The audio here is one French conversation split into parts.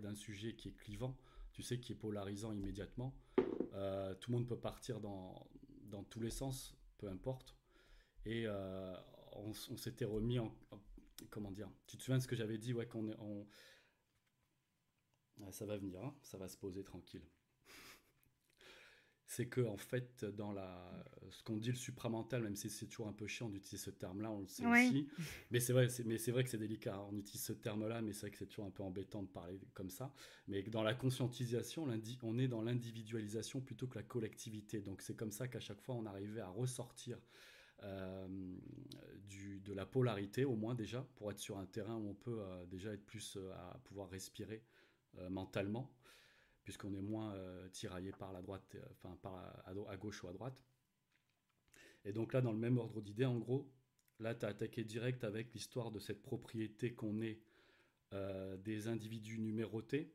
D'un sujet qui est clivant, tu sais, qui est polarisant immédiatement, euh, tout le monde peut partir dans, tous les sens, peu importe. Et euh, on, s'était remis en, en- Comment dire? Tu te souviens de ce que j'avais dit? Ouais, qu'on ça va venir, hein, ça va se poser tranquille. C'est que, en fait, dans la, ce qu'on dit le supramental, même si c'est toujours un peu chiant d'utiliser ce terme-là, on le sait Oui. aussi. Mais c'est vrai, mais c'est vrai que c'est délicat. On utilise ce terme-là, mais c'est vrai que c'est toujours un peu embêtant de parler comme ça. Mais dans la conscientisation, on est dans l'individualisation plutôt que la collectivité. Donc c'est comme ça qu'à chaque fois, on arrivait à ressortir euh, du, de la polarité, au moins déjà, pour être sur un terrain où on peut euh, déjà être plus euh, à pouvoir respirer mentalement, puisqu'on est moins euh, tiraillé par la droite, euh, enfin par à, à- gauche ou à droite. Et donc là, dans le même ordre d'idée, en gros, là, tu as attaqué direct avec l'histoire de cette propriété qu'on est euh, des individus numérotés.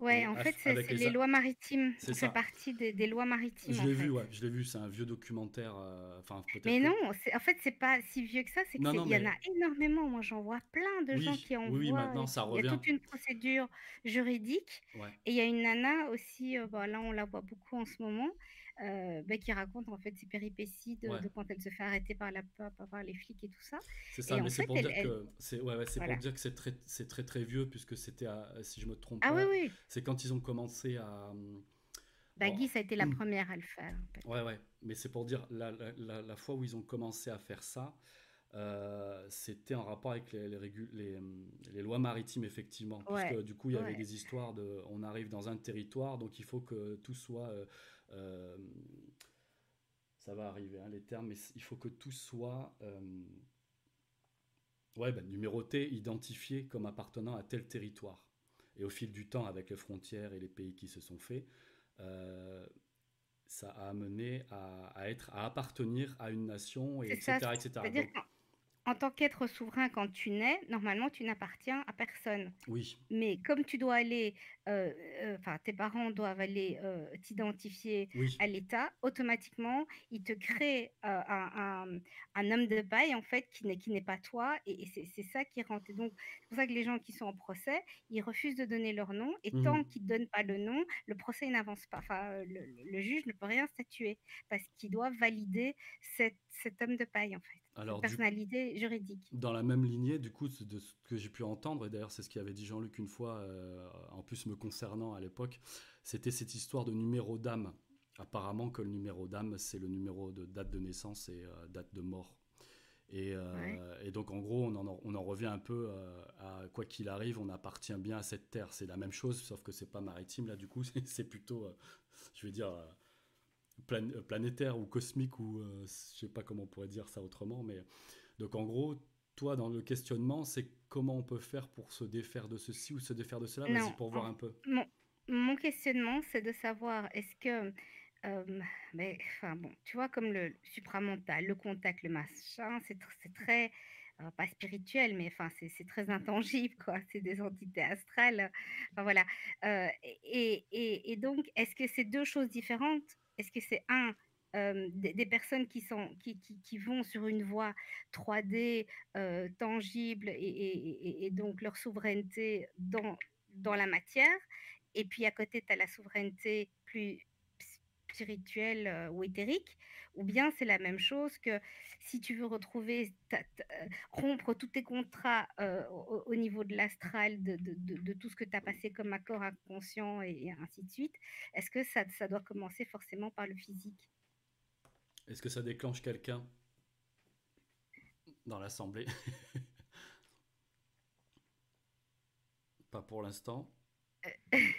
Ouais, en fait, c'est les lois maritimes. C'est On fait ça. partie des, des lois maritimes, Je en l'ai vu, fait. ouais, je l'ai vu, c'est un vieux documentaire, euh, enfin Mais que... non, en fait, c'est pas si vieux que ça. C'est que Non, c'est- non, il y en mais a énormément. Moi, j'en vois plein de gens qui oui, oui, envoient. maintenant ça qui- Il y a revient. toute une procédure juridique. Ouais, Et il y a une nana aussi, euh, bah, là, on la voit beaucoup en ce moment, euh, bah, qui raconte en fait ses péripéties de, ouais, de quand elle se fait arrêter par, la, par, par les flics et tout ça. c'est ça, Et mais c'est pour elle, dire elle, que c'est ouais, ouais, c'est pour voilà. dire que c'est très, très très vieux puisque c'était, si je me trompe Ah oui, pas, oui. c'est quand ils ont commencé à, hum, Bah, bon, Guy, ça a été la première à le faire. en fait. ouais, ouais, mais c'est pour dire la, la, la, la fois où ils ont commencé à faire ça, euh, c'était en rapport avec les, les, régu- les, les lois maritimes effectivement, puisque Ouais, du coup il y avait ouais. des histoires de, on arrive dans un territoire, donc il faut que tout soit euh, euh, ça va arriver, hein, les termes, mais il faut que tout soit euh, ouais, ben, numéroté, identifié comme appartenant à tel territoire. Et au fil du temps, avec les frontières et les pays qui se sont faits, euh, ça a amené à, à être, à appartenir à une nation, et etc., etc. Donc, en tant qu'être souverain, quand tu nais, normalement, tu n'appartiens à personne. oui, Mais comme tu dois aller, euh, euh, enfin, tes parents doivent aller euh, t'identifier oui, à l'État, automatiquement, ils te créent un, un- un homme de paille, en fait, qui n'est, qui n'est pas toi. Et, et c'est, c'est ça qui rentre. Donc, c'est pour ça que les gens qui sont en procès, ils refusent de donner leur nom. Et tant mhm. qu'ils ne donnent pas le nom, le procès n'avance pas. Enfin, le, juge ne peut rien statuer parce qu'il doit valider cette- cet homme de paille, en fait, du, personnalité juridique. dans la même lignée, du coup, de ce que j'ai pu entendre, et d'ailleurs c'est ce qu'avait dit Jean-Luc une fois, euh, en plus me concernant à l'époque, c'était cette histoire de numéro d'âme. Apparemment que le numéro d'âme, c'est le numéro de date de naissance et euh, date de mort. Et, Ouais. euh, et donc en gros, on en, on en revient un peu à quoi qu'il arrive, on appartient bien à cette terre. C'est la même chose, sauf que c'est pas maritime là. Du coup, c'est plutôt, je vais dire, plan- euh, planétaire ou cosmique ou euh, je sais pas comment on pourrait dire ça autrement. Mais donc en gros, toi dans le questionnement, c'est comment on peut faire pour se défaire de ceci ou se défaire de cela? Non, pour voir un peu. Mon, mon questionnement, c'est de savoir est-ce que, euh, mais, enfin bon, tu vois, comme le supramental, le contact, le machin, c'est tr- c'est très, euh, pas spirituel, mais enfin, c'est c'est très intangible, quoi. C'est des entités astrales. Enfin voilà. Euh, et, et, et donc, est-ce que c'est deux choses différentes? Est-ce que c'est un, des, personnes qui, vont sur une voie 3D euh, tangible et donc leur souveraineté dans, dans la matière? Et puis à côté, tu as la souveraineté plus spirituel euh, ou éthérique, ou bien c'est la même chose que si tu veux retrouver, euh, rompre tous tes contrats euh, au, niveau de l'astral, de, de, tout ce que tu as passé comme accord inconscient et, et ainsi de suite, est-ce que ça, ça doit commencer forcément par le physique? Est-ce que ça déclenche quelqu'un dans l'assemblée? Pas pour l'instant.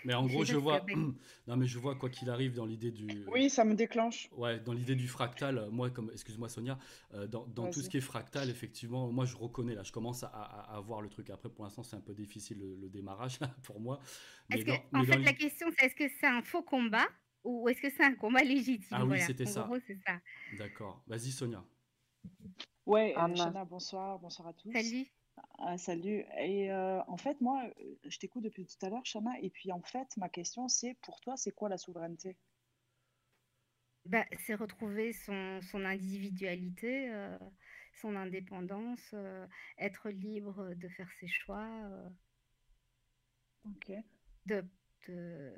Mais en gros, je vois, non mais je vois quoi qu'il arrive dans l'idée du. Oui, ça me déclenche. Ouais, dans l'idée du fractal. Moi, comme, excuse-moi Sonia, euh, dans, tout ce qui est fractal, effectivement, moi je reconnais là, je commence à, voir le truc. Après, pour l'instant, c'est un peu difficile le, démarrage pour moi. Mais en fait, la question, c'est est-ce que c'est un faux combat ou est-ce que c'est un combat légitime? Ah oui, c'était ça. ça. D'accord. Vas-y, Sonia. Ouais, Anna, bonsoir, bonsoir à tous. Salut. Ah, salut. Et euh, en fait, moi, euh, je t'écoute depuis tout à l'heure, Shana. Et puis, en fait, ma question, c'est pour toi, c'est quoi la souveraineté? Bah, C'est retrouver son, son individualité, euh, son indépendance, être libre de faire ses choix. ok. De, de,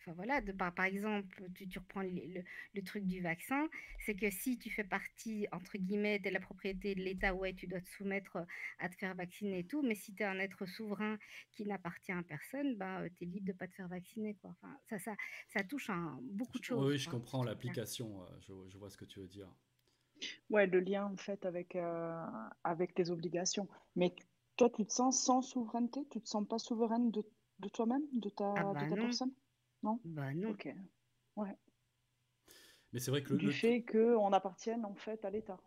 Enfin voilà, de, par, par exemple, tu, tu reprends le, truc du vaccin, c'est que si tu fais partie, entre guillemets, de la propriété de l'État, ouais, tu dois te soumettre à te faire vacciner et tout, mais si tu es un être souverain qui n'appartient à personne, bah, tu es libre de ne pas te faire vacciner. Quoi. Enfin, ça, ça, ça touche à beaucoup de choses. Oui, je comprends l'application, euh, je, je, vois ce que tu veux dire. Ouais, le lien en fait avec, euh, avec tes obligations. Mais toi, tu te sens sans souveraineté? Tu te sens pas souveraine de, de toi-même, de ta, ah bah de ta personne? Non Bah non. Ok. Ouais. Mais c'est vrai que le, du fait qu'on appartienne en fait à l'État.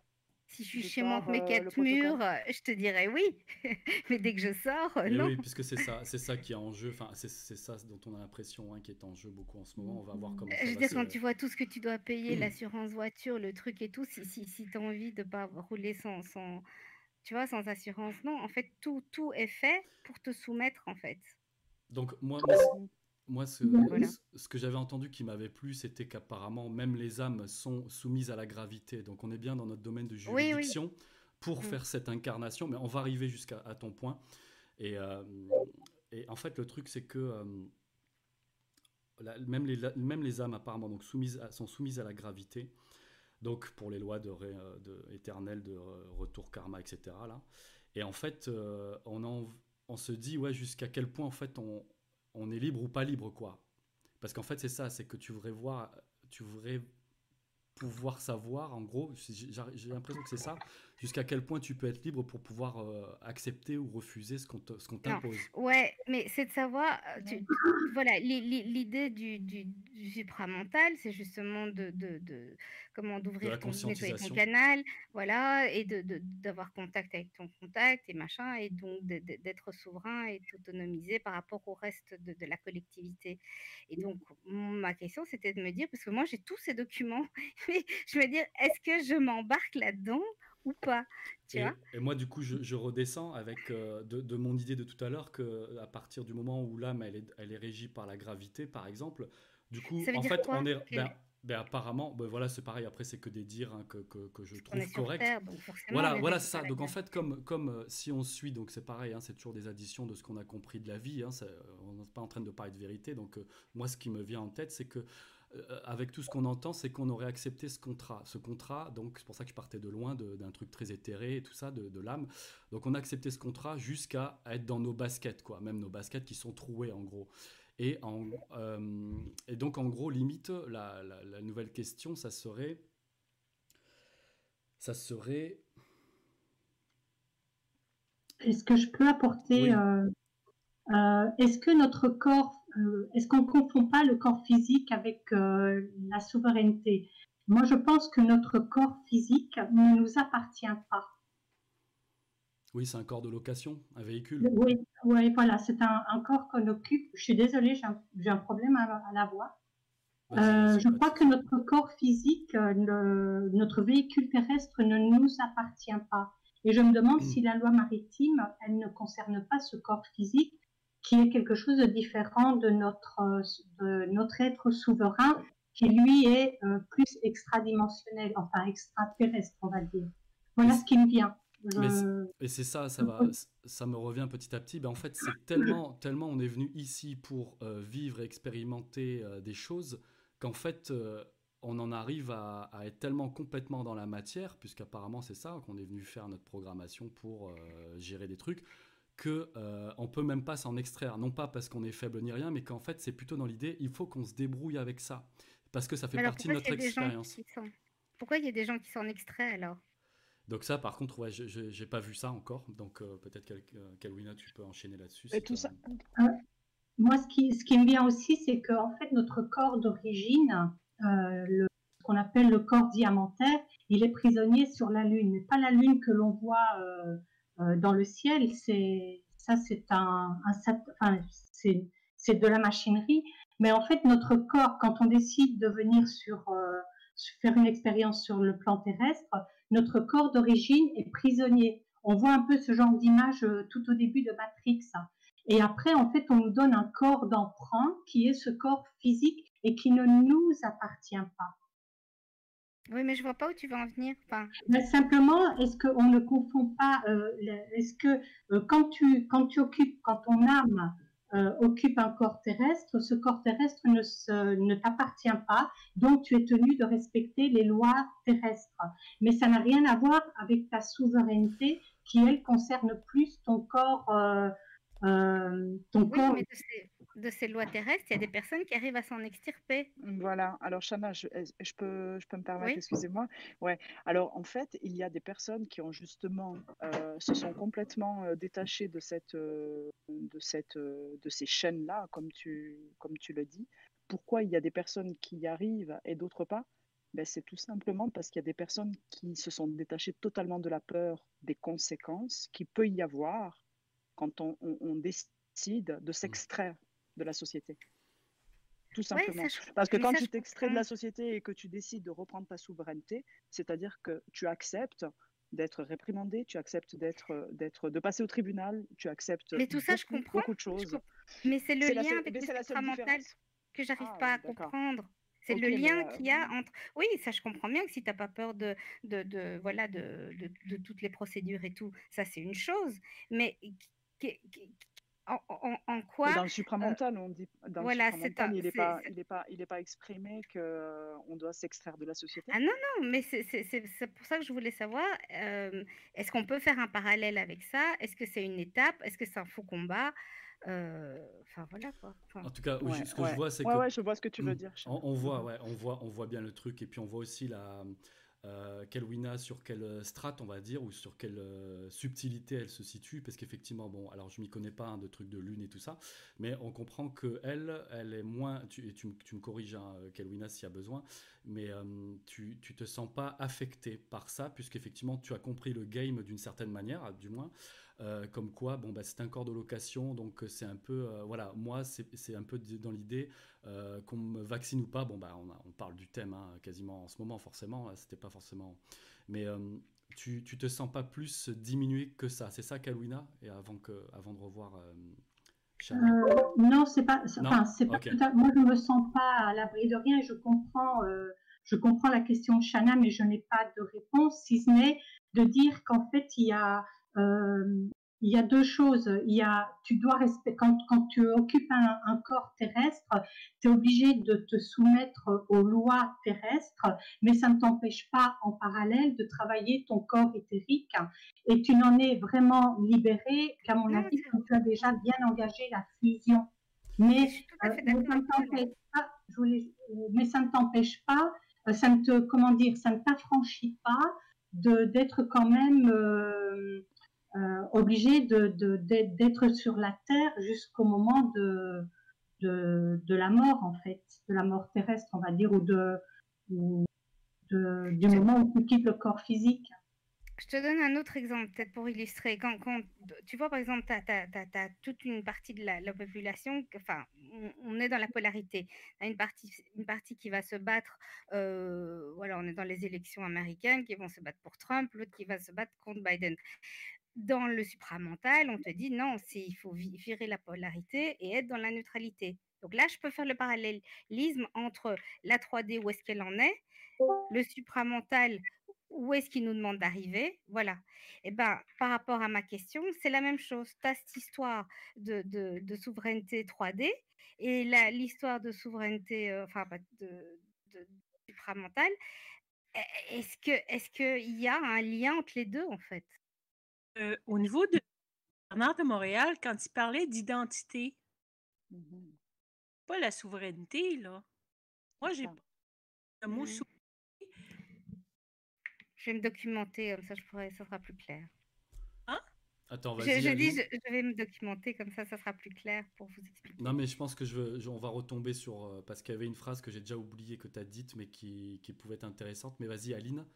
Si je suis chez moi entre mes euh, quatre murs, je te dirais oui. Mais dès que je sors, non. Oui, puisque c'est ça, c'est ça qui est en jeu. Enfin, c'est ça dont on a l'impression hein, qui est en jeu beaucoup en ce moment. On va voir comment. Je veux dire, quand tu vois tout ce que tu dois payer, l'assurance voiture, le truc et tout, si, si, si tu as envie de pas rouler sans, sans, tu vois, sans assurance, non. En fait, tout, tout est fait pour te soumettre, en fait. Donc, moi, moi, ce, ce que j'avais entendu qui m'avait plu, c'était qu'apparemment, même les âmes sont soumises à la gravité. Donc, on est bien dans notre domaine de juridiction pour mm. faire cette incarnation. Mais on va arriver jusqu'à ton point. Et, euh, et, en fait, le truc, c'est que euh, même, les, même les âmes, apparemment, donc soumises sont soumises à la gravité. Donc, pour les lois de, de éternelles, de retour karma, etc. Là. Et en fait, euh, on, on se dit, ouais, jusqu'à quel point, en fait, on on est libre ou pas libre, quoi. Parce qu'en fait, c'est ça, c'est que tu voudrais voir, tu voudrais pouvoir savoir, en gros, j'ai l'impression que c'est ça, jusqu'à quel point tu peux être libre pour pouvoir euh, accepter ou refuser ce qu'on t'impose. Ouais, mais c'est de savoir, euh, voilà, l'idée du, du, supramental, c'est justement de, de, de comment d'ouvrir ton, ton canal, voilà, et d'avoir contact avec ton contact et machin, et donc d'être souverain et autonomisé par rapport au reste de, la collectivité. Et donc, ma question, c'était de me dire, parce que moi, j'ai tous ces documents, mais je me dire, est-ce que je m'embarque là-dedans ou pas tu et, vois? et, moi, du coup, je, redescends avec euh, de, mon idée de tout à l'heure que à partir du moment où l'âme elle est, elle est régie par la gravité, par exemple, du coup, en fait, on est. Ben, ben apparemment, ben voilà, c'est pareil. Après, c'est que des dires hein, que, que, que, je trouve corrects. Voilà, voilà, c'est ça. Donc en fait, comme, comme euh, si on suit, donc c'est pareil, hein, c'est toujours des additions de ce qu'on a compris de la vie. Hein, on n'est pas en train de parler de vérité. Donc euh, moi, ce qui me vient en tête, c'est que euh, avec tout ce qu'on entend, c'est qu'on aurait accepté ce contrat. Ce contrat, donc c'est pour ça que je partais de loin d'un truc très éthéré et tout ça, de, l'âme. Donc on a accepté ce contrat jusqu'à être dans nos baskets, quoi. Même nos baskets qui sont trouées en gros. Et, en, euh, et donc en gros, limite, la, nouvelle question, ça serait, ça serait. Est-ce que je peux apporter euh, Est-ce que notre corps euh, est-ce qu'on ne confond pas le corps physique avec euh, la souveraineté? Moi, je pense que notre corps physique ne nous appartient pas. Oui, c'est un corps de location, un véhicule. Oui, oui voilà, c'est un, corps qu'on occupe. Je suis désolée, j'ai un, problème à, la voix. Euh, je crois que notre corps physique, notre véhicule terrestre ne nous appartient pas. Et je me demande si la loi maritime, elle ne concerne pas ce corps physique, qui est quelque chose de différent de notre, de notre être souverain, qui lui est euh, plus extradimensionnel, enfin extraterrestre, on va dire. Voilà ce qui me vient. Et c'est ça, ça, va, ça me revient petit à petit. Ben, en fait, c'est tellement, tellement on est venu ici pour euh, vivre et expérimenter euh, des choses qu'en fait, on en arrive à, être tellement complètement dans la matière, puisqu'apparemment c'est ça qu'on est venu faire notre programmation pour euh, gérer des trucs, que euh, on peut même pas s'en extraire. Non pas parce qu'on est faible ni rien, mais qu'en fait c'est plutôt dans l'idée, il faut qu'on se débrouille avec ça, parce que ça fait partie de notre expérience. Pourquoi il y a des gens qui s'en extraient alors? Donc ça, par contre, ouais, je n'ai pas vu ça encore. Donc peut-être qu'Alwina, tu peux enchaîner là-dessus. Et tout ça, moi, ce qui, ce qui me vient aussi, c'est qu'en fait, notre corps d'origine, euh, ce qu'on appelle le corps diamantaire, il est prisonnier sur la Lune, mais pas la Lune que l'on voit euh, euh, dans le ciel. C'est ça, c'est un, enfin, c'est de la machinerie. Mais en fait, notre corps, quand on décide de venir sur faire une expérience sur le plan terrestre, notre corps d'origine est prisonnier. On voit un peu ce genre d'image tout au début de Matrix. Et après, en fait, on nous donne un corps d'emprunt qui est ce corps physique et qui ne nous appartient pas. Oui, mais je vois pas où tu veux en venir. Enfin... simplement, est-ce qu'on ne confond pas euh, Est-ce que euh, quand tu quand tu occupes, quand ton âme euh, occupe un corps terrestre, ce corps terrestre ne, ne t'appartient pas, donc tu es tenu de respecter les lois terrestres. Mais ça n'a rien à voir avec ta souveraineté qui elle concerne plus ton corps ton corps... de, ces, lois terrestres, il y a des personnes qui arrivent à s'en extirper. Voilà. Alors, Chana, je, je, peux, je peux me permettre, excusez-moi. Ouais. Alors, en fait, il y a des personnes qui ont justement, euh, se sont complètement euh, détachées de, cette, de, cette, de ces chaînes-là, comme tu, comme tu le dis. Pourquoi il y a des personnes qui y arrivent et d'autres pas? Ben, c'est tout simplement parce qu'il y a des personnes qui se sont détachées totalement de la peur des conséquences qu'il peut y avoir quand on, décide de mmh. s'extraire de la société. Tout simplement. Parce que quand tu t'extrais de la société et que tu décides de reprendre ta souveraineté, c'est-à-dire que tu acceptes d'être réprimandé, tu acceptes d'être, d'être, de passer au tribunal, tu acceptes mais tout ça, je comprends, beaucoup de choses. Mais c'est le lien avec le mental que j'arrive ah, pas à comprendre. C'est le lien qu'il y a entre. Oui, ça, je comprends bien que si tu n'as pas peur de, de, voilà, de, de, toutes les procédures et tout, ça, c'est une chose. Mais en, quoi Dans le supramental, on dit. Dans voilà, le supramental, il n'est pas, pas, pas exprimé qu'on doit s'extraire de la société? Ah non, non, mais c'est pour ça que je voulais savoir est-ce qu'on peut faire un parallèle avec ça? Est-ce que c'est une étape? Est-ce que c'est un faux combat? Enfin voilà quoi. en tout cas, ce que je vois, c'est que. Ouais, je vois ce que tu veux mmh. dire. On, on, voit, ouais, on voit, on voit bien le truc, et puis on voit aussi la, euh, sur quelle strate on va dire ou sur quelle euh, subtilité elle se situe parce qu'effectivement bon alors je m'y connais pas hein, de trucs de lune et tout ça mais on comprend que elle elle est moins tu, tu, me corriges hein, Kelwina s'il y a besoin mais euh, tu, tu te sens pas affecté par ça puisqu'effectivement tu as compris le game d'une certaine manière du moins euh, comme quoi, bon, bah, c'est un corps de location, donc euh, c'est un peu, euh, voilà, moi, c'est un peu dans l'idée qu'on me vaccine ou pas. Bon, bah, on, parle du thème hein, quasiment en ce moment, forcément, c'était pas forcément. Mais tu, tu te sens pas plus diminué que ça, c'est ça, Kalouina? Et avant, que, avant de revoir. non, c'est pas. Enfin, c'est pas moi, je me sens pas à l'abri de rien. Je comprends, je comprends la question de Shana, mais je n'ai pas de réponse, si ce n'est de dire qu'en fait, il y a euh, il y a deux choses. Il y a, tu dois respecter, quand, quand tu occupes un, corps terrestre, tu es obligé de te soumettre aux lois terrestres, mais ça ne t'empêche pas en parallèle de travailler ton corps éthérique. Et tu n'en es vraiment libéré qu'à mon avis, quand tu as déjà bien engagé la fusion. Mais, euh, ça ne t'empêche pas, mais ça ne t'empêche pas, euh, ça ne te, comment dire, ça ne t'affranchit pas d'être quand même euh, obligé d'être sur la terre jusqu'au moment de, de, la mort, en fait, de la mort terrestre, on va dire, ou, de, du moment où tu quittes le corps physique. Je te donne un autre exemple, peut-être pour illustrer. Quand, quand, tu vois, par exemple, tu as, toute une partie de la, population, enfin, on, est dans la polarité. Tu as une partie, une partie qui va se battre, euh, voilà, on est dans les élections américaines, qui vont se battre pour Trump, l'autre qui va se battre contre Biden dans le supramental, on te dit non, il faut virer la polarité et être dans la neutralité. Donc là, je peux faire le parallélisme entre la 3D, où est-ce qu'elle en est, le supramental, où est-ce qu'il nous demande d'arriver. Voilà. Et eh ben, par rapport à ma question, c'est la même chose. Tu as cette histoire de, de, souveraineté 3D et l'histoire de souveraineté, euh, enfin, de, supramental. E, est-ce qu'il y a un lien entre les deux en fait? Euh, Au niveau de Bernard de Montréal, quand il parlait d'identité, mmh pas la souveraineté là. Moi j'ai pas le mot mmh Je vais me documenter comme ça, je pourrais, ça sera plus clair. Attends, vas-y. Je, dis, je, vais me documenter comme ça, ça sera plus clair pour vous expliquer. Non, mais je pense que je, veux, on va retomber sur. Euh, parce qu'il y avait une phrase que j'ai déjà oubliée que tu as dite, mais qui, qui, pouvait être intéressante. Mais vas-y, Aline,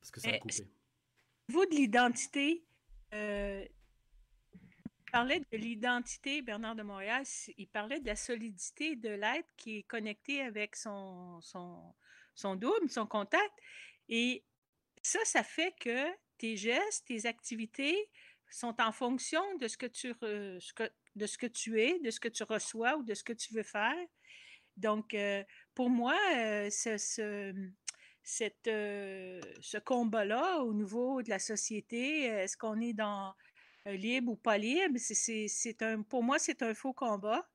parce que ça a eh, coupé. Vous de l'identité, euh, il parlait de l'identité, Bernard de Montréal, il parlait de la solidité de l'être qui est connecté avec son, son, son double, son contact. Et ça, ça fait que tes gestes, tes activités sont en fonction de ce que tu, de ce que tu es, de ce que tu reçois ou de ce que tu veux faire. Donc, euh, pour moi, euh, ce, cette, euh, ce combat-là au niveau de la société, est-ce qu'on est dans libre ou pas libre, c'est, un, pour moi, c'est un faux combat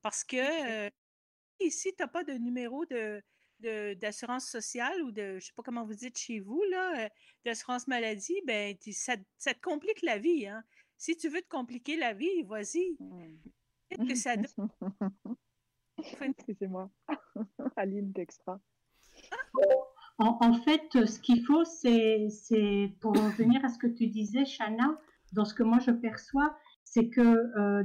parce que ici, tu n'as pas de numéro de, d'assurance sociale ou de, je ne sais pas comment vous dites chez vous, là, euh, d'assurance maladie, ben, ça, ça, te complique la vie. Hein. Si tu veux te compliquer la vie, vas-y. Que ça Excusez-moi. Aline d'Extra. En, fait, ce qu'il faut, c'est, pour revenir à ce que tu disais, Shana, dans ce que moi je perçois, c'est que euh,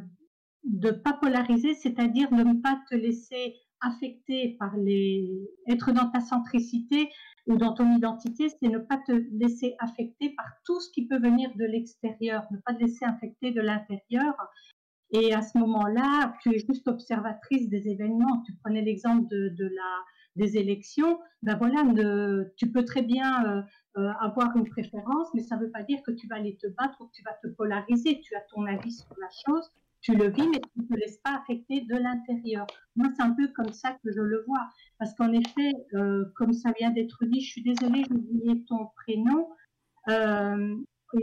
de ne pas polariser, c'est-à-dire ne pas te laisser affecté par les être dans ta centricité ou dans ton identité, c'est ne pas te laisser affecter par tout ce qui peut venir de l'extérieur, ne pas te laisser affecter de l'intérieur. Et à ce moment-là, tu es juste observatrice des événements. Tu prenais l'exemple de, la des élections. Ben voilà, tu peux très bien euh, euh, avoir une préférence, mais ça ne veut pas dire que tu vas aller te battre ou que tu vas te polariser. Tu as ton avis sur la chose tu le vis, mais tu ne te laisses pas affecter de l'intérieur. Moi, c'est un peu comme ça que je le vois. Parce qu'en effet, euh, comme ça vient d'être dit, je suis désolée, j'ai oublié ton prénom.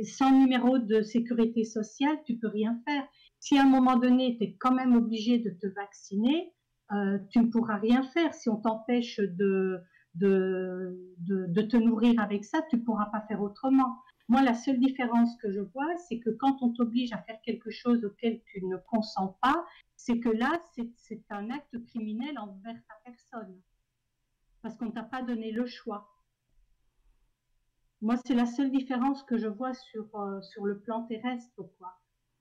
Sans numéro de sécurité sociale, tu peux rien faire. Si à un moment donné, tu es quand même obligé de te vacciner, euh, tu ne pourras rien faire. Si on t'empêche de, de, de, te nourrir avec ça, tu ne pourras pas faire autrement. Moi, la seule différence que je vois, c'est que quand on t'oblige à faire quelque chose auquel tu ne consens pas, c'est que là, c'est un acte criminel envers ta personne. Parce qu'on ne t'a pas donné le choix. Moi, c'est la seule différence que je vois sur, euh, sur le plan terrestre.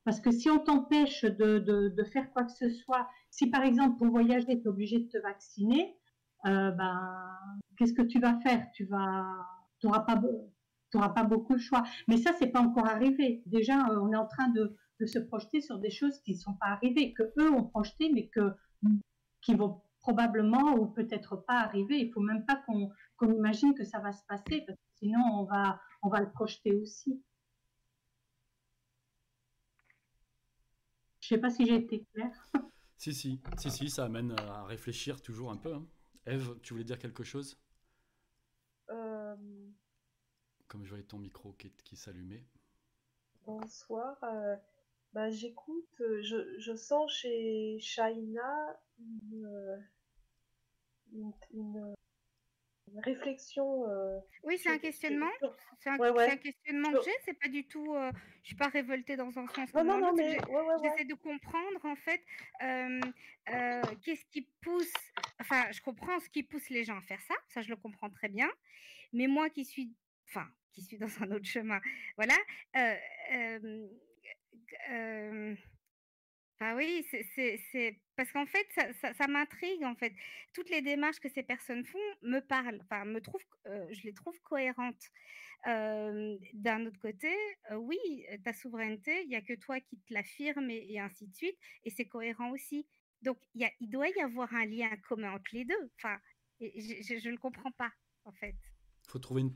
Parce que si on t'empêche de, de, faire quoi que ce soit, si par exemple pour voyager, tu es obligé de te vacciner, euh, ben, qu'est-ce que tu vas faire? Tu vas, n'auras pas, pas beaucoup de choix. Mais ça, c'est pas encore arrivé. Déjà, euh, on est en train de, se projeter sur des choses qui ne sont pas arrivées, que eux ont projeté, mais que, qui vont probablement ou peut-être pas arriver. Il faut même pas qu'on imagine que ça va se passer, sinon, on va, on va le projeter aussi. Je sais pas si j'ai été claire. Si, si, si, si, ça amène à réfléchir toujours un peu. Hein. Eve, tu voulais dire quelque chose? Euh, comme je voyais ton micro qui, qui s'allumait. Bonsoir. Euh, bah, J'écoute, euh, je, je, sens chez Shaina une, une, réflexion. Euh, oui, c'est un questionnement. C'est un, questionnement que j'ai. C'est pas du tout. Euh, je suis pas révoltée dans un sens. Non, non, non, mais j'essaie de comprendre en fait qu'est-ce qui pousse. Enfin, je comprends ce qui pousse les gens à faire ça. Ça, je le comprends très bien. Mais moi, qui suis, enfin, qui suis dans un autre chemin. Voilà. Euh, Enfin oui, c'est parce qu'en fait, ça, m'intrigue en fait. Toutes les démarches que ces personnes font me parlent, enfin me trouvent, je les trouve cohérentes. D'un autre côté, oui, ta souveraineté, il y a que toi qui te l'affirme et, ainsi de suite, et c'est cohérent aussi. Donc il doit y avoir un lien commun entre les deux. Enfin, je ne le comprends pas en fait faut trouver une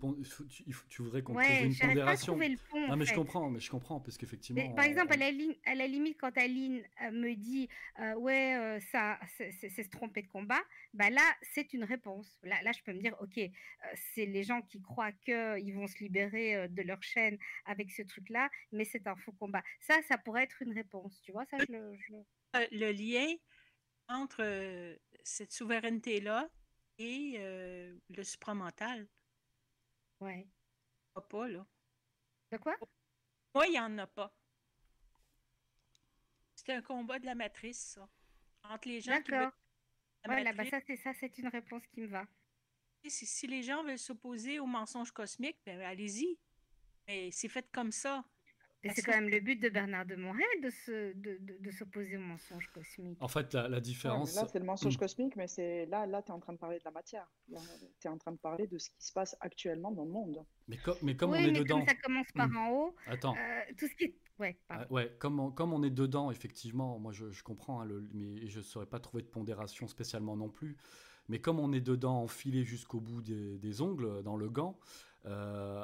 tu, voudrais qu'on trouve une pondération. non mais je comprends, mais je comprends parce qu'effectivement. Par exemple, à, la à, la limite, quand Aline euh, me dit euh, ouais euh, ça c'est se tromper de combat, bah là c'est une réponse. Là, là je peux me dire ok c'est les gens qui croient qu'ils vont se libérer de leur chaîne avec ce truc là, mais c'est un faux combat. Ça ça pourrait être une réponse, tu vois ça le... le lien entre cette souveraineté là et euh, le supramental. Ouais. Pas, là. De quoi? Moi, il n'y en a pas. C'est un combat de la matrice, ça. Entre les gens qui veulent... D'accord. Voilà, bah ça, c'est ça, c'est une réponse qui me va. Si, si les gens veulent s'opposer au mensonge cosmique, ben allez-y. Mais c'est fait comme ça. C'est quand même le but de Bernard de Montréal de, se, de, de, de s'opposer au mensonge cosmique. En fait, la, la différence. Ouais, là, c'est le mensonge Mm. cosmique, mais c'est là, là tu es en train de parler de la matière. Tu es en train de parler de ce qui se passe actuellement dans le monde. Mais, co- mais comme oui, on est mais dedans. comme ça commence par Mm. en haut, Attends. euh, tout ce qui est... Ouais. Ah, ouais, comme on, comme on est dedans, effectivement, moi je, je comprends, hein, le, mais je ne saurais pas trouver de pondération spécialement non plus. Mais comme on est dedans, enfilé jusqu'au bout des, ongles, dans le gant, euh,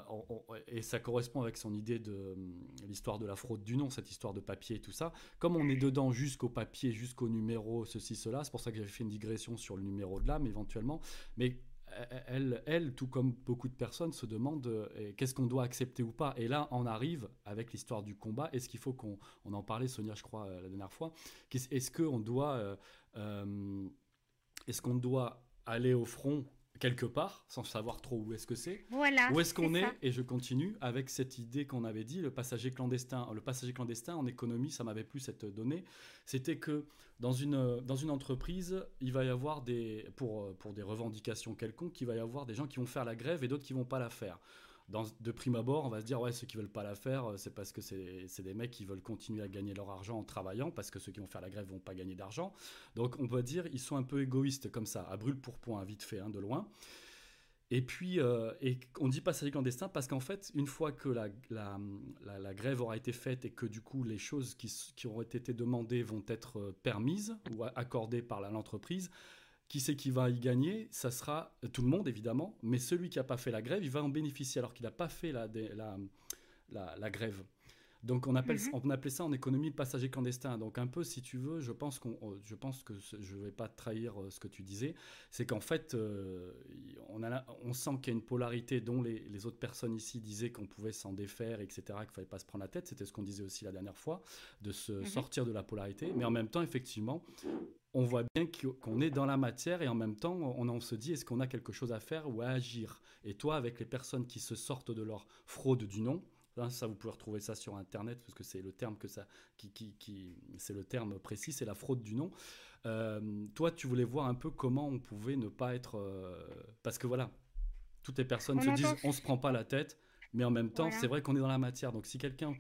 et ça correspond avec son idée de hum, l'histoire de la fraude du nom, cette histoire de papier et tout ça. Comme on est dedans jusqu'au papier, jusqu'au numéro, ceci, cela, c'est pour ça que j'avais fait une digression sur le numéro de l'âme éventuellement. Mais euh, elle, elle, tout comme beaucoup de personnes, se demande euh, qu'est-ce qu'on doit accepter ou pas. Et là, on arrive avec l'histoire du combat. Est-ce qu'il faut qu'on, on en parlait, Sonia, je crois, euh, la dernière fois. Est-ce qu'on doit, euh, euh, est-ce qu'on doit aller au front quelque part, sans savoir trop où est-ce que c'est Voilà. Où est-ce qu'on est. Et je continue avec cette idée qu'on avait dit, le passager clandestin. Le passager clandestin en économie, ça m'avait plu cette donnée. C'était que dans une, dans une entreprise, il va y avoir des, pour, pour des revendications quelconques, il va y avoir des gens qui vont faire la grève et d'autres qui vont pas la faire. De prime abord, on va se dire, ouais, ceux qui veulent pas la faire, euh, c'est parce que c'est des mecs qui veulent continuer à gagner leur argent en travaillant, parce que ceux qui vont faire la grève vont pas gagner d'argent. Donc on peut dire, ils sont un peu égoïstes comme ça, à brûle pour point, vite fait, hein, de loin. Et puis, euh, et on dit passager clandestin parce qu'en fait, une fois que la, la, la- grève aura été faite et que du coup les choses qui, qui auraient été demandées vont être euh, permises ou accordées par l'entreprise, qui c'est qui va y gagner Ça sera euh, tout le monde évidemment, mais celui qui n'a pas fait la grève, il va en bénéficier alors qu'il n'a pas fait la, la, la, la grève. Donc on, appelle, Mhm. on appelait ça en économie le passager clandestin. Donc un peu, si tu veux, je pense, qu'on, euh, je pense que ce- je ne vais pas trahir euh, ce que tu disais, c'est qu'en fait, euh, on, a, on sent qu'il y a une polarité dont les, les autres personnes ici disaient qu'on pouvait s'en défaire, etc., qu'il ne fallait pas se prendre la tête. C'était ce qu'on disait aussi la dernière fois, de se Mhm. sortir de la polarité. Mais en même temps, effectivement, on voit bien qu'o- qu'on est dans la matière et en même temps, on, on se dit est-ce qu'on a quelque chose à faire ou à agir? Et toi, avec les personnes qui se sortent de leur fraude du nom, Hein, ça, vous pouvez retrouver ça sur Internet parce que c'est le terme que ça, qui, qui, qui- c'est le terme précis, c'est la fraude du nom. Euh, toi, tu voulais voir un peu comment on pouvait ne pas être, euh, parce que voilà, toutes les personnes On se disent, on se prend pas la tête, mais en même temps, Voilà. c'est vrai qu'on est dans la matière. Donc, si quelqu'un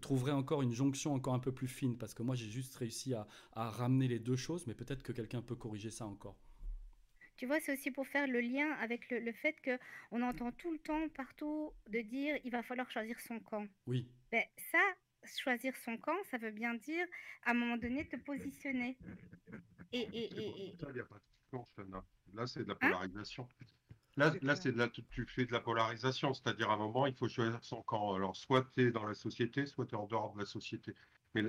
trouverait encore une jonction encore un peu plus fine, parce que moi, j'ai juste réussi à, à ramener les deux choses, mais peut-être que quelqu'un peut corriger ça encore. Tu vois, c'est aussi pour faire le lien avec le, le fait que on entend tout le temps partout de dire il va falloir choisir son camp. Oui, Ben, ça, choisir son camp, ça veut bien dire à un moment donné te positionner. Et, et, et, et- Ça, il n'y a pas de question, Shana. Là, c'est de la Hein? polarisation. Là, là c'est de la, tu tu fais de la polarisation, c'est-à-dire à un moment, il faut choisir son camp. Alors, soit tu es dans la société, soit tu es en dehors de la société. Mais,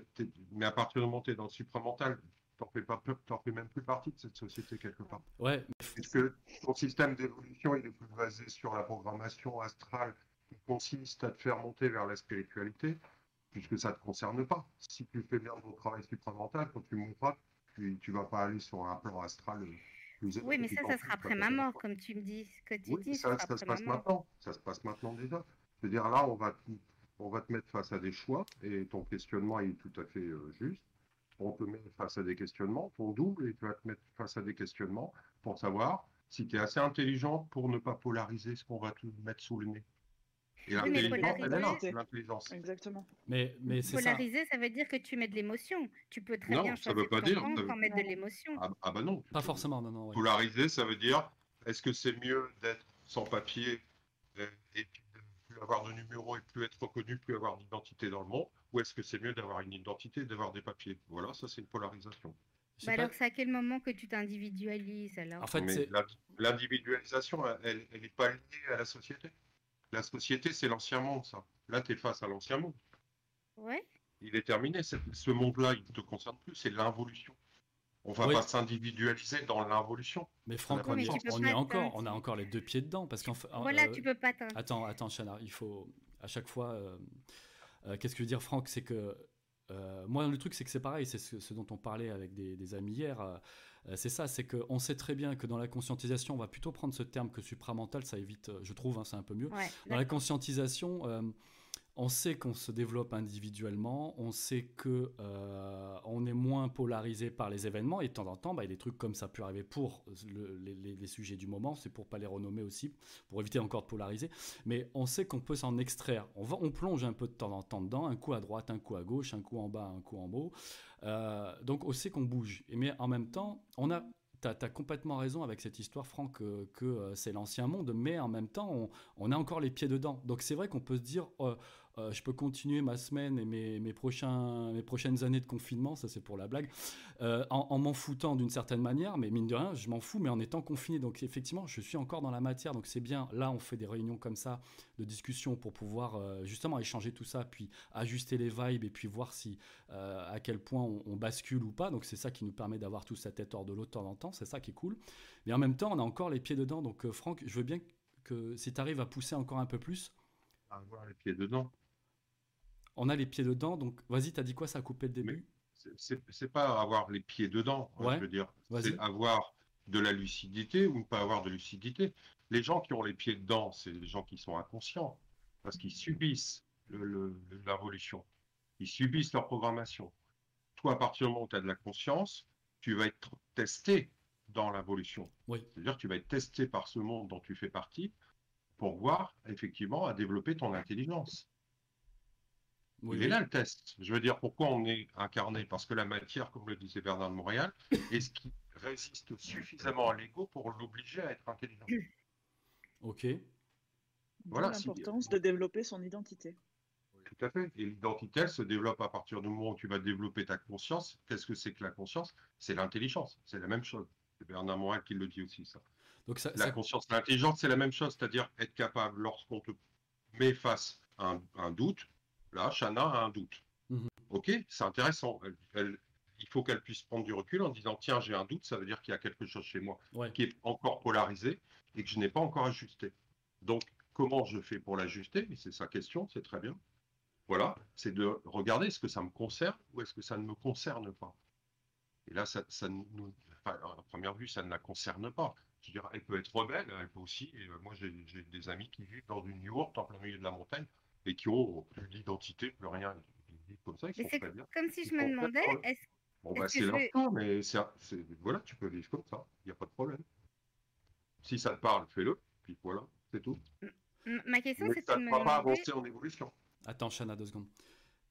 à partir du moment où tu es dans le supramental, tu n'en fais, pas t'en fais même plus partie de cette société quelque part. ouais, Puisque ton système d'évolution, il est plus basé sur la programmation astrale qui consiste à te faire monter vers la spiritualité, puisque ça ne te concerne pas? Si tu fais bien ton travail supramental, quand tu monteras, tu ne vas pas aller sur un plan astral Oui, mais ça, ça sera après ma mort, comme tu me dis. Ce que tu Oui, dis, ça, ça se passe ma maintenant. Ça se passe maintenant déjà. C'est-à-dire là, on va, te- on va te mettre face à des choix et ton questionnement est tout à fait euh, juste. On te met face à des questionnements, ton double, et tu vas te mettre face à des questionnements pour savoir si tu es assez intelligent pour ne pas polariser ce qu'on va te mettre sous le nez. Et Oui, mais l'intelligence, polariser-. Exactement. mais, mais c'est ça. Ça veut dire que tu mets de l'émotion. Tu peux très Non, bien ça veut choisir pas ton dire, ça veut- mettre de l'émotion. Ah, ah bah non. Pas forcément, non, non. ouais. Polariser, ça veut dire est-ce que c'est mieux d'être sans papier euh, et puis de plus avoir de numéro et plus être reconnu, plus avoir d'identité dans le monde, ou est-ce que c'est mieux d'avoir une identité et d'avoir des papiers? Voilà, ça c'est une polarisation. Bah pas- alors, c'est à quel moment que tu t'individualises alors? En fait, l'individualisation, elle n'est pas liée à la société? La société, c'est l'ancien monde, ça. Là, tu es face à l'ancien monde. Ouais. Il est terminé. Ce, ce monde-là, il ne te concerne plus, c'est l'involution. On va Oui. pas s'individualiser dans l'involution. Mais Franck, Oui, on, mais est encore, on a encore les deux pieds dedans. Parce qu'en fait, Voilà, euh, tu peux pas Attends, attends, Chana, il faut à chaque fois. euh, euh, Qu'est-ce que je veux dire, Franck C'est que moi, le truc, c'est que c'est pareil, c'est ce, dont on parlait avec des, amis hier. c'est ça, c'est qu'on sait très bien que dans la conscientisation, on va plutôt prendre ce terme que supramental, ça évite, je trouve, hein, c'est un peu mieux. dans la conscientisation, on sait qu'on se développe individuellement, on sait que euh, est moins polarisé par les événements et de temps en temps, bah, il y a des trucs comme ça pu arriver pour les, sujets du moment, c'est pour pas les renommer aussi, pour éviter encore de polariser. Mais on sait qu'on peut s'en extraire. On, va, on plonge un peu de temps en temps dedans, un coup à droite, un coup à gauche, un coup en bas, un coup en haut. Euh, donc on sait qu'on bouge. Mais en même temps, on a as, complètement raison avec cette histoire, Franck, que, euh, c'est l'ancien monde, mais en même temps, on, a encore les pieds dedans. Donc c'est vrai qu'on peut se dire, je peux continuer ma semaine et mes, prochains, mes prochaines années de confinement, ça c'est pour la blague, euh, en, m'en foutant d'une certaine manière, mais mine de rien, je m'en fous, mais en étant confiné. Donc effectivement, je suis encore dans la matière, donc c'est bien. Là, on fait des réunions comme ça, de discussion pour pouvoir euh, justement échanger tout ça, puis ajuster les vibes et puis voir si à quel point on, bascule ou pas. Donc c'est ça qui nous permet d'avoir tout sa tête hors de l'eau de temps en temps, c'est ça qui est cool. Mais en même temps, on a encore les pieds dedans. Donc Franck, je veux bien que si tu arrives à pousser encore un peu plus, avoir les pieds dedans on a les pieds dedans. Donc, vas-y, t'as dit quoi? Ça a coupé le début? C'est pas avoir les pieds dedans, je veux dire. C'est avoir de la lucidité ou ne pas avoir de lucidité. Les gens qui ont les pieds dedans, c'est les gens qui sont inconscients parce qu'ils subissent l'évolution. Ils subissent leur programmation. Toi, à partir du moment où tu as de la conscience, tu vas être testé dans l'évolution. C'est-à-dire que tu vas être testé par ce monde dont tu fais partie pour voir effectivement à développer ton intelligence. Il est là le test. Je veux dire, pourquoi on est incarné? Parce que la matière, comme le disait Bernard de Montréal, est ce qui résiste suffisamment à l'ego pour l'obliger à être intelligent. Ok. Voilà l'importance de développer son identité. Tout à fait. Et l'identité, elle se développe à partir du moment où tu vas développer ta conscience. Qu'est-ce que c'est que la conscience? C'est l'intelligence. C'est la même chose. C'est Bernard Montréal qui le dit aussi, ça. Donc ça, la conscience, l'intelligence, c'est la même chose. C'est-à-dire être capable, lorsqu'on te met face à un doute, Là, Shana a un doute. Mhm. Ok, c'est intéressant. il faut qu'elle puisse prendre du recul en disant tiens, j'ai un doute, ça veut dire qu'il y a quelque chose chez moi qui est encore polarisé et que je n'ai pas encore ajusté. Donc, comment je fais pour l'ajuster? C'est sa question, c'est très bien. Voilà, c'est de regarder est-ce que ça me concerne ou est-ce que ça ne me concerne pas? Et là, ça, nous, à première vue, ça ne la concerne pas. Je veux dire, elle peut être rebelle, elle peut aussi. Euh, moi, j'ai des amis qui vivent dans une yourte en plein milieu de la montagne et qui ont plus d'identité, plus rien. Comme ça, c'est comme si je me demandais, est-ce Bon, bah, c'est leur mais c'est, voilà, tu peux vivre comme ça, il n'y a pas de problème. Si ça te parle, fais-le, puis voilà, c'est tout. Ma question, c'est ça ne va pas avancer en évolution. Attends, Chana, deux secondes.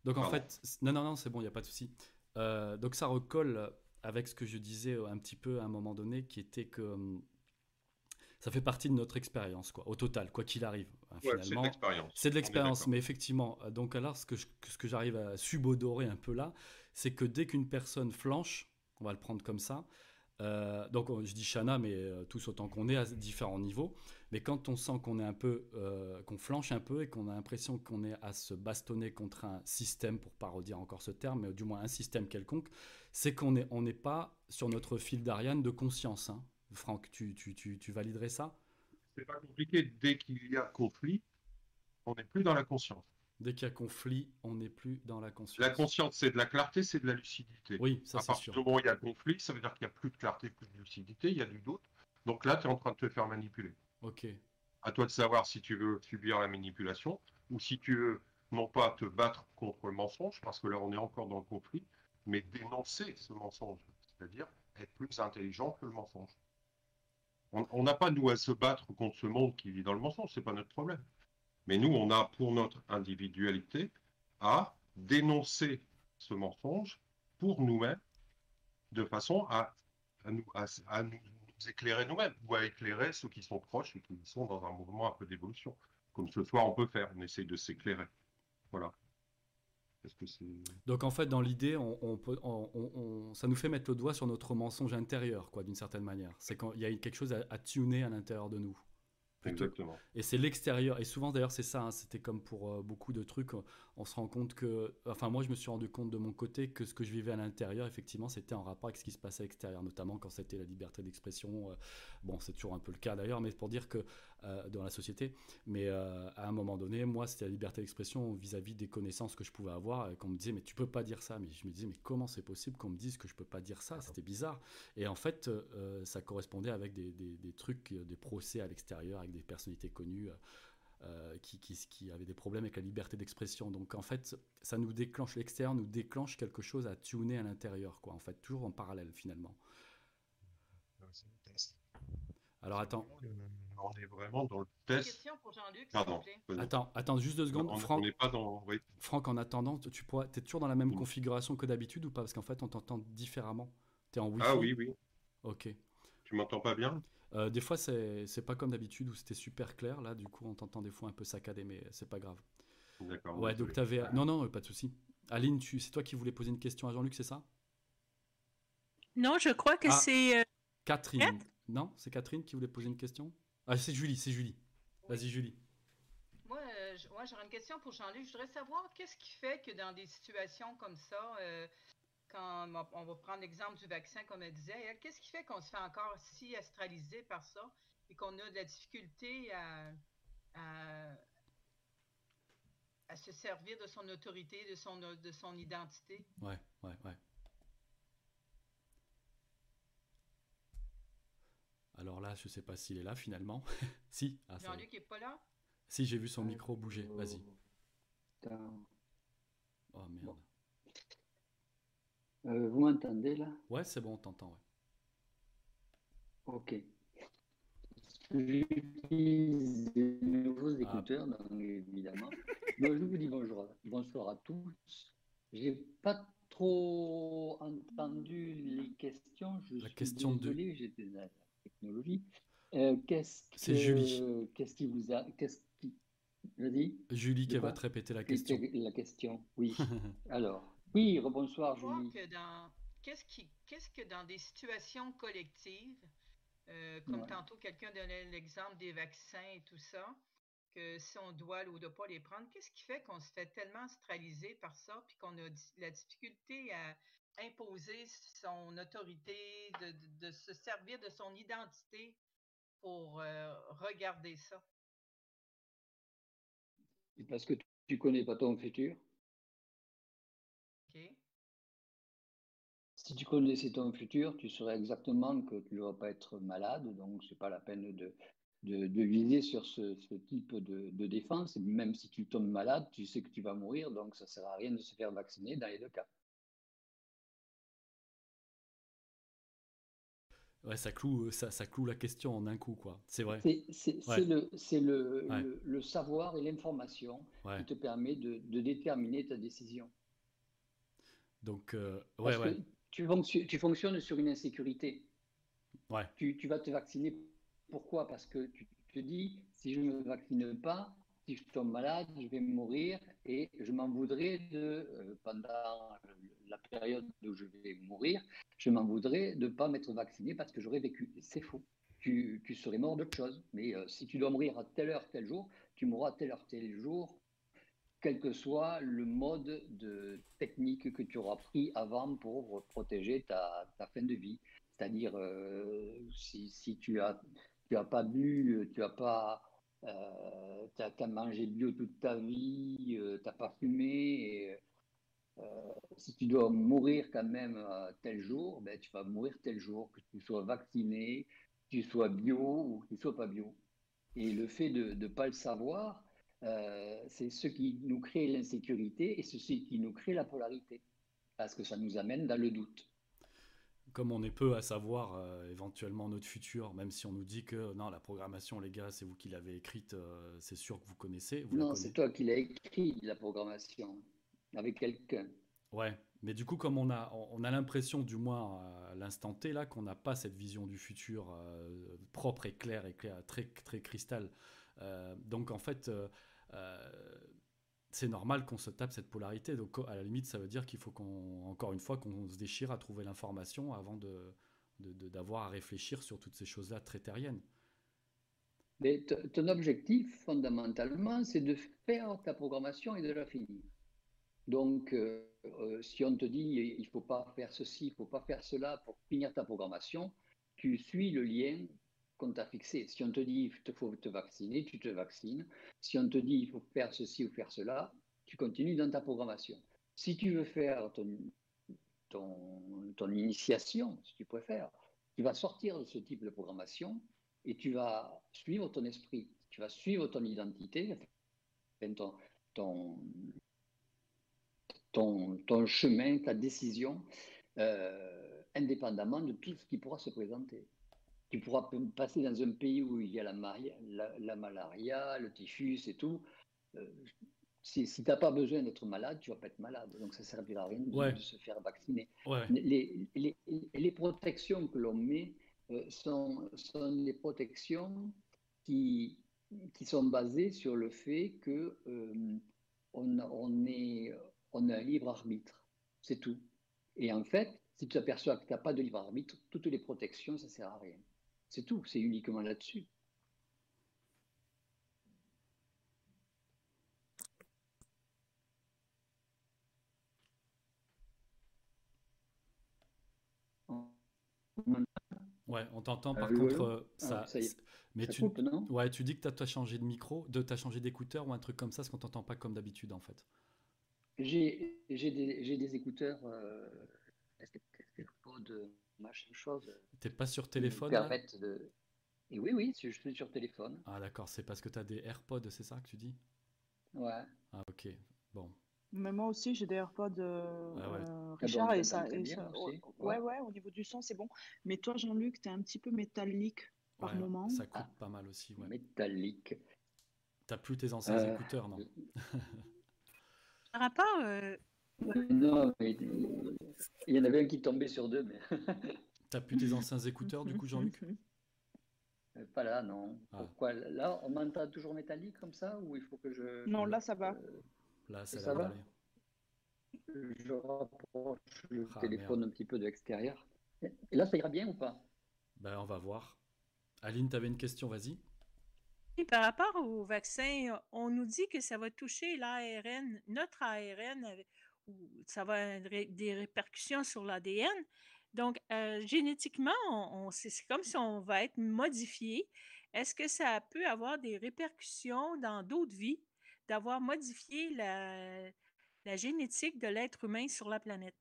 Donc, en fait, non, non, non, c'est bon, il n'y a pas de souci. Euh, donc, ça recolle avec ce que je disais un petit peu à un moment donné, qui était que hum, ça fait partie de notre expérience, quoi, au total, quoi qu'il arrive. Hein, finalement, c'est de l'expérience. mais effectivement, euh, donc alors, ce que, ce que j'arrive à subodorer un peu là, c'est que dès qu'une personne flanche, on va le prendre comme ça, euh, donc je dis Shana, mais euh, tous autant qu'on est à différents niveaux. Mais quand on sent qu'on est un peu, qu'on flanche un peu et qu'on a l'impression qu'on est à se bastonner contre un système, pour pas redire encore ce terme, mais du moins un système quelconque, c'est qu'on n'est on n'est pas sur notre fil d'Ariane de conscience. Hein. Franck, tu, tu, tu, tu validerais ça? C'est pas compliqué. Dès qu'il y a conflit, on n'est plus dans la conscience. Dès qu'il y a conflit, on n'est plus dans la conscience. La conscience, c'est de la clarté, c'est de la lucidité. Oui, ça c'est sûr. À partir du moment où il y a conflit, ça veut dire qu'il n'y a plus de clarté, plus de lucidité, il y a du doute. Donc là, tu es en train de te faire manipuler. Ok. À toi de savoir si tu veux subir la manipulation ou si tu veux non pas te battre contre le mensonge, parce que là, on est encore dans le conflit, mais dénoncer ce mensonge, c'est-à-dire être plus intelligent que le mensonge. On n'a pas, nous, à se battre contre ce monde qui vit dans le mensonge, ce n'est pas notre problème. Mais nous, on a pour notre individualité à dénoncer ce mensonge pour nous-mêmes, de façon à, nous, éclairer nous-mêmes, ou à éclairer ceux qui sont proches et qui sont dans un mouvement un peu d'évolution. Comme ce soir, on peut faire, on essaye de s'éclairer. Voilà. Donc en fait, dans l'idée, on, ça nous fait mettre le doigt sur notre mensonge intérieur, quoi, d'une certaine manière. C'est qu'il y a quelque chose à, tuner à l'intérieur de nous. Exactement. Et c'est l'extérieur. Et souvent, d'ailleurs, c'est ça. Hein, c'était comme pour euh, beaucoup de trucs. On se rend compte que. Enfin, moi, je me suis rendu compte de mon côté que ce que je vivais à l'intérieur, effectivement, c'était en rapport avec ce qui se passait à l'extérieur, notamment quand c'était la liberté d'expression. Euh, bon, c'est toujours un peu le cas d'ailleurs, mais pour dire que euh, dans la société. Mais à un moment donné, moi, c'était la liberté d'expression vis-à-vis des connaissances que je pouvais avoir. Et qu'on me disait, mais tu peux pas dire ça. Mais je me disais, mais comment c'est possible qu'on me dise que je peux pas dire ça? C'était bizarre. Et en fait, ça correspondait avec des, des, des trucs, des procès à l'extérieur des personnalités connues. Euh, qui, qui, qui, avaient des problèmes avec la liberté d'expression. Donc en fait, ça nous déclenche, l'extérieur nous déclenche quelque chose à tuner à l'intérieur, quoi. En fait, toujours en parallèle finalement. Alors attends. On est vraiment dans le test. Question pour Jean-Luc, Pardon. Attends, attends juste deux secondes. Franck, on pas dans... Franck, en attendant, tu pourrais, es toujours dans la même configuration que d'habitude ou pas? Parce qu'en fait, on t'entend différemment. Tu es en Wi-Fi? Ah oui, oui. Ok. Tu m'entends pas bien? Euh, des fois, c'est pas comme d'habitude où c'était super clair. Là, du coup, on t'entend des fois un peu saccadé, mais c'est pas grave. D'accord. Ouais, donc avais... Non, non, pas de souci. Aline, tu... c'est toi qui voulais poser une question à Jean-Luc, c'est ça? Non, je crois que ah, c'est. Euh, Catherine. Non, c'est Catherine qui voulait poser une question? Ah, c'est Julie, c'est Julie. Vas-y, Julie. Moi, euh, j'aurais une question pour Jean-Luc. Je voudrais savoir qu'est-ce qui fait que dans des situations comme ça, quand on va prendre l'exemple du vaccin, comme elle disait, qu'est-ce qui fait qu'on se fait encore si astraliser par ça et qu'on a de la difficulté à, à, se servir de son autorité, de son, de son identité? Ouais, ouais, ouais. Alors là, je ne sais pas s'il est là finalement. si. Ah, Jean-Luc n'est pas là? Si, j'ai vu son micro bouger. Vas-y. Oh merde. Euh, vous m'entendez là? Ouais, c'est bon, on t'entend. Ouais. Ok. J'utilise de nouveaux ah. écouteurs, donc, évidemment. je vous dis bonjour, bonsoir à tous. J'ai pas trop entendu les questions. Je la question désolé, de... j'étais technologie. Euh, qu'est-ce C'est Julie. Qu'est-ce qui vous a. Qu'est-ce qui. Vas-y. Julie qui va te répéter la question. La question, oui. Alors. Oui, rebonsoir, Julie. Qu'est-ce qui... Qu'est-ce que dans des situations collectives, euh, comme tantôt quelqu'un donnait l'exemple des vaccins et tout ça, que si on doit ou ne doit pas les prendre, qu'est-ce qui fait qu'on se fait tellement astraliser par ça, puis qu'on a la difficulté à imposer son autorité, de, se servir de son identité pour euh, regarder ça? Parce que tu ne connais pas ton futur? Si tu connaissais ton futur, tu saurais exactement que tu ne vas pas être malade, donc ce n'est pas la peine de, de, viser sur ce, type de, défense. Même si tu tombes malade, tu sais que tu vas mourir, donc ça ne sert à rien de se faire vacciner dans les deux cas. Ouais, ça cloue, ça, ça cloue la question en un coup, quoi. C'est vrai. C'est le, le, le, savoir et l'information qui te permet de, déterminer ta décision. Donc, euh, tu, tu, fonctionnes sur une insécurité. Ouais. Tu, tu, vas te vacciner. Pourquoi? Parce que tu te dis, si je ne me vaccine pas, si je tombe malade, je vais mourir et je m'en voudrais de, euh, pendant la période où je vais mourir, je m'en voudrais de ne pas m'être vacciné parce que j'aurais vécu. C'est faux. Tu, tu, serais mort d'autre chose. Mais euh, si tu dois mourir à telle heure, tel jour, tu mourras à telle heure, tel jour, quel que soit le mode de technique que tu auras pris avant pour protéger ta, fin de vie. C'est-à-dire, euh, si, tu as, tu as pas bu, tu as pas, euh, as, mangé bio toute ta vie, euh, tu n'as pas fumé, si tu dois mourir quand même tel jour, ben, tu vas mourir tel jour, que tu sois vacciné, que tu sois bio ou que tu sois pas bio. Et le fait de ne pas le savoir, euh, c'est ce qui nous crée l'insécurité et ce qui nous crée la polarité, parce que ça nous amène dans le doute. Comme on est peu à savoir euh, éventuellement notre futur, même si on nous dit que non, la programmation, les gars, c'est vous qui l'avez écrite, euh, c'est sûr que vous connaissez. non, c'est toi qui l'as écrit, la programmation, avec quelqu'un. Ouais, mais du coup, comme on a, on a l'impression, du moins à l'instant T, là, qu'on n'a pas cette vision du futur propre et claire et claire, très, très cristal. donc en fait, euh, c'est normal qu'on se tape cette polarité. Donc, à la limite, ça veut dire qu'il faut qu'on, encore une fois, qu'on se déchire à trouver l'information avant de, d'avoir à réfléchir sur toutes ces choses-là très terriennes. Mais ton objectif, fondamentalement, c'est de faire ta programmation et de la finir. Donc, euh, euh, si on te dit il ne faut pas faire ceci, il ne faut pas faire cela pour finir ta programmation, tu suis le lien qu'on t'a fixé. Si on te dit il faut te vacciner, tu te vaccines. Si on te dit il faut faire ceci ou faire cela, tu continues dans ta programmation. Si tu veux faire ton, ton, initiation, si tu préfères, tu vas sortir de ce type de programmation et tu vas suivre ton esprit, tu vas suivre ton identité, ton, ton, ton chemin, ta décision, euh, indépendamment de tout ce qui pourra se présenter. Tu pourras passer dans un pays où il y a la, la, la malaria, le typhus et tout. Euh, si, si tu n'as pas besoin d'être malade, tu vas pas être malade. Donc ça ne servira à rien de, se faire vacciner. Les, les, les, protections que l'on met euh, sont, sont des protections qui, qui sont basées sur le fait que on, on, est, on a un libre arbitre. C'est tout. Et en fait, si tu t'aperçois que tu n'as pas de libre arbitre, toutes les protections, ça ne sert à rien. C'est tout, c'est uniquement là-dessus. Ouais, on t'entend par contre. Euh, ça, ah, mais tu, ouais, tu dis que tu as, changé de micro, de as changé d'écouteur ou un truc comme ça, parce qu'on t'entend pas comme d'habitude en fait. J'ai des, des, écouteurs euh, de machin chose. T'es pas sur téléphone de... Et oui, oui, je suis sur téléphone. Ah d'accord, c'est parce que tu as des AirPods, c'est ça que tu dis? Ouais. Ah ok, bon. Mais moi aussi, j'ai des AirPods euh, ah ouais. Euh, ah Richard, et ça, et ça ouais, ouais, au niveau du son, c'est bon. Mais toi, Jean-Luc, tu es un petit peu métallique par moment. Ça coûte pas mal aussi, ouais. Métallique. T'as plus tes anciens euh, écouteurs, non? rapport. Euh... Non, mais il y en avait un qui tombait sur deux. Mais... T'as plus tes anciens écouteurs, du coup, Jean-Luc? Euh, Pas là, non. Ah. Pourquoi? Là, on m'entend toujours métallique comme ça Ou il faut que je. Non, là, ça va. Euh, là, ça, ça va. Je rapproche le ah, téléphone un petit peu de l'extérieur. Et là, ça ira bien ou pas? Ben, on va voir. Aline, tu avais une question, vas-y par rapport au vaccin, on nous dit que ça va toucher l'ARN, notre ARN, ça va avoir des répercussions sur l'ADN. Donc, euh, génétiquement, on, c'est comme si on va être modifié. Est-ce que ça peut avoir des répercussions dans d'autres vies d'avoir modifié la, génétique de l'être humain sur la planète?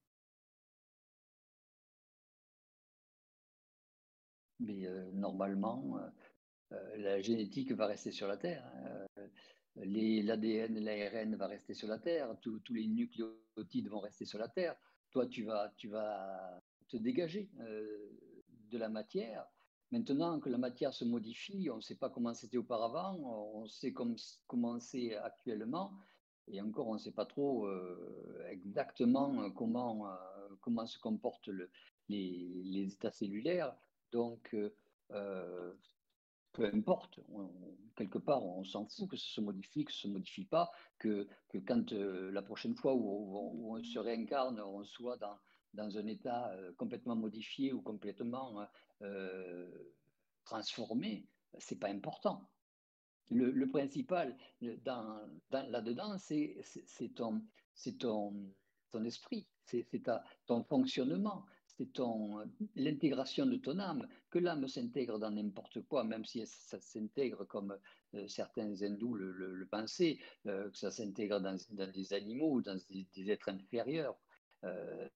Mais euh, normalement, euh, la génétique va rester sur la Terre. Hein. Euh, L'ADN, l'ARN va rester sur la Terre. Tous les nucléotides vont rester sur la Terre. Toi, tu vas, tu vas te dégager euh, de la matière. Maintenant que la matière se modifie, on ne sait pas comment c'était auparavant, on sait comment c'est actuellement, et encore on ne sait pas trop exactement comment, se comportent le, les, les, états cellulaires. Donc, peu importe, quelque part, on s'en fout que ça se modifie, que ça se modifie pas, que, quand euh, la prochaine fois où, on se réincarne, on soit dans, un état euh, complètement modifié ou complètement euh, transformé, c'est pas important. Le, principal dans, là-dedans, c'est ton esprit, c'est ton fonctionnement, c'est l'intégration de ton âme, que l'âme s'intègre dans n'importe quoi, même si ça s'intègre comme euh, certains hindous le, pensaient, euh, que ça s'intègre dans, des animaux ou dans des, êtres inférieurs. Euh,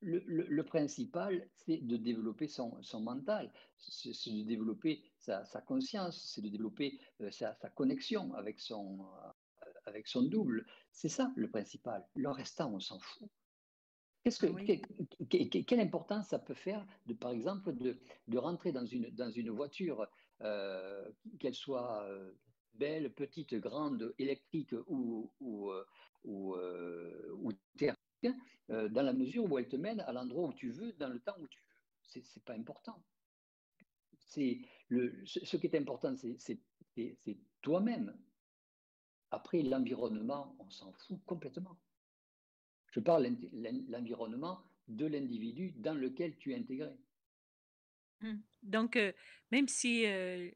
le, principal, c'est de développer son, mental, c'est de développer sa, conscience, c'est de développer sa, sa, connexion avec son, avec son double. C'est ça le principal. Le restant, on s'en fout. Qu'est-ce que, quelle importance ça peut faire, de, par exemple, de, de rentrer dans une, dans une voiture, euh, qu'elle soit euh, belle, petite, grande, électrique ou, ou, euh, ou, dans la mesure où elle te mène à l'endroit où tu veux, dans le temps où tu veux. C'est, c'est pas important. C'est le, ce qui est important, c'est, c'est, c'est toi-même. Après, l'environnement, on s'en fout complètement. Je parle l'environnement de l'individu dans lequel tu es intégré. Mmh. Donc, euh, même si, euh,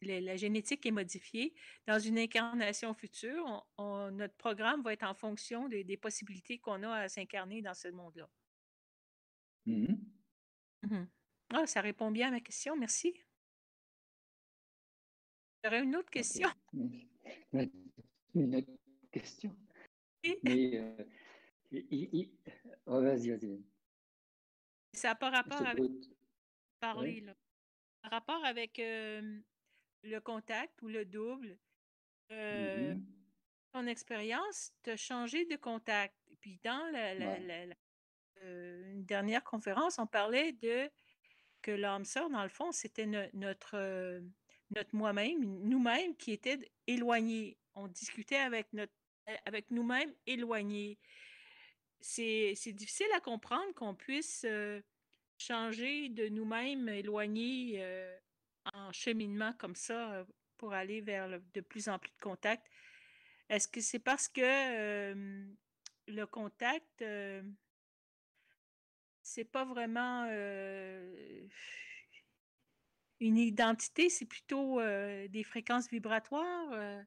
la génétique est modifiée. Dans une incarnation future, notre programme va être en fonction des, possibilités qu'on a à s'incarner dans ce monde-là. Mm-hmm. Mm-hmm. Ah, ça répond bien à ma question, merci. J'aurais une autre question. Une autre question. Mais, euh, oh, vas-y, vas-y. Ça n'a pas rapport avec parler, là. rapport avec le contact ou le double. Euh, mmh ton expérience t'a changé de contact. Puis dans la, une dernière conférence, on parlait de que l'âme sœur, dans le fond, c'était notre, notre moi-même, nous-mêmes qui étaient éloignés. On discutait avec, notre, avec nous-mêmes éloignés. C'est difficile à comprendre qu'on puisse changer de nous-mêmes éloignés en cheminement comme ça pour aller vers de plus en plus de contacts. Est-ce que c'est parce que le contact, c'est pas vraiment une identité, c'est plutôt des fréquences vibratoires?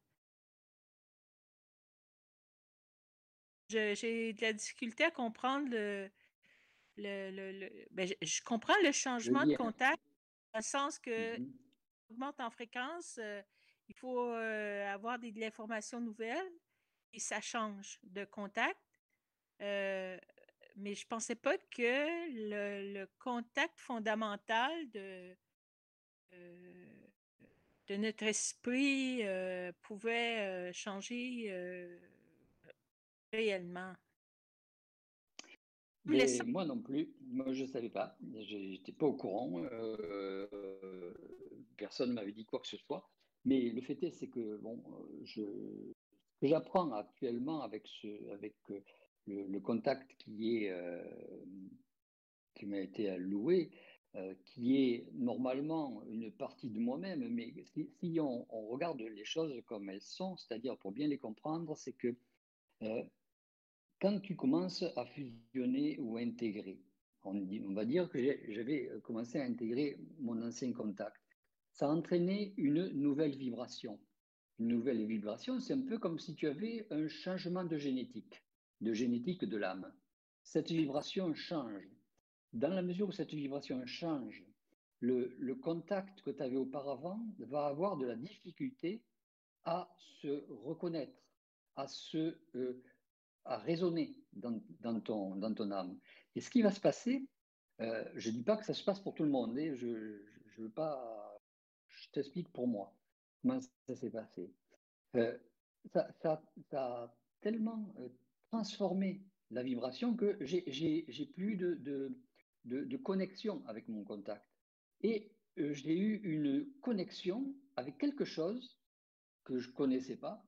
J'ai de la difficulté à comprendre le. le, ben, je, comprends le changement de contact, dans le sens que mmh augmente en fréquence, il faut avoir des, de l'information nouvelle et ça change de contact. mais je ne pensais pas que le, contact fondamental de, de notre esprit pouvait changer réellement? moi non plus, moi je ne savais pas, je n'étais pas au courant, personne ne m'avait dit quoi que ce soit. Mais le fait est, c'est que bon, je, ce que j'apprends actuellement avec, ce, avec le, contact qui est qui m'a été alloué, qui est normalement une partie de moi-même, mais si, on, on, regarde les choses comme elles sont, c'est-à-dire pour bien les comprendre, c'est que quand tu commences à fusionner ou intégrer, on, va dire que j'avais commencé à intégrer mon ancien contact, ça a entraîné une nouvelle vibration. Une nouvelle vibration, c'est un peu comme si tu avais un changement de génétique, de génétique de l'âme. Cette vibration change. Dans la mesure où cette vibration change, le, le contact que tu avais auparavant va avoir de la difficulté à se reconnaître, à se euh, à résonner dans, ton, âme. Et ce qui va se passer, euh, je ne dis pas que ça se passe pour tout le monde, je ne veux pas, je t'explique pour moi comment ça s'est passé. Euh, ça, a tellement euh, transformé la vibration que j'ai plus de, de, connexion avec mon contact. Et j'ai eu une connexion avec quelque chose que je ne connaissais pas,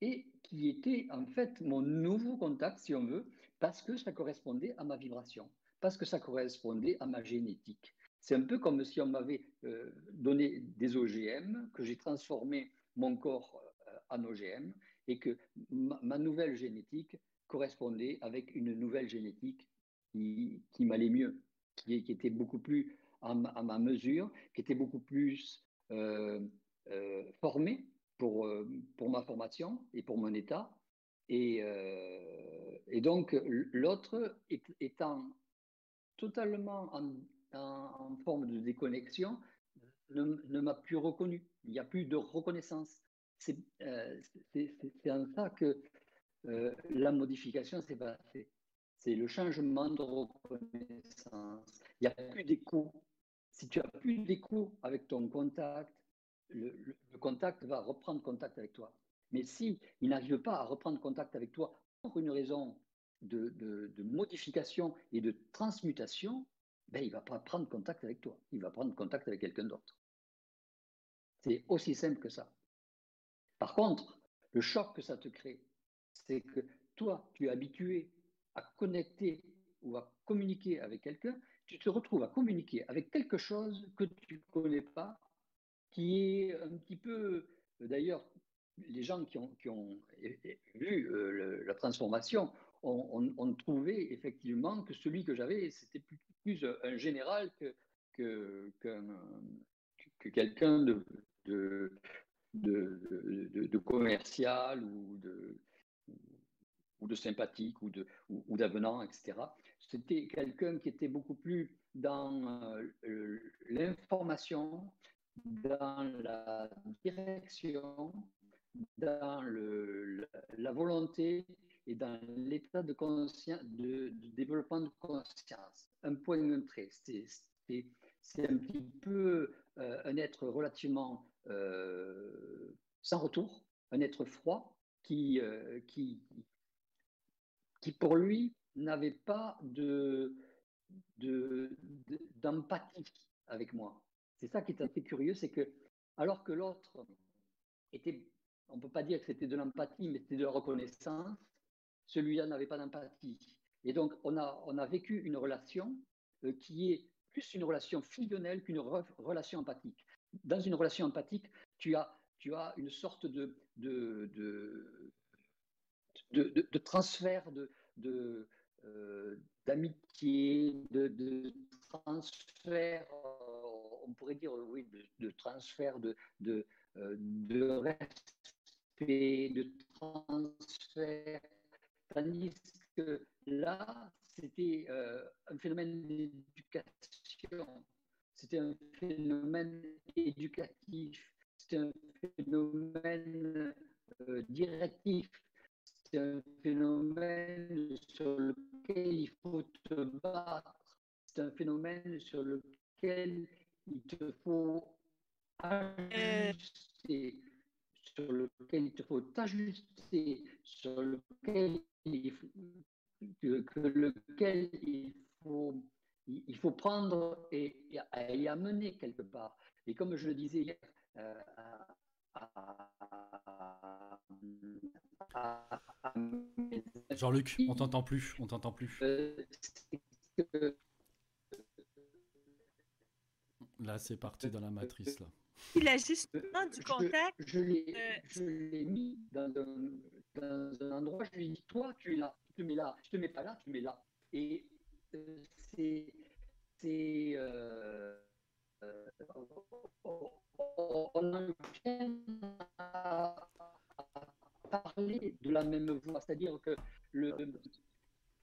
et qui était en fait mon nouveau contact, si on veut, parce que ça correspondait à ma vibration, parce que ça correspondait à ma génétique. C'est un peu comme si on m'avait euh, donné des OGM, que j'ai transformé mon corps euh, en OGM, et que ma, nouvelle génétique correspondait avec une nouvelle génétique qui, m'allait mieux, qui, qui, était beaucoup plus à ma, mesure, qui était beaucoup plus euh, formée pour, euh, pour ma formation et pour mon état. Et, euh, et donc, l'autre étant totalement en, en, forme de déconnexion, ne, m'a plus reconnu. Il n'y a plus de reconnaissance. C'est euh, en ça que la modification s'est passée. C'est le changement de reconnaissance. Il n'y a plus d'écho. Si tu as plus d'écho avec ton contact, le, contact va reprendre contact avec toi. Mais s'il il n'arrive pas à reprendre contact avec toi pour une raison de, modification et de transmutation, ben, il va pas prendre contact avec toi. Il va prendre contact avec quelqu'un d'autre. C'est aussi simple que ça. Par contre, le choc que ça te crée, c'est que toi, tu es habitué à connecter ou à communiquer avec quelqu'un, tu te retrouves à communiquer avec quelque chose que tu ne connais pas qui est un petit peu, d'ailleurs, les gens qui ont, vu euh, la transformation ont, trouvé effectivement que celui que j'avais, c'était plus, un général que, que quelqu'un de, de, de, commercial ou de, ou de sympathique ou, de, ou, d'avenant, etc. C'était quelqu'un qui était beaucoup plus dans euh, l'information, dans la direction, dans le, la, volonté et dans l'état de, conscience, de, développement de conscience. Un point, un trait. C'est un petit peu euh, un être relativement euh, sans retour, un être froid qui, euh, qui, qui pour lui n'avait pas de, d'empathie avec moi. C'est ça qui est assez curieux, c'est que alors que l'autre était, on ne peut pas dire que c'était de l'empathie, mais c'était de la reconnaissance, celui-là n'avait pas d'empathie. Et donc on a, on a vécu une relation qui est plus une relation fusionnelle qu'une relation empathique. Dans une relation empathique, tu as, tu as une sorte de, de, de, de, transfert de, euh, d'amitié, de, transfert, euh, on pourrait dire, oui, de, transfert de, de, euh, de respect, de transfert. Tandis que là, c'était un phénomène d'éducation, c'était un phénomène éducatif, c'était un phénomène directif, c'est un phénomène sur lequel il faut te battre. C'est un phénomène sur lequel il te faut ajuster, sur lequel il te faut t'ajuster, sur lequel il faut, que, lequel il faut, il faut prendre et, amener quelque part. Et comme je le disais hier euh, Jean-Luc, on t'entend plus, on t'entend plus. Là, c'est parti dans la matrice. Là. Il a juste du contact. Je, je l'ai mis dans un, dans un, endroit, je lui ai dit, toi, tu es là, tu te mets là, je te mets pas là, tu mets là. Et euh, c'est. c'est euh, on en vient parler de la même voix, c'est-à-dire que le,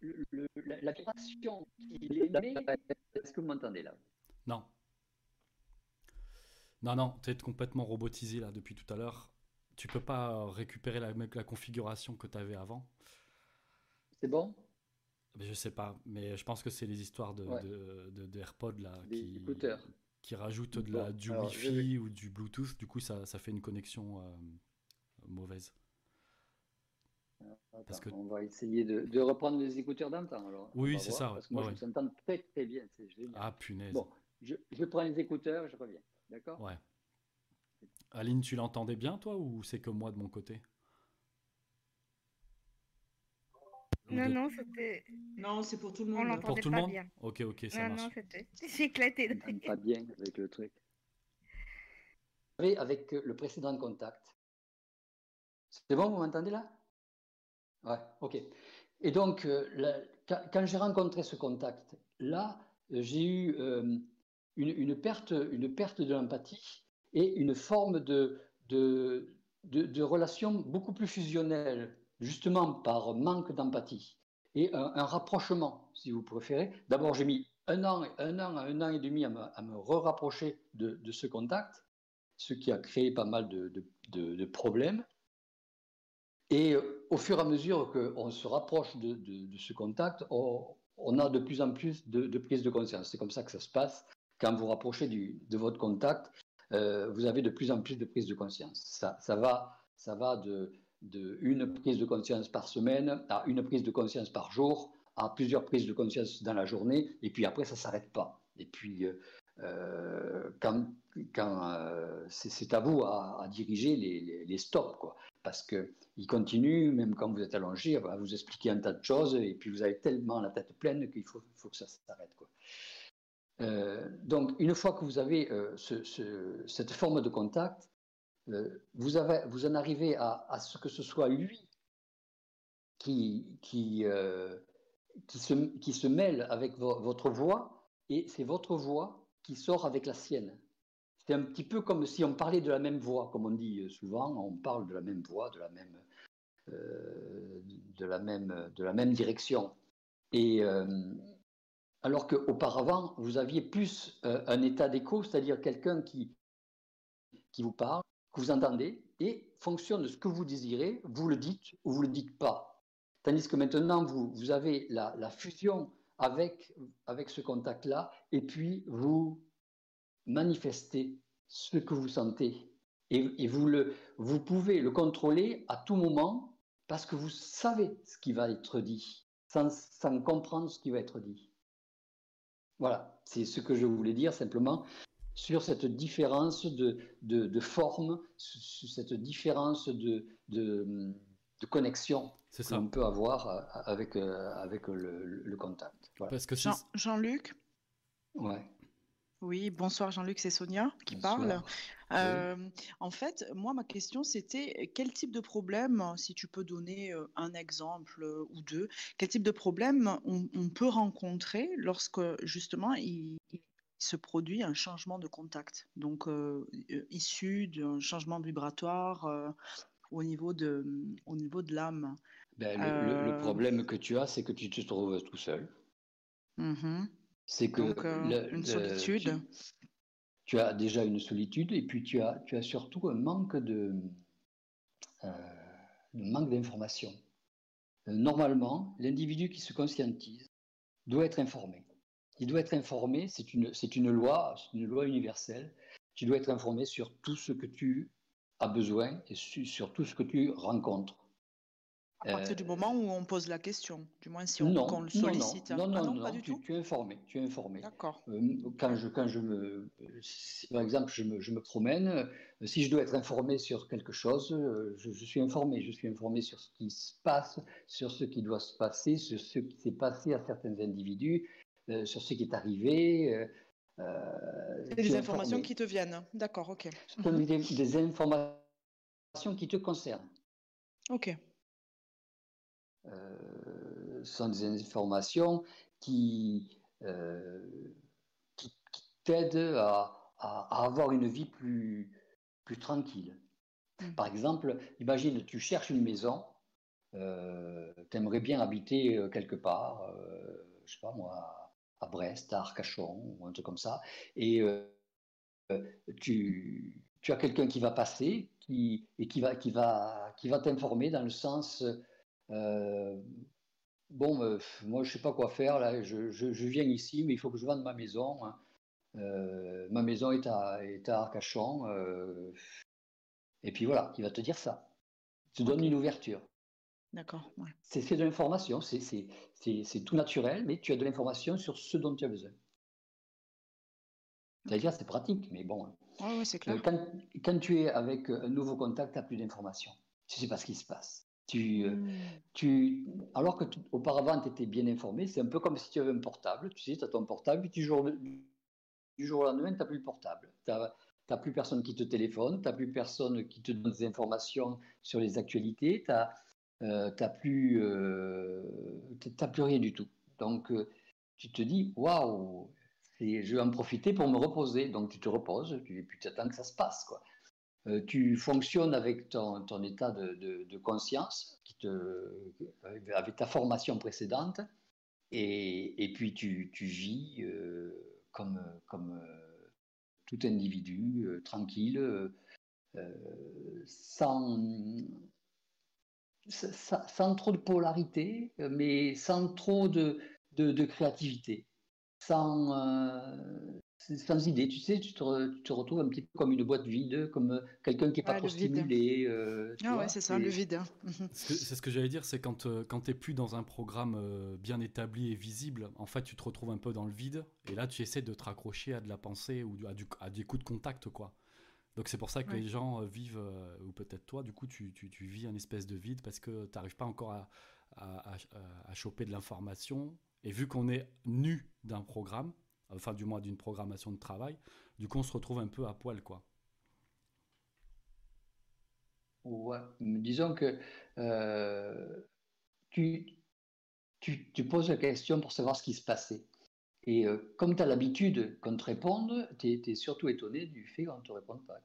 le, la création qu'il aimait. Est-ce que vous m'entendez là? Non. Non, non, tu es complètement robotisé là depuis tout à l'heure. Tu peux pas récupérer la, la configuration que tu avais avant. C'est bon? Mais Je sais pas, mais je pense que c'est les histoires de, de, de, AirPods là qui, qui rajoutent de la, du Wi-Fi ou du Bluetooth. Du coup, ça, ça fait une connexion euh, mauvaise. Parce que... On va essayer de, reprendre les écouteurs d'antan. Alors. Oui, c'est ça. Parce que moi, je très très bien. Ah, punaise. Bon, je, je, prends les écouteurs, je reviens. D'accord Ouais. Aline, tu l'entendais bien, toi, ou c'est que moi de mon côté? Non, non, c'était. Non, c'est pour tout le monde. On pour tout le monde? bien. Ok, ok, ça non, marche. Non, c'était. J'ai éclaté. Pas bien avec le truc. Avec le précédent contact. C'est bon, vous m'entendez là? Ouais, ok. Et donc, euh, quand, j'ai rencontré ce contact, là, j'ai eu euh, une, perte, une perte de l'empathie et une forme de, de, de, relation beaucoup plus fusionnelle, justement par manque d'empathie et un, rapprochement, si vous préférez. D'abord, j'ai mis un an, un an un an et demi à me, à me re-rapprocher de, ce contact, ce qui a créé pas mal de, de problèmes. Et euh, au fur et à mesure qu'on se rapproche de, ce contact, on, a de plus en plus de, prise de conscience. C'est comme ça que ça se passe. Quand vous rapprochez de votre contact, euh, vous avez de plus en plus de prise de conscience. Ça, va, ça va de, une prise de conscience par semaine à une prise de conscience par jour, à plusieurs prises de conscience dans la journée, et puis après, ça ne s'arrête pas. Et puis, euh, quand, c'est à vous à, diriger les, les, stops, parce qu'il continue, même quand vous êtes allongé, à vous expliquer un tas de choses, et puis vous avez tellement la tête pleine qu'il faut, que ça s'arrête. Euh, donc, une fois que vous avez euh, cette forme de contact, euh, vous, en arrivez à, ce que ce soit lui qui, se, mêle avec votre voix, et c'est votre voix qui sort avec la sienne. c'est un petit peu comme si on parlait de la même voix, comme on dit souvent, on parle de la même voix, de la même, direction. Alors qu'auparavant, vous aviez plus euh, un état d'écho, c'est-à-dire quelqu'un qui, vous parle, que vous entendez, et fonction de ce que vous désirez, vous le dites ou vous le dites pas. Tandis que maintenant, vous, avez la, fusion avec, ce contact-là, et puis vous manifestez ce que vous sentez. Et, vous, pouvez le contrôler à tout moment parce que vous savez ce qui va être dit, sans comprendre ce qui va être dit. Voilà, c'est ce que je voulais dire simplement sur cette différence de, de, de forme, sur cette différence de, de, de connexion qu'on peut avoir euh, avec, euh, avec le, le contact. Voilà. Parce que Jean-Luc? Ouais. Oui, bonsoir Jean-Luc, c'est Sonia qui parle. Euh, en fait, moi, ma question, c'était quel type de problème, si tu peux donner euh, un exemple euh, ou deux, quel type de problème on, peut rencontrer lorsque justement il, se produit un changement de contact, donc issu d'un changement vibratoire au niveau de, au niveau de l'âme. Ben, le, problème que tu as, c'est que tu te trouves tout seul. Mmh c'est que euh, une solitude. Tu, as déjà une solitude et puis tu as, tu as surtout un manque de euh, manque d'information. Euh, normalement, l'individu qui se conscientise doit être informé. Il doit être informé, c'est une, c'est une loi, c'est une loi universelle. Tu dois être informé sur tout ce que tu as besoin et sur tout ce que tu rencontres. À partir du moment où on pose la question, du moins si on, non, le sollicite. Non, non, non, pas du tu, tout. Tu es informé, tu es informé. D'accord. Euh, quand je, quand je me, par exemple, je me, je me, promène, euh, si je dois être informé sur quelque chose, euh, je, je, suis informé. Je suis informé sur ce qui se passe, sur ce qui doit se passer, sur ce qui s'est passé à certains individus, sur ce qui est arrivé. Euh, des informations qui te viennent. D'accord, ok. Des, des informations qui te concernent. Ok. Euh, sont des informations qui, euh, qui, t'aident à, à, avoir une vie plus, plus tranquille. Mmh. Par exemple, imagine, tu cherches une maison, euh, tu aimerais bien habiter euh, quelque part, euh, je sais pas moi, à Brest, à Arcachon, ou un truc comme ça, et tu, tu, as quelqu'un qui va passer qui, et qui va, qui va, qui va t'informer dans le sens euh, bon, euh, moi je sais pas quoi faire là. Je, je, je, viens ici, mais il faut que je vende ma maison. Hein. Euh, ma maison est à, est à Arcachon. et puis voilà, il va te dire ça. Il te donne une ouverture. D'accord. Ouais. C'est de l'information, c'est tout naturel, mais tu as de l'information sur ce dont tu as besoin. C'est-à-dire, c'est pratique, mais bon. Ouais, ouais, c'est clair. Quand, quand, tu es avec un nouveau contact, tu n'as plus d'informations. Tu ne sais pas ce qui se passe. Tu, euh, mmh. tu, alors que auparavant, tu étais bien informé, c'est un peu comme si tu avais un portable. Tu sais, tu as ton portable, puis du jour, du jour au lendemain, tu n'as plus le portable. Tu n'as plus personne qui te téléphone, tu n'as plus personne qui te donne des informations sur les actualités, tu n'as euh, plus, euh, plus rien du tout. Donc, euh, tu te dis, waouh, je vais en profiter pour me reposer. Donc, tu te reposes, et puis tu attends que ça se passe. Quoi. Euh, tu fonctionnes avec ton, état de, conscience, te, avec ta formation précédente, et, puis tu, vis euh, comme, euh, tout individu, euh, tranquille, euh, sans, trop de polarité, mais sans trop de, créativité, sans idée. Tu sais, tu te, tu te, retrouves un petit peu comme une boîte vide, comme euh, quelqu'un qui n'est pas trop stimulé. Euh, ah ouais, c'est ça, le vide. Mhm. C'est ce que j'allais dire, c'est quand, euh, quand tu n'es plus dans un programme euh, bien établi et visible, en fait, tu te retrouves un peu dans le vide, et là, tu essaies de te raccrocher à de la pensée ou à, du, à des coups de contact, quoi. Donc c'est pour ça que ouais. les gens vivent, ou peut-être toi, du coup, tu, tu, tu, vis un espèce de vide parce que tu n'arrives pas encore à, à, à, à choper de l'information. Et vu qu'on est nu d'un programme, enfin du moins d'une programmation de travail. Du coup, on se retrouve un peu à poil, quoi. Ouais, disons que euh, tu, tu, poses la question pour savoir ce qui se passait. Et euh, comme tu as l'habitude qu'on te réponde, tu es, surtout étonné du fait qu'on ne te réponde pas.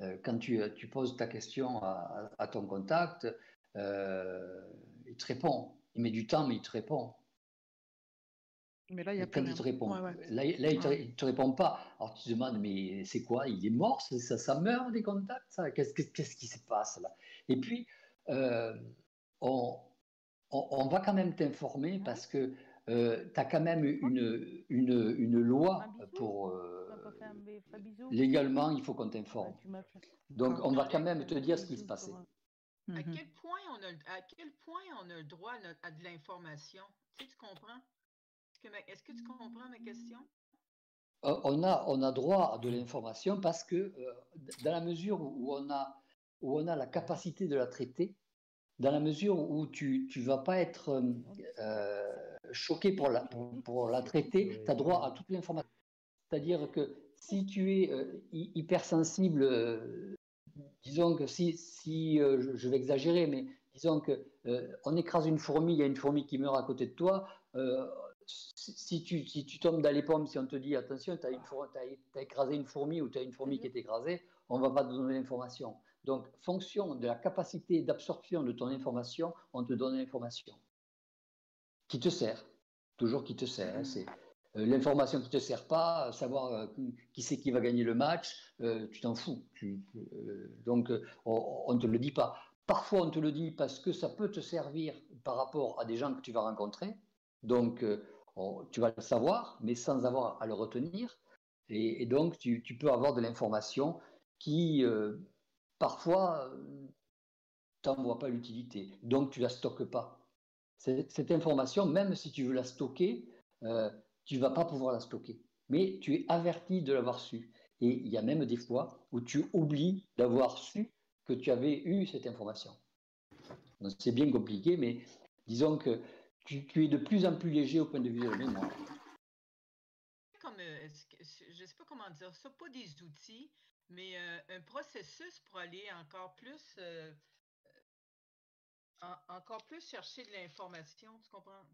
Euh, quand tu, tu, poses ta question à, ton contact, il te répond. Il met du temps, mais il te répond. Mais là, il y a Quand il te répond, là, là, il ne te, répond pas. Alors tu te demandes, mais c'est quoi? Il est mort ça, ça, meurt des contacts Qu'est-ce qu'est-ce qui se passe là? Et puis, on, on, va quand même t'informer parce que euh, tu as quand même une, une, une loi pour. Euh, légalement, il faut qu'on t'informe. Donc, on va quand même te dire ce qui se passait. À mhm. quel point on a, à quel point on a le droit à, de l'information? Tu, tu comprends? Est-ce que, tu comprends ma question? Euh, on, a, on a droit à de l'information parce que dans la mesure où on, a, où on a la capacité de la traiter, dans la mesure où tu ne vas pas être choqué pour la, pour, la traiter, tu as droit à toute l'information. C'est-à-dire que si tu es euh, hypersensible, euh, disons que si, si euh, je vais exagérer, mais disons que on écrase une fourmi, il y a une fourmi qui meurt à côté de toi, si tu, si tu tombes dans les pommes, si on te dit attention, tu as, écrasé une fourmi ou tu as une fourmi qui est écrasée, on ne va pas te donner l'information. Donc, fonction de la capacité d'absorption de ton information, on te donne l'information qui te sert. Toujours qui te sert. Hein, c'est euh, l'information qui ne te sert pas, savoir euh, qui c'est qui va gagner le match, euh, tu t'en fous. donc, on ne te le dit pas. Parfois, on te le dit parce que ça peut te servir par rapport à des gens que tu vas rencontrer. Donc, tu vas le savoir, mais sans avoir à le retenir. Et, donc, tu, peux avoir de l'information qui, parfois, t'en vois pas l'utilité. Donc, tu la stockes pas cette information, même si tu veux la stocker, euh, tu vas pas pouvoir la stocker. Mais tu es averti de l'avoir su. Et il y a même des fois où tu oublies d'avoir su que tu avais eu cette information. C'est bien compliqué, mais disons que tu, es de plus en plus léger au point de vue de la mémoire. Comme, euh, je ne sais pas comment dire ça, pas des outils, mais euh, un processus pour aller encore plus encore plus chercher de l'information, tu comprends?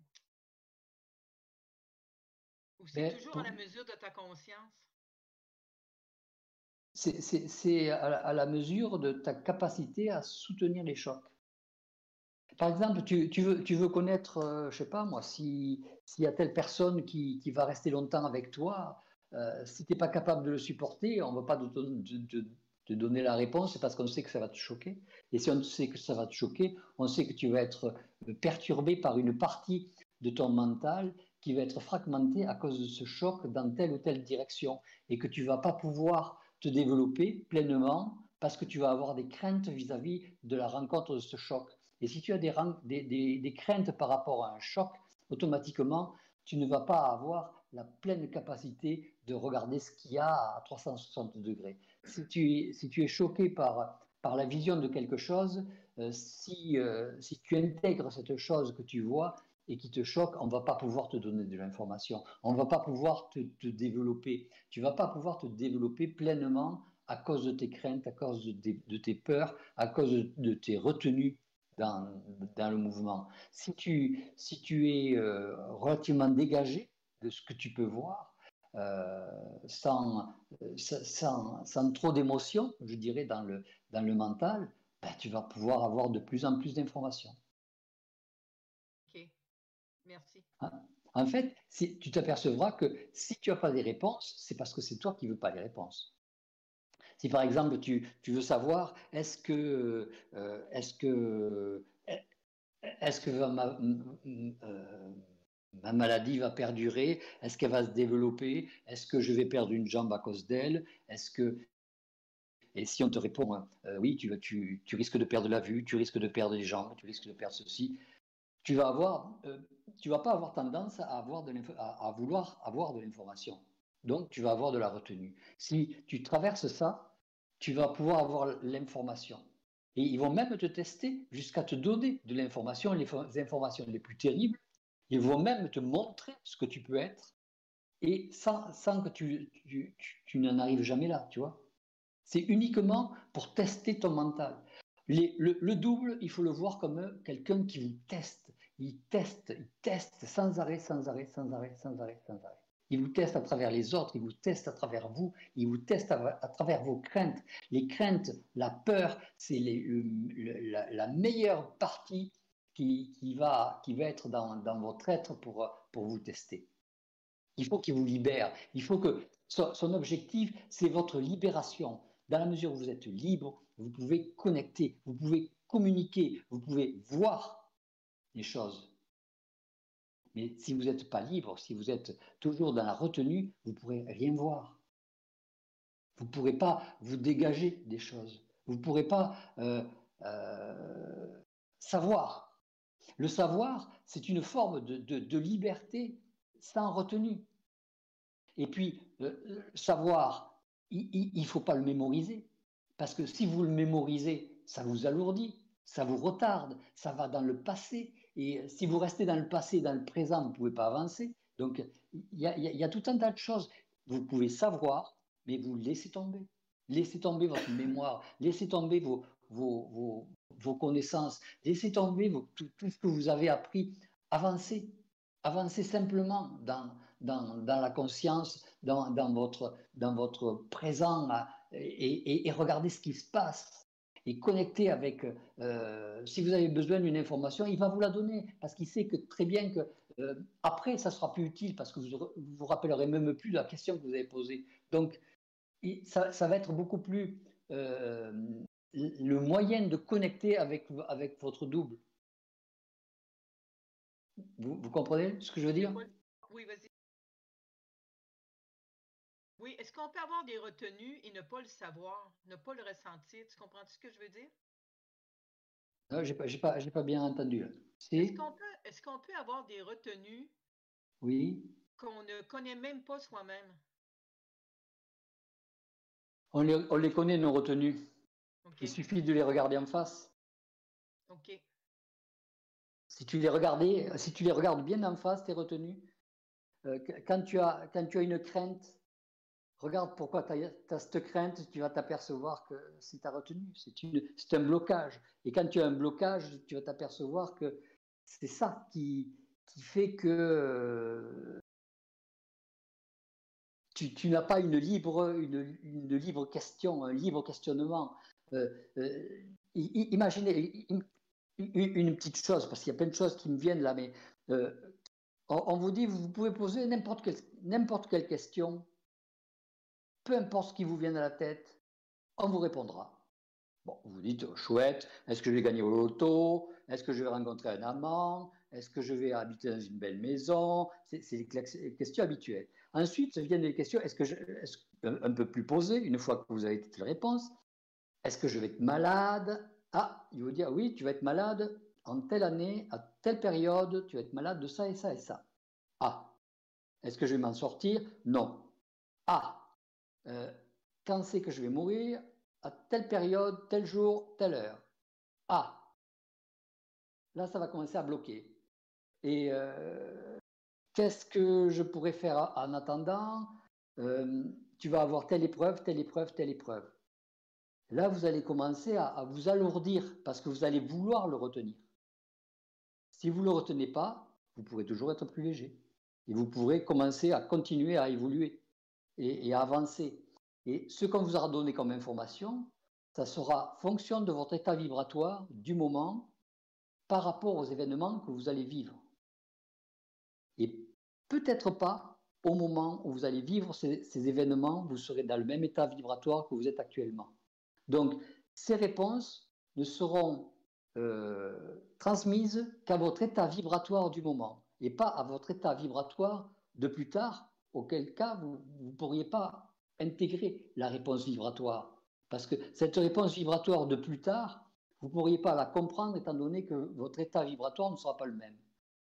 Ou c'est ben, toujours à la mesure de ta conscience? C'est à, la mesure de ta capacité à soutenir les chocs. Par exemple, tu, veux, connaître, euh, je sais pas moi, s'il y a telle personne qui, va rester longtemps avec toi, euh, si tu n'es pas capable de le supporter, on ne va pas te donner la réponse, parce qu'on sait que ça va te choquer. Et si on sait que ça va te choquer, on sait que tu vas être perturbé par une partie de ton mental qui va être fragmentée à cause de ce choc dans telle ou telle direction et que tu vas pas pouvoir te développer pleinement parce que tu vas avoir des craintes vis-à-vis de la rencontre de ce choc. Et si tu as des, craintes par rapport à un choc, automatiquement, tu ne vas pas avoir la pleine capacité de regarder ce qu'il y a à 360 degrés si tu, es, choqué par, la vision de quelque chose, euh, si, euh, si tu intègres cette chose que tu vois et qui te choque, on ne va pas pouvoir te donner de l'information. On ne va pas pouvoir te, développer. Tu ne vas pas pouvoir te développer pleinement à cause de tes craintes, à cause de tes peurs, à cause de, tes retenues dans, dans, le mouvement. Si tu, si tu es euh, relativement dégagé de ce que tu peux voir, euh, sans, sans, sans, trop d'émotion, je dirais, dans le, dans le mental, ben, tu vas pouvoir avoir de plus en plus d'informations. Ok, merci. Hein? En fait, si, tu t'apercevras que si tu n'as pas des réponses, c'est parce que c'est toi qui ne veux pas les réponses. Si par exemple tu, tu veux savoir est-ce que, euh, est-ce que, est-ce que ma, euh, ma maladie va perdurer? Est-ce qu'elle va se développer? Est-ce que je vais perdre une jambe à cause d'elle? Est-ce que et si on te répond euh, oui, tu, tu, tu, risques de perdre la vue, tu risques de perdre les jambes, tu risques de perdre ceci, tu vas avoir, tu vas pas avoir tendance à, avoir de à, vouloir avoir de l'information. Donc, tu vas avoir de la retenue. Si tu traverses ça, tu vas pouvoir avoir l'information. Et ils vont même te tester jusqu'à te donner de l'information, les informations les plus terribles, ils vont même te montrer ce que tu peux être et sans, sans que tu, tu, tu, n'en arrives jamais là, tu vois. C'est uniquement pour tester ton mental. le, le, double, il faut le voir comme quelqu'un qui vous teste, il teste, il teste sans arrêt, sans arrêt, sans arrêt, sans arrêt, sans arrêt. Il vous teste à travers les autres, il vous teste à travers vous, il vous teste à, travers vos craintes. Les craintes, la peur, c'est la, la, meilleure partie qui, va, être dans, votre être pour, vous tester. Il faut qu'il vous libère. Il faut que son objectif, c'est votre libération. Dans la mesure où vous êtes libre, vous pouvez connecter, vous pouvez communiquer, vous pouvez voir les choses. Mais si vous n'êtes pas libre, si vous êtes toujours dans la retenue, vous ne pourrez rien voir. Vous ne pourrez pas vous dégager des choses. Vous ne pourrez pas euh, euh, savoir. Le savoir, c'est une forme de, liberté sans retenue. Et puis, euh, savoir, il ne faut pas le mémoriser. Parce que si vous le mémorisez, ça vous alourdit, ça vous retarde, ça va dans le passé. Et si vous restez dans le passé, dans le présent, vous ne pouvez pas avancer. Donc, il y, a, tout un tas de choses. Vous pouvez savoir, mais vous laissez tomber. Laissez tomber votre mémoire, laissez tomber vos, vos, vos, connaissances, laissez tomber tout, ce que vous avez appris. Avancez. Avancez simplement dans, dans, dans la conscience, dans, dans, votre, dans votre présent et, regardez ce qui se passe et connectez avec. Euh, si vous avez besoin d'une information, il va vous la donner parce qu'il sait que très bien que euh, après ça sera plus utile parce que vous vous rappellerez même plus de la question que vous avez posée. Donc ça, ça va être beaucoup plus euh, le moyen de connecter avec avec votre double. Vous, vous comprenez ce que je veux dire? Oui, vas-y. Oui, est-ce qu'on peut avoir des retenues et ne pas le savoir, ne pas le ressentir? Tu comprends ce que je veux dire? Non, j'ai pas, pas, pas bien entendu. Est-ce qu'on peut, est qu'on peut avoir des retenues oui. qu'on ne connaît même pas soi-même? On les, on les connaît, nos retenues. Il suffit de les regarder en face. OK. Si tu les, regardais, si tu les regardes bien en face, tes retenues, euh, quand, tu as, quand tu as une crainte, regarde pourquoi tu as, cette crainte, tu vas t'apercevoir que c'est ta retenue, c'est un blocage. Et quand tu as un blocage, tu vas t'apercevoir que c'est ça qui, fait que euh, tu, n'as pas une libre, une, une, libre question, un libre questionnement. Euh, euh, imaginez une, petite chose, parce qu'il y a plein de choses qui me viennent là, mais on, on, vous dit, vous pouvez poser n'importe quelle, n'importe quelle question peu importe ce qui vous vient à la tête, on vous répondra. Bon, vous dites, oh, chouette, est-ce que je vais gagner au loto? Est-ce que je vais rencontrer un amant? Est-ce que je vais habiter dans une belle maison? C'est les questions habituelles. Ensuite, viennent les questions, est-ce que un peu plus posées, une fois que vous avez toutes les réponses, est-ce que je vais être malade? Ah, il vous dire, oui, tu vas être malade en telle année, à telle période, tu vas être malade de ça et ça et ça. Ah, est-ce que je vais m'en sortir? Non. Ah, euh, quand c'est que je vais mourir, à telle période, tel jour, telle heure. Ah, là, ça va commencer à bloquer. Et euh, qu'est-ce que je pourrais faire en attendant? Euh, Tu vas avoir telle épreuve, telle épreuve, telle épreuve. Là, vous allez commencer à, à, vous alourdir parce que vous allez vouloir le retenir. Si vous ne le retenez pas, vous pourrez toujours être plus léger. Et vous pourrez commencer à continuer à évoluer et, avancer. Et ce qu'on vous aura donné comme information, ça sera fonction de votre état vibratoire du moment par rapport aux événements que vous allez vivre. Et peut-être pas au moment où vous allez vivre ces, événements, vous serez dans le même état vibratoire que vous êtes actuellement. Donc, ces réponses ne seront euh, transmises qu'à votre état vibratoire du moment et pas à votre état vibratoire de plus tard auquel cas vous ne pourriez pas intégrer la réponse vibratoire. Parce que cette réponse vibratoire de plus tard, vous ne pourriez pas la comprendre étant donné que votre état vibratoire ne sera pas le même.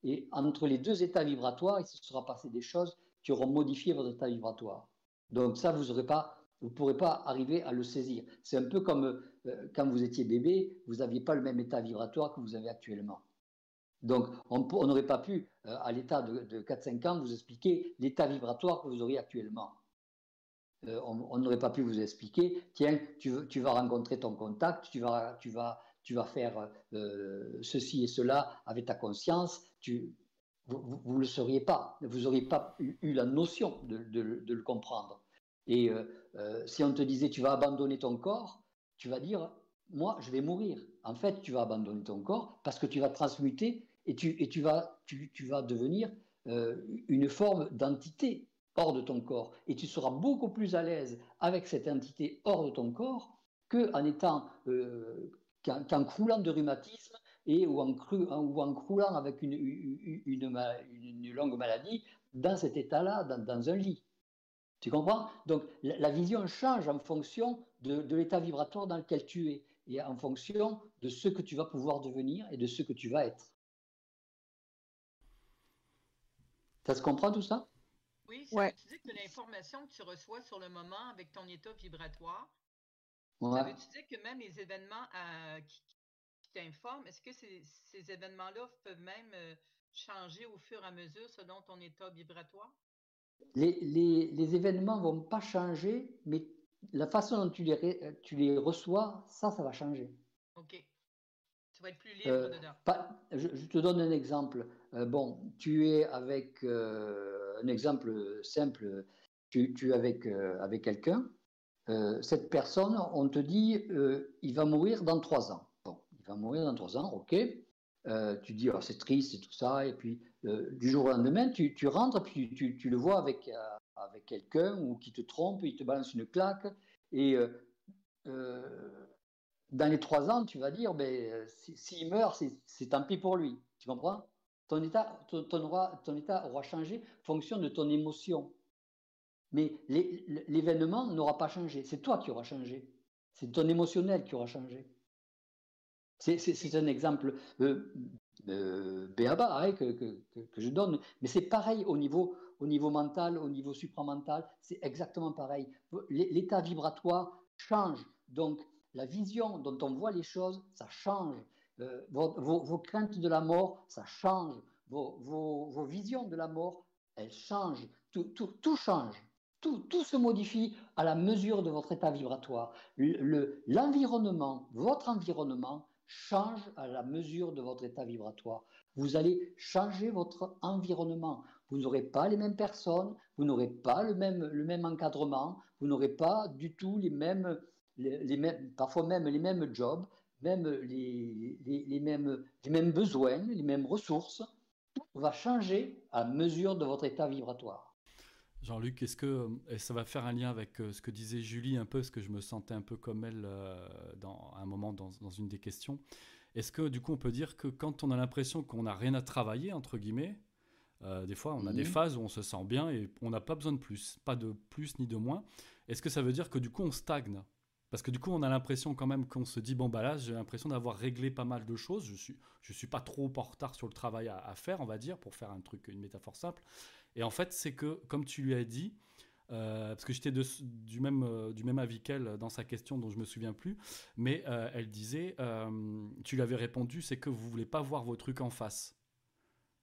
Et entre les deux états vibratoires, il se sera passé des choses qui auront modifié votre état vibratoire. Donc ça, vous ne pourrez pas arriver à le saisir. C'est un peu comme euh, quand vous étiez bébé, vous n'aviez pas le même état vibratoire que vous avez actuellement. Donc, on n'aurait pas pu, euh, à l'état de, 4-5 ans, vous expliquer l'état vibratoire que vous auriez actuellement. Euh, on n'aurait pas pu vous expliquer, tiens, tu, vas rencontrer ton contact, tu vas, tu vas faire euh, ceci et cela avec ta conscience, tu, vous ne le sauriez pas, vous n'auriez pas eu, la notion de, le comprendre. Et si on te disait tu vas abandonner ton corps, tu vas dire moi je vais mourir. En fait, tu vas abandonner ton corps parce que tu vas transmuter et tu, vas, devenir une forme d'entité hors de ton corps. Et tu seras beaucoup plus à l'aise avec cette entité hors de ton corps qu'en étant, euh, qu'en croulant de rhumatisme et ou en, en croulant avec une, longue maladie dans cet état-là, dans, un lit. Tu comprends? Donc la, vision change en fonction de l'état vibratoire dans lequel tu es et en fonction de ce que tu vas pouvoir devenir et de ce que tu vas être. Ça se comprend tout ça? Oui, ça veut dire que l'information que tu reçois sur le moment avec ton état vibratoire, ça veut dire que même les événements euh, qui, t'informent, est-ce que ces, événements-là peuvent même euh, changer au fur et à mesure selon ton état vibratoire? Les, les, événements ne vont pas changer, mais la façon dont tu les, tu les reçois, ça, ça va changer. OK. Tu vas être plus libre euh, dedans. je, te donne un exemple. Bon, tu es avec un exemple simple, tu, es avec, euh, avec quelqu'un, euh, cette personne, on te dit, euh, il va mourir dans trois ans. Bon, il va mourir dans trois ans, ok. tu dis, oh, c'est triste et tout ça, et puis du jour au lendemain, tu, tu rentres, puis tu, tu, le vois avec, avec quelqu'un ou qui te trompe, il te balance une claque, et dans les trois ans, tu vas dire, ben, s'il meurt, c'est tant pis pour lui. Tu comprends? Ton état, ton, aura, ton état aura changé fonction de ton émotion. Mais l'événement n'aura pas changé. C'est toi qui auras changé. C'est ton émotionnel qui aura changé. C'est un exemple euh, euh, béaba hein, que, que, que, je donne, mais c'est pareil au niveau, au niveau mental, au niveau supramental, c'est exactement pareil. L'état vibratoire change, donc la vision dont on voit les choses, ça change. Euh, vos, craintes de la mort, ça change. Vos, visions de la mort, elles changent. Tout, change. Tout, se modifie à la mesure de votre état vibratoire. L'environnement, votre environnement, change à la mesure de votre état vibratoire. Vous allez changer votre environnement. Vous n'aurez pas les mêmes personnes, vous n'aurez pas le même, le même encadrement, vous n'aurez pas du tout les mêmes, les mêmes, parfois même les mêmes jobs, même les, les, mêmes, les mêmes besoins, les mêmes ressources, tout va changer à mesure de votre état vibratoire. Jean-Luc, est-ce que ça va faire un lien avec euh, ce que disait Julie un peu, parce que je me sentais un peu comme elle euh, dans un moment dans, dans une des questions. Est-ce que du coup on peut dire que quand on a l'impression qu'on n'a rien à travailler, entre guillemets, euh, des fois on a des phases où on se sent bien et on n'a pas besoin de plus, pas de plus ni de moins. Est-ce que ça veut dire que du coup on stagne? Parce que du coup, on a l'impression quand même qu'on se dit bon bah là, j'ai l'impression d'avoir réglé pas mal de choses. Je suis, je suis pas trop en retard sur le travail à, faire, on va dire, pour faire un truc, une métaphore simple. Et en fait, c'est que comme tu lui as dit, euh, parce que j'étais du même euh, du même avis qu'elle dans sa question dont je me souviens plus, mais euh, elle disait, tu lui avais répondu, c'est que vous voulez pas voir vos trucs en face.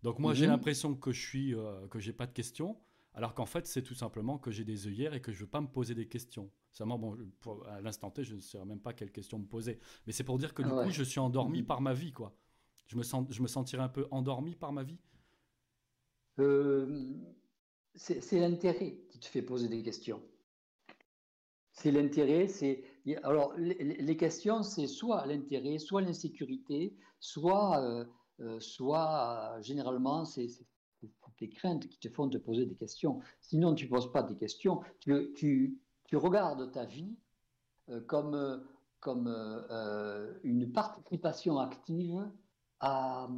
Donc moi, j'ai mhm. l'impression que je suis que j'ai pas de questions. Alors qu'en fait, c'est tout simplement que j'ai des œillères et que je ne veux pas me poser des questions. Seulement, bon, à l'instant T, je ne sais même pas quelles questions me poser. Mais c'est pour dire que du coup, je suis endormi par ma vie, quoi. Je me, sens, je me sentirais un peu endormi par ma vie. Euh, c'est l'intérêt qui te fait poser des questions. C'est l'intérêt, c'est alors les, questions, c'est soit l'intérêt, soit l'insécurité, soit euh, euh, soit généralement c'est tes craintes qui te font te poser des questions. Sinon, tu ne poses pas des questions. Tu, tu, tu regardes ta vie euh, comme, comme euh, une participation active à,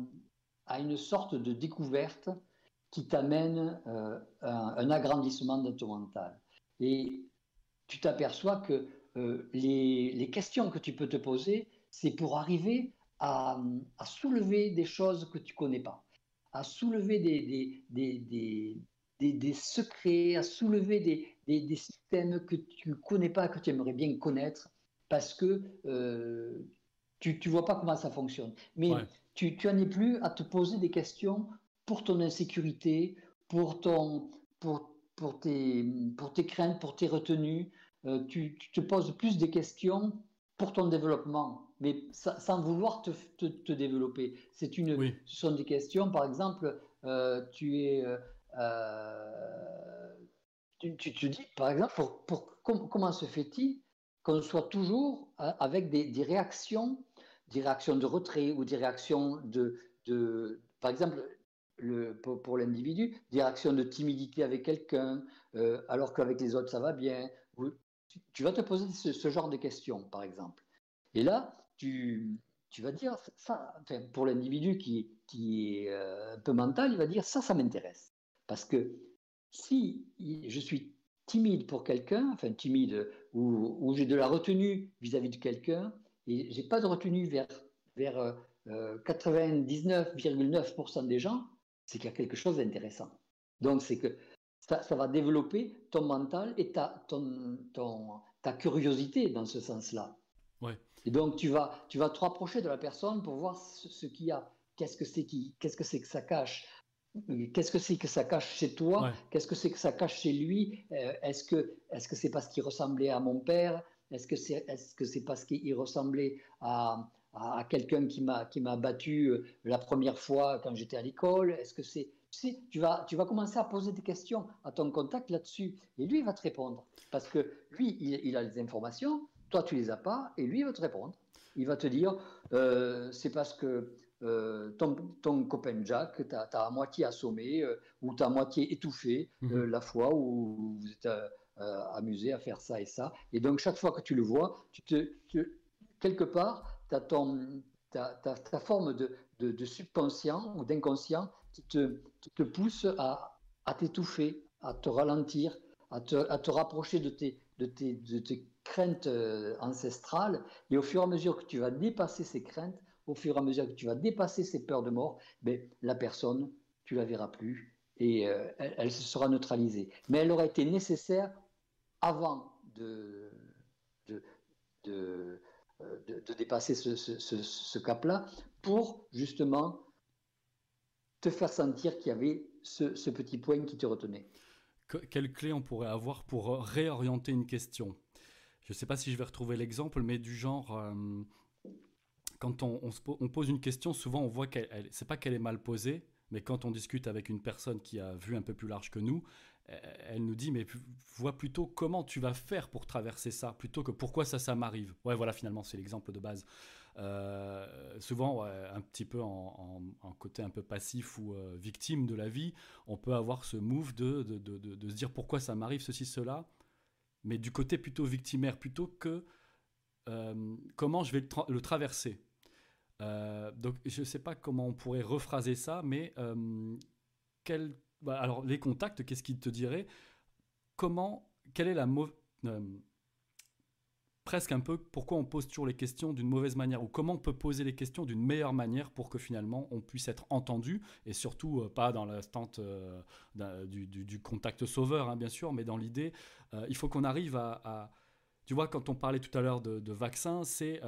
à, une sorte de découverte qui t'amène euh, un, agrandissement de ton mental. Et tu t'aperçois que les, les, questions que tu peux te poser, c'est pour arriver à, à soulever des choses que tu connais pas à soulever des, des, des, des, secrets, à soulever des, systèmes que tu ne connais pas, que tu aimerais bien connaître, parce que euh, tu ne vois pas comment ça fonctionne. Mais tu, tu en es plus à te poser des questions pour ton insécurité, pour, ton, pour, pour, tes, pour tes craintes, pour tes retenues. Euh, tu, tu, te poses plus des questions pour ton développement, mais sans vouloir te, te, développer. C'est une, Ce sont des questions, par exemple, euh, tu es... Euh, tu, te dis, par exemple, pour, comment se fait-il qu'on soit toujours avec des, des, réactions, des réactions de retrait ou des réactions de, de par exemple, le, pour, l'individu, des réactions de timidité avec quelqu'un, alors qu'avec les autres ça va bien, tu, vas te poser ce, genre de questions, par exemple. Et là, tu, vas dire, ça, pour l'individu qui, qui est euh, un peu mental, il va dire, ça, ça m'intéresse. Parce que si je suis timide pour quelqu'un, enfin timide, ou, j'ai de la retenue vis-à-vis de quelqu'un, et j'ai pas de retenue vers, vers 99,9% euh, des gens, c'est qu'il y a quelque chose d'intéressant. Donc, c'est que ça, va développer ton mental et ta, ta curiosité dans ce sens-là. Ouais. Et donc, tu vas, tu vas te rapprocher de la personne pour voir ce, qu'il y a. Qu'est-ce que c'est qui, qu'est-ce que c'est que ça cache? Qu'est-ce que c'est que ça cache chez toi? Qu'est-ce que c'est que ça cache chez lui? Euh, Est-ce que est-ce que c'est parce qu'il ressemblait à mon père? Est-ce que c'est est-ce que c'est parce qu'il ressemblait à, à quelqu'un qui m'a qui m'a battu euh, la première fois quand j'étais à l'école? Est-ce que c'est tu vas, tu vas commencer à poser des questions à ton contact là-dessus. Et lui, il va te répondre. Parce que lui, il, a les informations, toi, tu les as pas, et lui, il va te répondre. Il va te dire, euh, c'est parce que euh, ton, ton, copain Jack t'a à moitié assommé euh, ou t'as à moitié étouffé mhm. la fois où vous êtes amusé à faire ça et ça. Et donc, chaque fois que tu le vois, tu te, quelque part, tu as, ta, ta, forme de, de, de subconscient ou d'inconscient qui te, te pousse à, à t'étouffer, à te ralentir, à te, à te rapprocher de tes, de, tes, de tes craintes euh, ancestrales. Et au fur et à mesure que tu vas dépasser ces craintes, au fur et à mesure que tu vas dépasser ces peurs de mort, ben, la personne, tu la verras plus et euh, elle, se sera neutralisée. Mais elle aurait été nécessaire avant de, de, de, euh, de dépasser ce, ce, ce cap-là pour justement te faire sentir qu'il y avait ce, petit point qui te retenait. quelle clé on pourrait avoir pour réorienter une question? Je ne sais pas si je vais retrouver l'exemple, mais du genre, euh, quand on, pose une question, souvent on voit qu'elle, c'est pas qu'elle est mal posée, mais quand on discute avec une personne qui a vu un peu plus large que nous, elle nous dit mais vois plutôt comment tu vas faire pour traverser ça plutôt que pourquoi ça ça m'arrive. Ouais voilà finalement c'est l'exemple de base. Euh, souvent un petit peu en, côté un peu passif ou euh, victime de la vie, on peut avoir ce move de, de, de, se dire pourquoi ça m'arrive ceci, cela, mais du côté plutôt victimaire, plutôt que euh, comment je vais le, traverser. donc je ne sais pas comment on pourrait rephraser ça, mais quel, bah, alors les contacts, qu'est-ce qu'ils te diraient? Comment, quelle est la mauvaise presque un peu pourquoi on pose toujours les questions d'une mauvaise manière ou comment on peut poser les questions d'une meilleure manière pour que finalement on puisse être entendu et surtout euh, pas dans l'instant euh, du, contact sauveur hein, bien sûr mais dans l'idée euh, il faut qu'on arrive à, tu vois quand on parlait tout à l'heure de, de c'est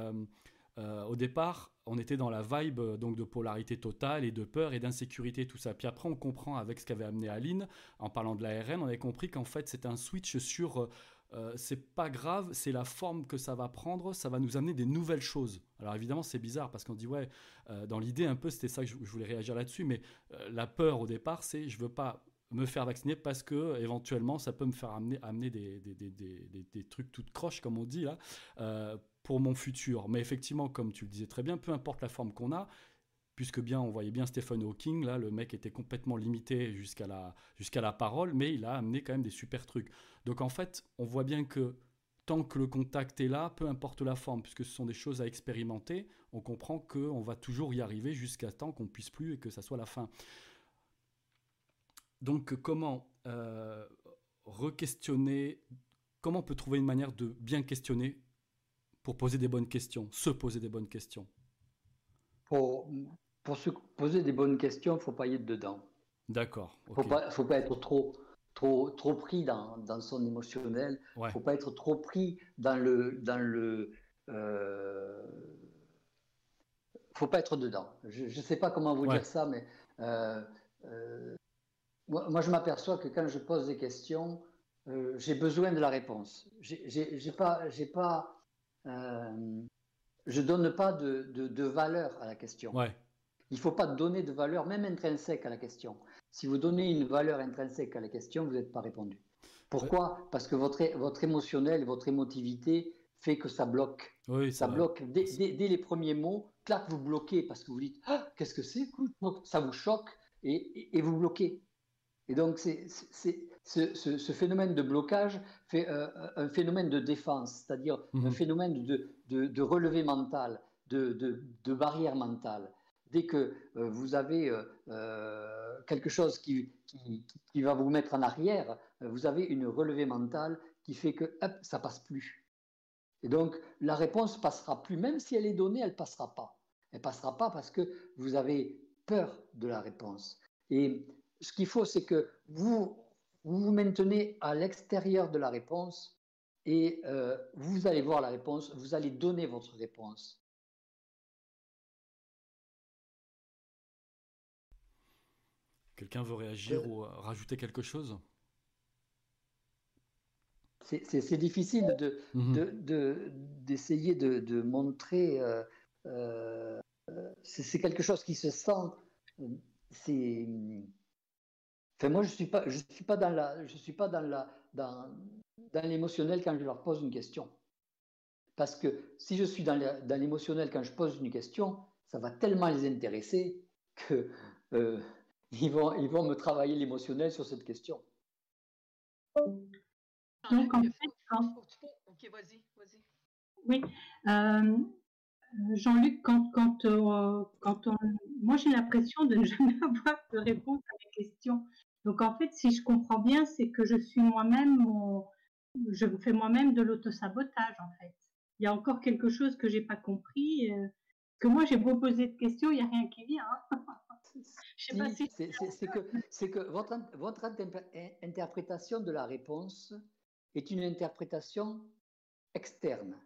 au départ on était dans la vibe donc de polarité totale et de peur et d'insécurité tout ça. Puis après on comprend avec ce qu'avait amené Aline en parlant de l'ARN on avait compris qu'en fait c'est un switch sur euh, c'est pas grave, c'est la forme que ça va prendre, ça va nous amener des nouvelles choses. Alors évidemment, c'est bizarre parce qu'on dit, ouais, euh, dans l'idée un peu, c'était ça que je, voulais réagir là-dessus, mais euh, la peur au départ, c'est je veux pas me faire vacciner parce que éventuellement ça peut me faire amener, des, des, trucs toutes croches, comme on dit là, pour mon futur. Mais effectivement, comme tu le disais très bien, peu importe la forme qu'on a, puisque bien on voyait bien Stephen Hawking, là le mec était complètement limité jusqu'à la, la parole, mais il a amené quand même des super trucs. Donc en fait, on voit bien que tant que le contact est là, peu importe la forme, puisque ce sont des choses à expérimenter, on comprend qu'on va toujours y arriver jusqu'à temps qu'on puisse plus et que ça soit la fin. Donc comment euh, re-questionner, comment on peut trouver une manière de bien questionner pour poser des bonnes questions, se poser des bonnes questions? Pour se poser des bonnes questions, il ne faut pas y être dedans. D'accord. Il ne faut, pas être trop, trop, trop pris dans, dans son émotionnel. Il ne faut pas être trop pris dans le. Dans le euh... faut pas être dedans. Je ne sais pas comment vous dire ça, mais euh, euh, moi, je m'aperçois que quand je pose des questions, j'ai besoin de la réponse. J'ai pas, j'ai pas je donne pas de, de, valeur à la question. Ouais. Il ne faut pas donner de valeur, même intrinsèque, à la question. Si vous donnez une valeur intrinsèque à la question, vous n'êtes pas répondu. Pourquoi? Parce que votre, votre émotionnel, votre émotivité fait que ça bloque. Oui, ça bloque. Dès, dès, les premiers mots, clac, vous bloquez parce que vous dites ah, Qu'est-ce que c'est? Ça vous choque et, et, vous bloquez. Et donc, c'est, ce, ce, phénomène de blocage fait euh, un phénomène de défense, c'est-à-dire un mhm. phénomène de, de, de relevé mental, de, de, barrière mentale. Dès que euh, vous avez euh, quelque chose qui, qui, va vous mettre en arrière, vous avez une relevée mentale qui fait que hop, ça passe plus. Et donc, la réponse passera plus, même si elle est donnée, elle passera pas. Elle passera pas parce que vous avez peur de la réponse. Et ce qu'il faut, c'est que vous, vous maintenez à l'extérieur de la réponse et euh, vous allez voir la réponse, vous allez donner votre réponse. Quelqu'un veut réagir euh, ou rajouter quelque chose C'est difficile d'essayer de, de, de, montrer. Euh, c'est quelque chose qui se sent. C'est moi, je suis pas, je suis pas dans la, je suis pas dans la, dans, dans l'émotionnel quand je leur pose une question. Parce que si je suis dans l'émotionnel quand je pose une question, ça va tellement les intéresser que euh, ils vont, ils vont me travailler l'émotionnel sur cette question. Donc en fait. Ok, vas-y, vas-y. Oui. Euh, Jean-Luc, quand, quand, euh, quand on... moi j'ai l'impression de ne jamais avoir de réponse à mes questions. Donc en fait, si je comprends bien, c'est que je suis moi-même mon, je fais moi-même de l'autosabotage en fait. Il y a encore quelque chose que j'ai pas compris. Euh, que moi j'ai beau poser de questions, il n'y a rien qui vient. Hein. sais pas si c'est que c'est que votre votre interprétation de la réponse est une interprétation externe.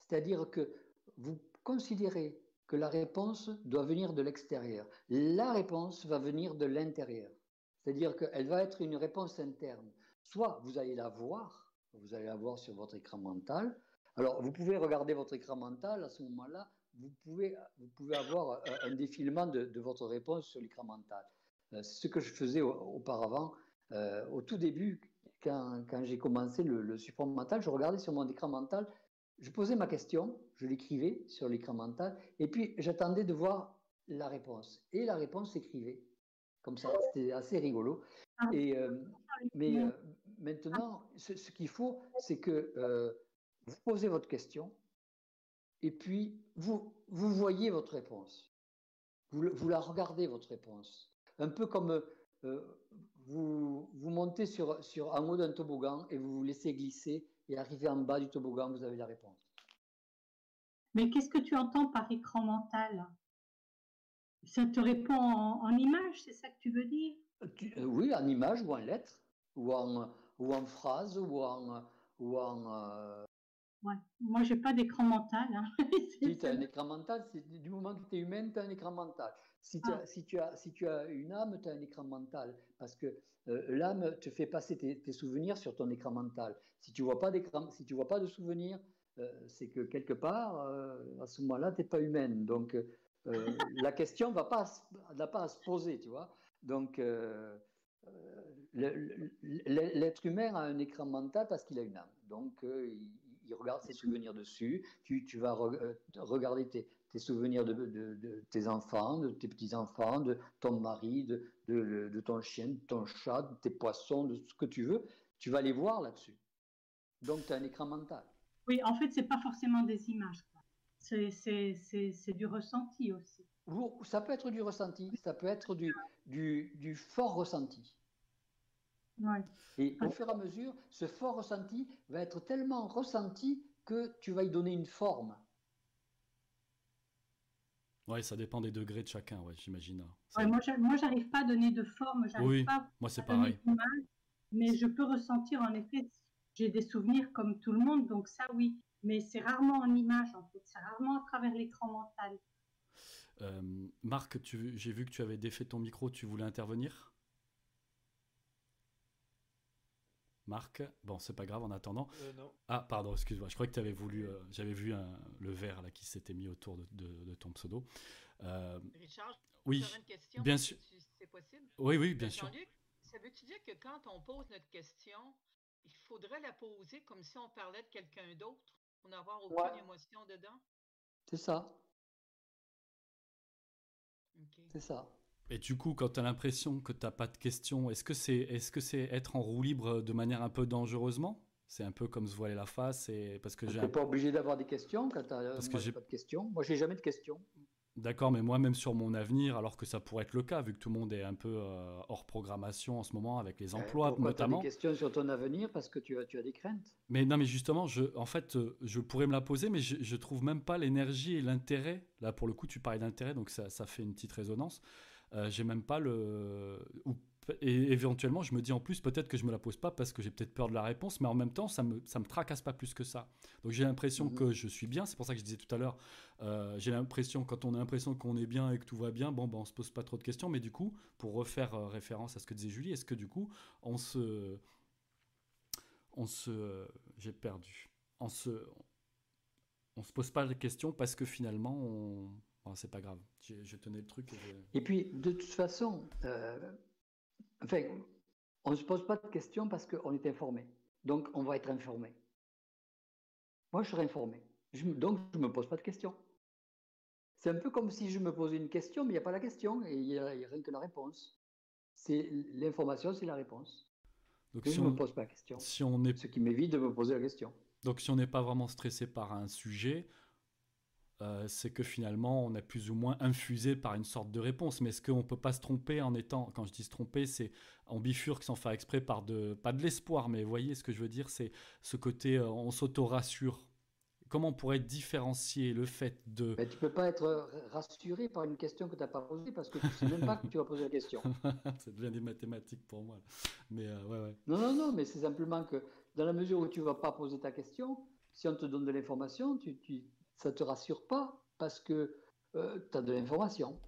C'est-à-dire que vous considérez que la réponse doit venir de l'extérieur. La réponse va venir de l'intérieur. C'est-à-dire qu'elle va être une réponse interne. Soit vous allez la voir, vous allez la voir sur votre écran mental. Alors, vous pouvez regarder votre écran mental à ce moment-là, vous pouvez, vous pouvez avoir euh, un défilement de, votre réponse sur l'écran mental. Euh, c'est ce que je faisais auparavant. Euh, au tout début, quand, quand j'ai commencé le, le, support mental, je regardais sur mon écran mental, je posais ma question, je l'écrivais sur l'écran mental, et puis j'attendais de voir la réponse. Et la réponse s'écrivait comme ça. C'était assez rigolo. Ah. Et, euh, mais euh, maintenant, ce, qu'il faut, c'est que vous posez votre question et puis vous, vous voyez votre réponse. Vous, vous la regardez, votre réponse. Un peu comme vous, vous montez sur, sur, en haut d'un toboggan et vous vous laissez glisser et arriver en bas du toboggan, vous avez la réponse. Mais qu'est-ce que tu entends par écran mental? Ça te répond en, image, c'est ça que tu veux dire? Euh, Oui, en image ou en lettres, ou en, ou en phrase, ou en. Ou en euh, Ouais. Moi, j'ai pas d'écran mental. Hein. si tu as un écran mental, du moment que tu es humaine, tu as un écran mental. Si, tu as, ah. si, tu as, si tu as une âme, tu as un écran mental. Parce que euh, l'âme te fait passer tes, souvenirs sur ton écran mental. Si tu vois pas si tu vois pas de souvenirs, c'est que quelque part, à ce moment-là, tu n'es pas humaine. Donc, euh, la question n'a pas, pas à se poser, tu vois. Donc, euh, euh, l'être humain a un écran mental parce qu'il a une âme. Donc, il, regarde ses souvenirs dessus. Tu, tu vas regarder tes, tes souvenirs de, de, tes enfants, de tes petits-enfants, de ton mari, de, de, ton chien, de ton chat, de tes poissons, de ce que tu veux. Tu vas les voir là-dessus. Donc, tu as un écran mental. Oui, en fait, ce n'est pas forcément des images c'est du ressenti aussi. Ça peut être du ressenti, ça peut être du, du, du fort ressenti. Ouais. Et au fur et à mesure, ce fort ressenti va être tellement ressenti que tu vas y donner une forme. Oui, ça dépend des degrés de chacun, ouais, j'imagine. Ouais, moi, j'arrive pas à donner de forme, j'arrive oui, pas moi c'est pareil. mais je peux ressentir en effet, j'ai des souvenirs comme tout le monde, donc ça oui mais c'est rarement en image en fait, c'est rarement à travers l'écran mental. Euh, Marc, j'ai vu que tu avais défait ton micro, tu voulais intervenir? Marc. Bon, c'est pas grave en attendant. Euh, non. Ah, pardon, excuse-moi. Je crois que tu avais voulu. euh, J'avais vu un- le verre là qui s'était mis autour de, de- de ton pseudo. Euh, Richard, oui, j'aurais une question, bien si sûr. c'est possible. Oui, oui, bien sûr. Ça veut-tu dire que quand on pose notre question, il faudrait la poser comme si on parlait de quelqu'un d'autre pour n'avoir aucune Ouais. émotion dedans? C'est ça, c'est ça. Et du coup, quand tu as l'impression que tu pas de questions, est-ce que c'est est -ce c'est être en roue libre de manière un peu dangereusement? C'est un peu comme se voiler la face et parce que Tu j'ai pas obligé d'avoir des questions quand tu j'ai pas de questions. Moi, j'ai jamais de questions. D'accord, mais moi même sur mon avenir, alors que ça pourrait être le cas vu que tout le monde est un peu euh, hors programmation en ce moment avec les emplois Euh, Pourquoi tu as notamment. des questions sur ton avenir Parce que tu as, tu as des craintes? Mais non, mais justement, je, en fait, euh, je pourrais me la poser, mais je, je trouve même pas l'énergie et l'intérêt. Là, pour le coup, tu parlais d'intérêt, donc ça, ça fait une petite résonance. Euh, j'ai même pas le. ou- et éventuellement, je me dis en plus, peut-être que je me la pose pas parce que j'ai peut-être peur de la réponse, mais en même temps, ça me, ça me tracasse pas plus que ça. Donc j'ai l'impression Mhm. que je suis bien. C'est pour ça que je disais tout à l'heure, euh, j'ai l'impression, quand on a l'impression qu'on est bien et que tout va bien, bon, ben, on se pose pas trop de questions. Mais du coup, pour refaire euh, référence à ce que disait Julie, est-ce que du coup, on se. On se. J'ai perdu. On se. On se pose pas de questions parce que finalement, on. Bon, c'est pas grave. Je tenais le truc. et je- Et puis, de toute façon, euh, enfin, on ne se pose pas de questions parce qu'on est informé. Donc, on va être informé. Moi, je serai informé. Je donc, je ne me pose pas de questions. C'est un peu comme si je me posais une question, mais il n'y a pas la question et il n'y a, rien que la réponse. C'est l'information, c'est la réponse. Donc Et si je ne me pose pas la question. si on est Ce qui m'évite de me poser la question. Donc si on n'est pas vraiment stressé par un sujet, euh, c'est que finalement on est plus ou moins infusé par une sorte de réponse. Mais est-ce qu'on ne peut pas se tromper en étant, quand je dis se tromper, c'est on bifurque sans faire exprès par de, pas de l'espoir, mais vous voyez ce que je veux dire, c'est ce côté euh, on s'auto-rassure. Comment on pourrait différencier le fait de... Mais tu ne peux pas être rassuré par une question que tu n'as pas posée parce que tu ne sais même pas que tu vas poser la question. ça devient des mathématiques pour moi. là. Mais euh, ouais, ouais. Non, non, non, mais c'est simplement que dans la mesure où tu ne vas pas poser ta question, si on te donne de l'information, tu, tu, ça ne te rassure pas parce que tu as de l'information.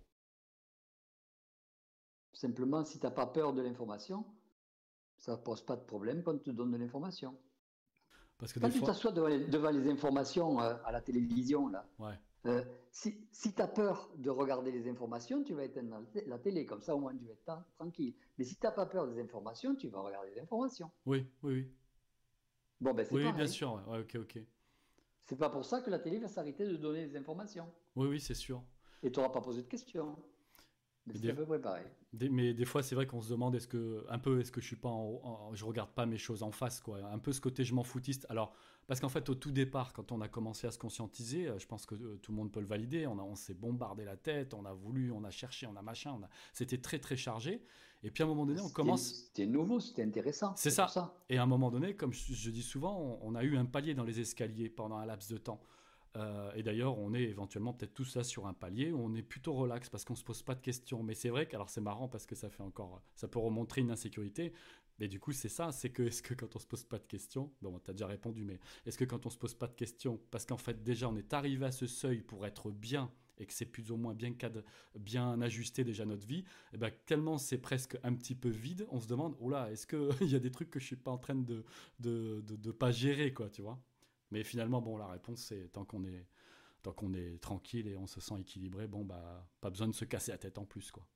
Simplement, si tu n'as pas peur de l'information, ça ne pose pas de problème quand on te donne de l'information. Parce que Quand tu fois... t'assois devant, les- devant les informations euh, à la télévision, là, Ouais. euh, si, si tu as peur de regarder les informations, tu vas éteindre la té- la télé, comme ça au moins tu vas être tra- tranquille. Mais si tu n'as pas peur des informations, tu vas regarder les informations. Oui, oui, oui. Bon, ben c'est Oui, pareil. bien sûr. Ouais, ok, ok. C'est pas pour ça que la télé va s'arrêter de donner des informations. Oui, oui, c'est sûr. Et tu n'auras pas posé de questions. Mais des- peu. Des- mais des fois, c'est vrai qu'on se demande est-ce que un peu est-ce que je suis pas en, en- je regarde pas mes choses en face quoi, un peu ce côté je m'en foutiste. Alors parce qu'en fait au tout départ, quand on a commencé à se conscientiser, euh, je pense que euh, tout le monde peut le valider. On a, on s'est bombardé la tête, on a voulu, on a cherché, on a machin, on a, c'était très très chargé. Et puis à un moment donné, on commence. C'était nouveau, c'était intéressant. C'est pour ça. Et à un moment donné, comme je, je dis souvent, on, on a eu un palier dans les escaliers pendant un laps de temps. Euh, et d'ailleurs, on est éventuellement peut-être tous là sur un palier où on est plutôt relax parce qu'on se pose pas de questions. Mais c'est vrai que, alors c'est marrant parce que ça fait encore, ça peut remontrer une insécurité. Mais du coup, c'est ça, c'est que est-ce que quand on se pose pas de questions, bon, t'as déjà répondu, mais est-ce que quand on se pose pas de questions, parce qu'en fait déjà on est arrivé à ce seuil pour être bien et que c'est plus ou moins bien cadre, bien ajusté déjà notre vie, et ben tellement c'est presque un petit peu vide, on se demande, oh est-ce que il y a des trucs que je suis pas en train de de, de, pas gérer quoi, tu vois? Mais finalement, bon, la réponse c'est tant qu'on est tant est tranquille et on se sent équilibré, bon bah pas besoin de se casser la tête en plus quoi.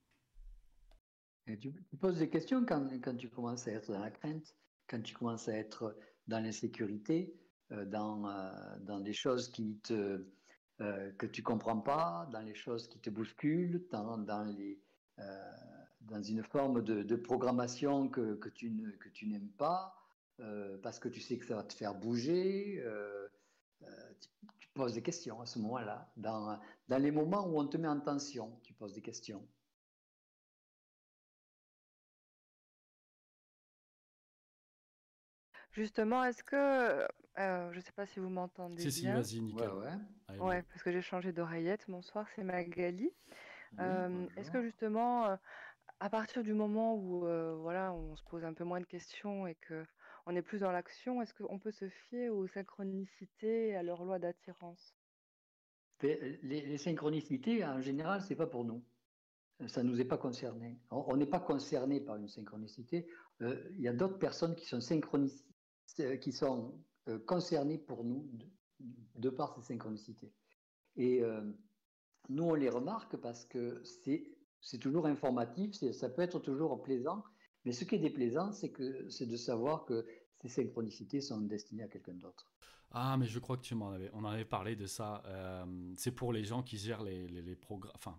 Et tu, tu poses des questions quand, quand tu commences à être dans la crainte, quand tu commences à être dans l'insécurité, euh, dans, euh, dans des choses qui te, euh, que tu comprends pas, dans les choses qui te bousculent, dans, dans, euh, une forme de, programmation que, que tu que tu n'aimes pas, euh, parce que tu sais que ça va te faire bouger. tu, tu poses des questions à ce moment-là. Dans, dans les moments où on te met en tension, tu poses des questions. Justement, est-ce que, euh, je ne sais pas si vous m'entendez Si si, bien. vas-y nickel. Ouais, ouais. Allez, Ouais, parce que j'ai changé d'oreillette. Bonsoir, c'est Magali. Oui, Euh, est-ce que justement, euh, à partir du moment où euh, voilà, on se pose un peu moins de questions et que on est plus dans l'action, est-ce qu'on peut se fier aux synchronicités et à leur loi d'attirance? Les, les synchronicités, en général, c'est pas pour nous. ça ne nous est pas concerné. On n'est pas concerné par une synchronicité. Euh, il y a d'autres personnes qui sont, qui sont euh, concernées pour nous de, par ces synchronicités. Et nous, on les remarque parce que c'est toujours informatif, ça peut être toujours plaisant, mais ce qui est déplaisant, c'est de savoir que ces synchronicités sont destinées à quelqu'un d'autre. Ah, mais je crois que tu m'en avais, on parlé de ça. Euh, c'est pour les gens qui gèrent les, les, programmes, enfin,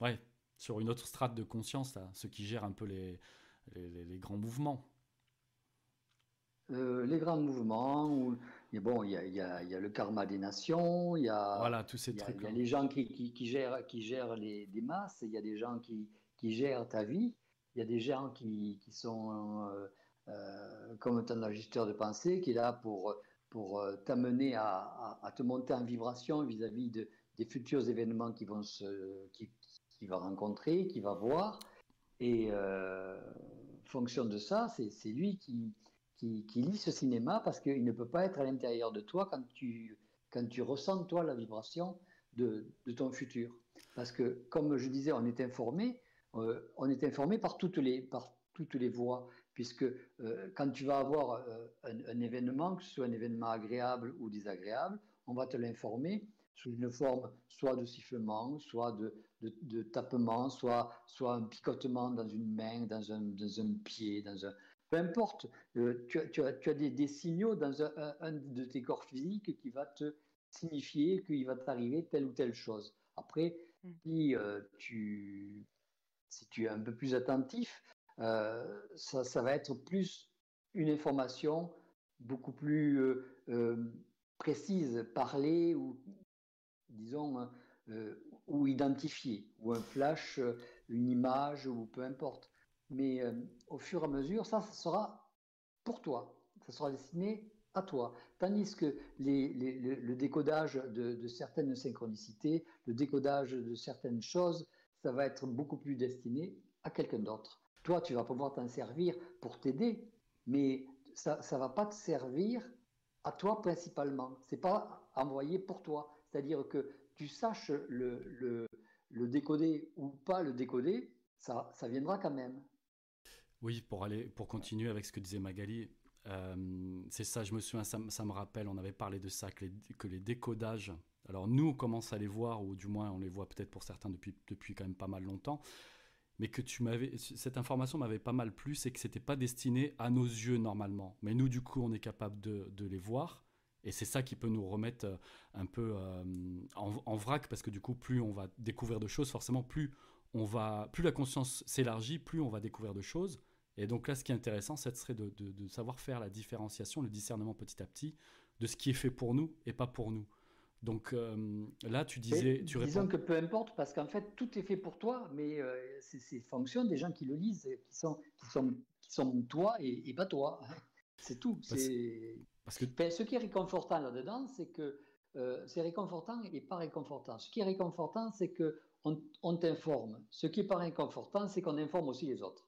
ouais, sur une autre strate de conscience, là, ceux qui gèrent un peu les, les grands mouvements. Euh, les grands mouvements, où, bon, il y a, y, a, y a, le karma des nations, il y a, voilà, tous ces trucs. Y a les gens qui, qui, qui, gèrent, qui gèrent les, des masses, il y a des gens qui, qui gèrent ta vie, il y a des gens qui, qui sont euh, euh, comme un ajusteur de pensée, qui est là pour, pour t'amener à, à, te monter en vibration vis-à-vis de, des futurs événements qui vont se, qui, qui va rencontrer, qui va voir. Et fonction de ça, c'est lui qui, qui, lit ce cinéma parce qu'il ne peut pas être à l'intérieur de toi quand tu, quand tu ressens, toi, la vibration de, de ton futur. Parce que, comme je disais, on est informé, euh, on est informé par toutes les, par toutes les voies, puisque euh, quand tu vas avoir euh, un, événement, que ce soit un événement agréable ou désagréable, on va te l'informer sous une forme soit de sifflement, soit de, de, de, tapement, soit, soit un picotement dans une main, dans un, dans un pied, dans un, peu importe, euh, tu, as, des, signaux dans un, de tes corps physiques qui va te signifier qu'il va t'arriver telle ou telle chose. Après, mm. si, euh, tu, si tu es un peu plus attentif, euh, ça, va être plus une information beaucoup plus précise, parlée ou, disons, ou identifiée, ou un flash, une image, ou peu importe. Mais euh, au fur et à mesure, ça, ça sera pour toi. Ça sera destiné à toi. Tandis que le décodage de, certaines synchronicités, le décodage de certaines choses, ça va être beaucoup plus destiné à quelqu'un d'autre. Toi, tu vas pouvoir t'en servir pour t'aider, mais ça ne va pas te servir à toi principalement. C'est pas envoyé pour toi. C'est-à-dire que tu saches le, le, le, décoder ou pas le décoder, ça, ça viendra quand même. Oui, pour aller, pour continuer avec ce que disait Magali, euh, c'est ça, je me souviens, ça, me rappelle, on avait parlé de ça, que les, que les, décodages, alors nous on commence à les voir, ou du moins on les voit peut-être pour certains depuis, depuis quand même pas mal longtemps, mais que tu m'avais, cette information m'avait pas mal plu, c'est que c'était pas destiné à nos yeux normalement, mais nous du coup on est capable de, de les voir, et c'est ça qui peut nous remettre euh, un peu euh, en, en, vrac, parce que du coup plus on va découvrir de choses, forcément plus on va, plus la conscience s'élargit, plus on va découvrir de choses. Et donc là, ce qui est intéressant, ce serait de, savoir faire la différenciation, le discernement petit à petit de ce qui est fait pour nous et pas pour nous. Donc euh, là, tu disais, tu disons que peu importe, parce qu'en fait, tout est fait pour toi, mais euh, c'est fonction des gens qui le lisent, qui sont, qui sont, qui sont toi et, pas toi. C'est tout. Parce, que ben, ce qui est réconfortant là-dedans, c'est que euh, c'est réconfortant et pas réconfortant. Ce qui est réconfortant, c'est que on, t'informe. Ce qui est pas réconfortant, c'est qu'on informe aussi les autres.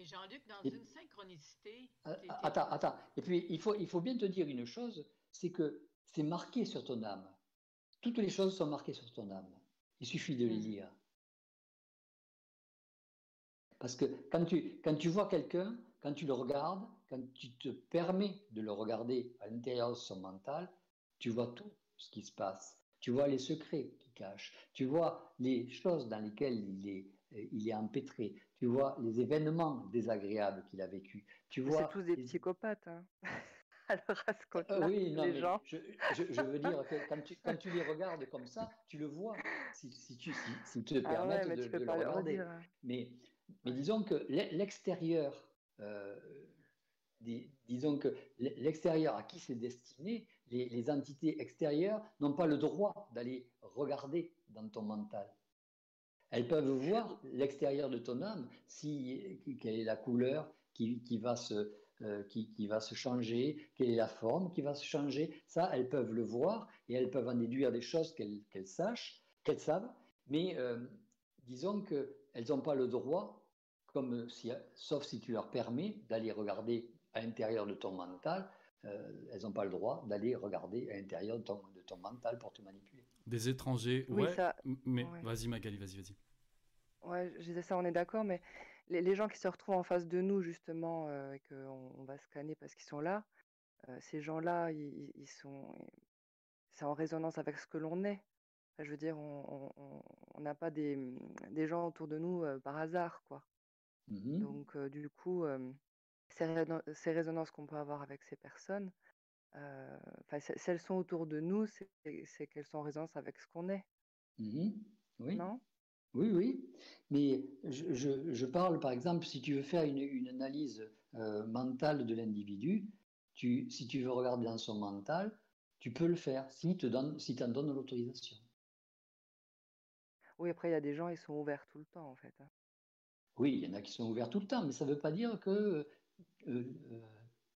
Mais Jean-Luc, dans une synchronicité. Euh, attends, attends. Et puis, il faut, il faut bien te dire une chose c'est que c'est marqué sur ton âme. Toutes les choses sont marquées sur ton âme. Il suffit de les hmm. lire. Parce que quand tu, quand tu vois quelqu'un, quand tu le regardes, quand tu te permets de le regarder à l'intérieur de son mental, tu vois tout ce qui se passe. Tu vois les secrets qu'il cache. Tu vois les choses dans lesquelles il est, il est empêtré. Tu vois les événements désagréables qu'il a vécu. Tu vois. C'est tous des psychopathes. Hein. Alors, à ce euh, oui, non, les gens. Je, je, veux dire que quand tu, quand tu, les regardes comme ça, tu le vois. Si, si tu si, te ah permets de, de le regarder. Hein. mais, mais disons que l'extérieur, euh, disons que l'extérieur à qui c'est destiné, les, entités extérieures n'ont pas le droit d'aller regarder dans ton mental. Elles peuvent voir l'extérieur de ton âme, si, quelle est la couleur qui, va se, euh, qui, va se changer, quelle est la forme qui va se changer. Ça, elles peuvent le voir et elles peuvent en déduire des choses qu'elles sachent, qu'elles savent. Mais euh, disons qu'elles n'ont pas le droit, comme si, sauf si tu leur permets d'aller regarder à l'intérieur de ton mental, euh, elles n'ont pas le droit d'aller regarder à l'intérieur de ton, mental pour te manipuler. Des étrangers, ouais. mais vas-y Magali, vas-y, vas-y. Ouais, je disais ça, on est d'accord, mais les, gens qui se retrouvent en face de nous, justement, euh, et qu'on on va scanner parce qu'ils sont là, euh, ces gens-là, ils, sont, c'est en résonance avec ce que l'on est. je veux dire, on n'a pas des, des, gens autour de nous euh, par hasard, quoi. Mmh Donc, du coup, ces, ces résonances qu'on peut avoir avec ces personnes, enfin, si elles sont autour de nous, c'est qu'elles sont en résonance avec ce qu'on est. Mmh oui. Non? Oui, oui. Mais je, je, parle, par exemple, si tu veux faire une, une analyse mentale de l'individu, tu, si tu veux regarder dans son mental, tu peux le faire si tu si en donnes l'autorisation. Oui, après, il y a des gens, ils sont ouverts tout le temps, en fait. Hein. Oui, il y en a qui sont ouverts tout le temps, mais ça ne veut pas dire que euh, euh,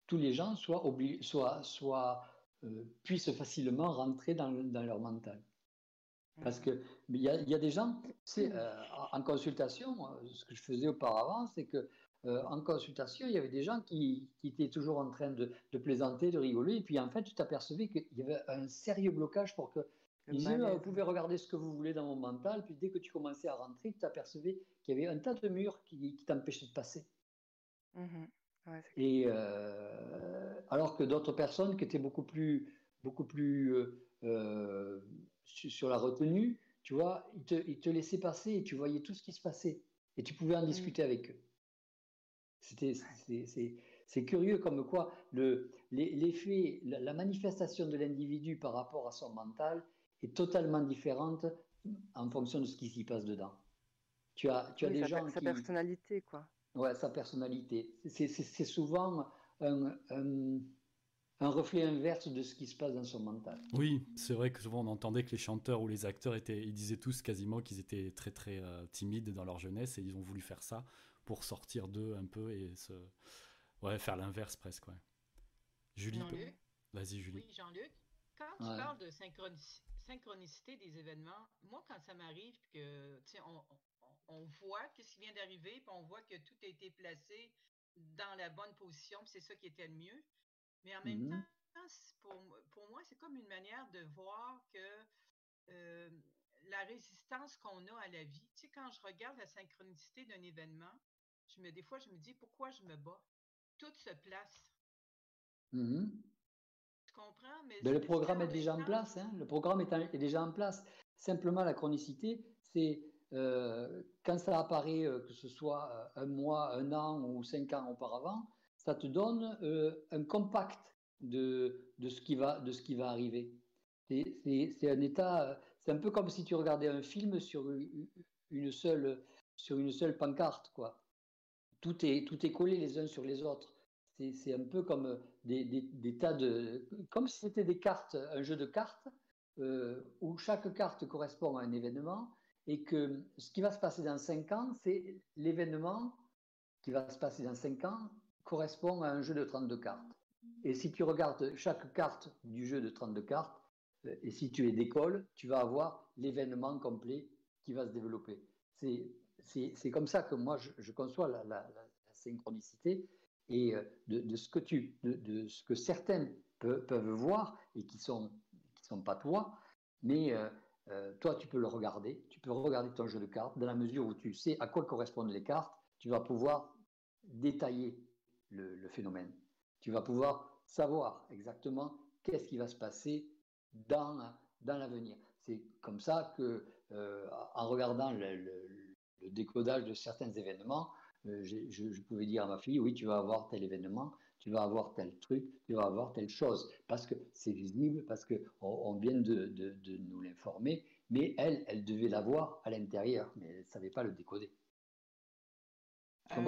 tous les gens soient, soient, soient euh, puissent facilement rentrer dans, dans leur mental. Parce que il y, y, a des gens, c'est en consultation, ce que je faisais auparavant, c'est que en consultation, il y avait des gens qui, qui étaient toujours en train de, de, plaisanter, de rigoler, et puis en fait, tu t'apercevais qu'il y avait un sérieux blocage pour que ils disaient, vous pouvez regarder ce que vous voulez dans mon mental, puis dès que tu commençais à rentrer, tu t'apercevais qu'il y avait un tas de murs qui, qui t'empêchaient de passer. Et euh, alors que d'autres personnes qui étaient beaucoup plus, beaucoup plus euh, sur la retenue, tu vois, ils te, ils te, laissaient passer et tu voyais tout ce qui se passait et tu pouvais en mmh. discuter avec eux. C'était, c'est curieux comme quoi l'effet, le, la manifestation de l'individu par rapport à son mental est totalement différente en fonction de ce qui s'y passe dedans. Tu as, tu as des gens sa personnalité, quoi. Ouais, sa personnalité. C'est souvent un, un, reflet inverse de ce qui se passe dans son mental. Oui, c'est vrai que souvent on entendait que les chanteurs ou les acteurs étaient, ils disaient tous quasiment qu'ils étaient très très euh, timides dans leur jeunesse et ils ont voulu faire ça pour sortir d'eux un peu et se, ouais, faire l'inverse presque. Ouais. Julie, vas-y Julie. Oui, Jean-Luc, quand tu parles de synchronicité synchronicité des événements, moi, quand ça m'arrive que, on, on, voit ce qui vient d'arriver, puis on voit que tout a été placé dans la bonne position, c'est ça qui était le mieux. Mais en même mm-hmm. temps, pour, pour moi, c'est comme une manière de voir que euh, la résistance qu'on a à la vie, tu sais, quand je regarde la synchronicité d'un événement, je me, des fois, je me dis pourquoi je me bats? Tout se place. Mm-hmm comprends, mais... le programme est déjà en place. Hein. Le programme est, déjà en place. Simplement, la chronicité, c'est euh, quand ça apparaît, euh, que ce soit euh, un mois, un an ou cinq ans auparavant, ça te donne un compact de, de, ce qui va, de ce qui va arriver. C'est un état, c'est un peu comme si tu regardais un film sur une seule, sur une seule pancarte. Quoi. Tout, est, tout est collé les uns sur les autres. C'est un peu comme des, tas de. Comme si c'était des cartes, un jeu de cartes, où chaque carte correspond à un événement, et que ce qui va se passer dans 5 ans, c'est l'événement qui va se passer dans 5 ans correspond à un jeu de 32 cartes. Et si tu regardes chaque carte du jeu de 32 cartes, euh, et si tu es d'école, tu vas avoir l'événement complet qui va se développer. C'est comme ça que moi je, conçois la synchronicité et euh, de, ce que tu, de, ce que certains peuvent voir et qui sont qui sont pas toi, mais euh, euh, toi tu peux le regarder, tu peux regarder ton jeu de cartes dans la mesure où tu sais à quoi correspondent les cartes, tu vas pouvoir détailler le, phénomène, tu vas pouvoir savoir exactement qu'est-ce qui va se passer dans dans l'avenir. C'est comme ça que en regardant le décodage de certains événements, euh, je, pouvais dire à ma fille, oui, tu vas avoir tel événement, tu vas avoir tel truc, tu vas avoir telle chose, parce que c'est visible, parce qu'on on vient de, de, nous l'informer, mais elle, elle devait l'avoir à l'intérieur, mais elle ne savait pas le décoder. Euh,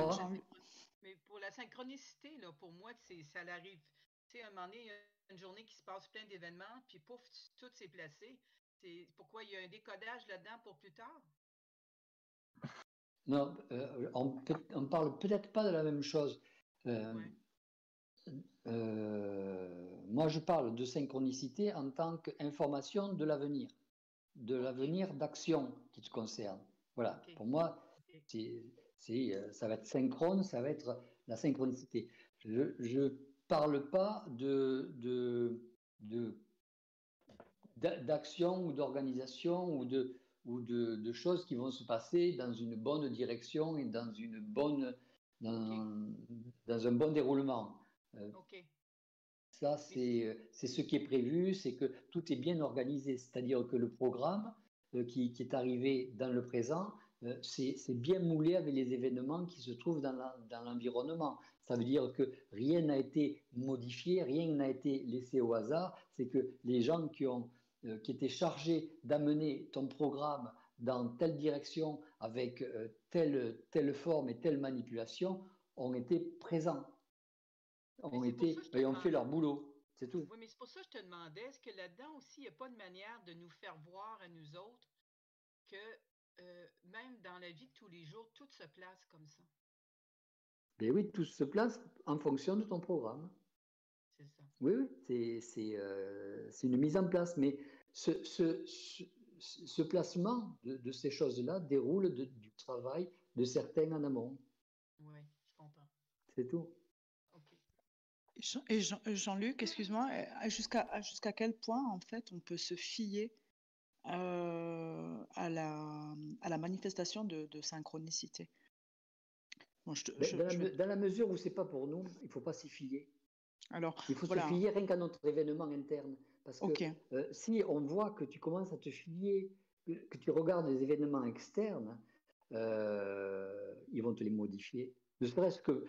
mais pour la synchronicité, là, pour moi, ça l'arrive. Tu sais, à un moment donné, il y a une journée qui se passe plein d'événements, puis pouf, tout s'est placé. C'est pourquoi il y a un décodage là-dedans pour plus tard? Non, euh, on ne parle peut-être pas de la même chose. Euh, euh, moi, je parle de synchronicité en tant qu'information de l'avenir, de l'avenir d'action qui te concerne. Voilà, pour moi, c'est, ça va être synchrone, ça va être la synchronicité. Je ne parle pas de, de, d'action ou d'organisation ou de, ou de, de, choses qui vont se passer dans une bonne direction et dans, une bonne, dans, dans un bon déroulement. Euh, ça, c'est ce qui est prévu, c'est que tout est bien organisé, c'est-à-dire que le programme euh, qui, qui, est arrivé dans le présent, euh, c'est bien moulé avec les événements qui se trouvent dans l'environnement. Ça veut dire que rien n'a été modifié, rien n'a été laissé au hasard. C'est que les gens qui, ont, euh, qui étaient chargés d'amener ton programme dans telle direction, avec telle, telle forme et telle manipulation, ont été présents ont été et ont fait leur boulot. C'est tout. Oui, mais c'est pour ça que je te demandais, est-ce que là-dedans aussi, il n'y a pas de manière de nous faire voir à nous autres que euh, même dans la vie de tous les jours, tout se place comme ça? Ben oui, tout se place en fonction de ton programme. C'est ça. Oui, oui, c'est euh, une mise en place. Mais ce, ce, ce, placement de, de ces choses-là déroule de, du travail de certains en amont. Oui, je comprends. C'est tout. Et euh, Jean-Luc, excuse-moi, euh, jusqu'à jusqu'à quel point en fait on peut se fier euh, à, la, à la manifestation de, synchronicité? Dans, la, mesure où c'est pas pour nous, il faut pas s'y fier. Alors, il faut se fier rien qu'à notre événement interne. Parce que si on voit que tu commences à te fier, que, tu regardes les événements externes, ils vont te les modifier. Ne serait-ce que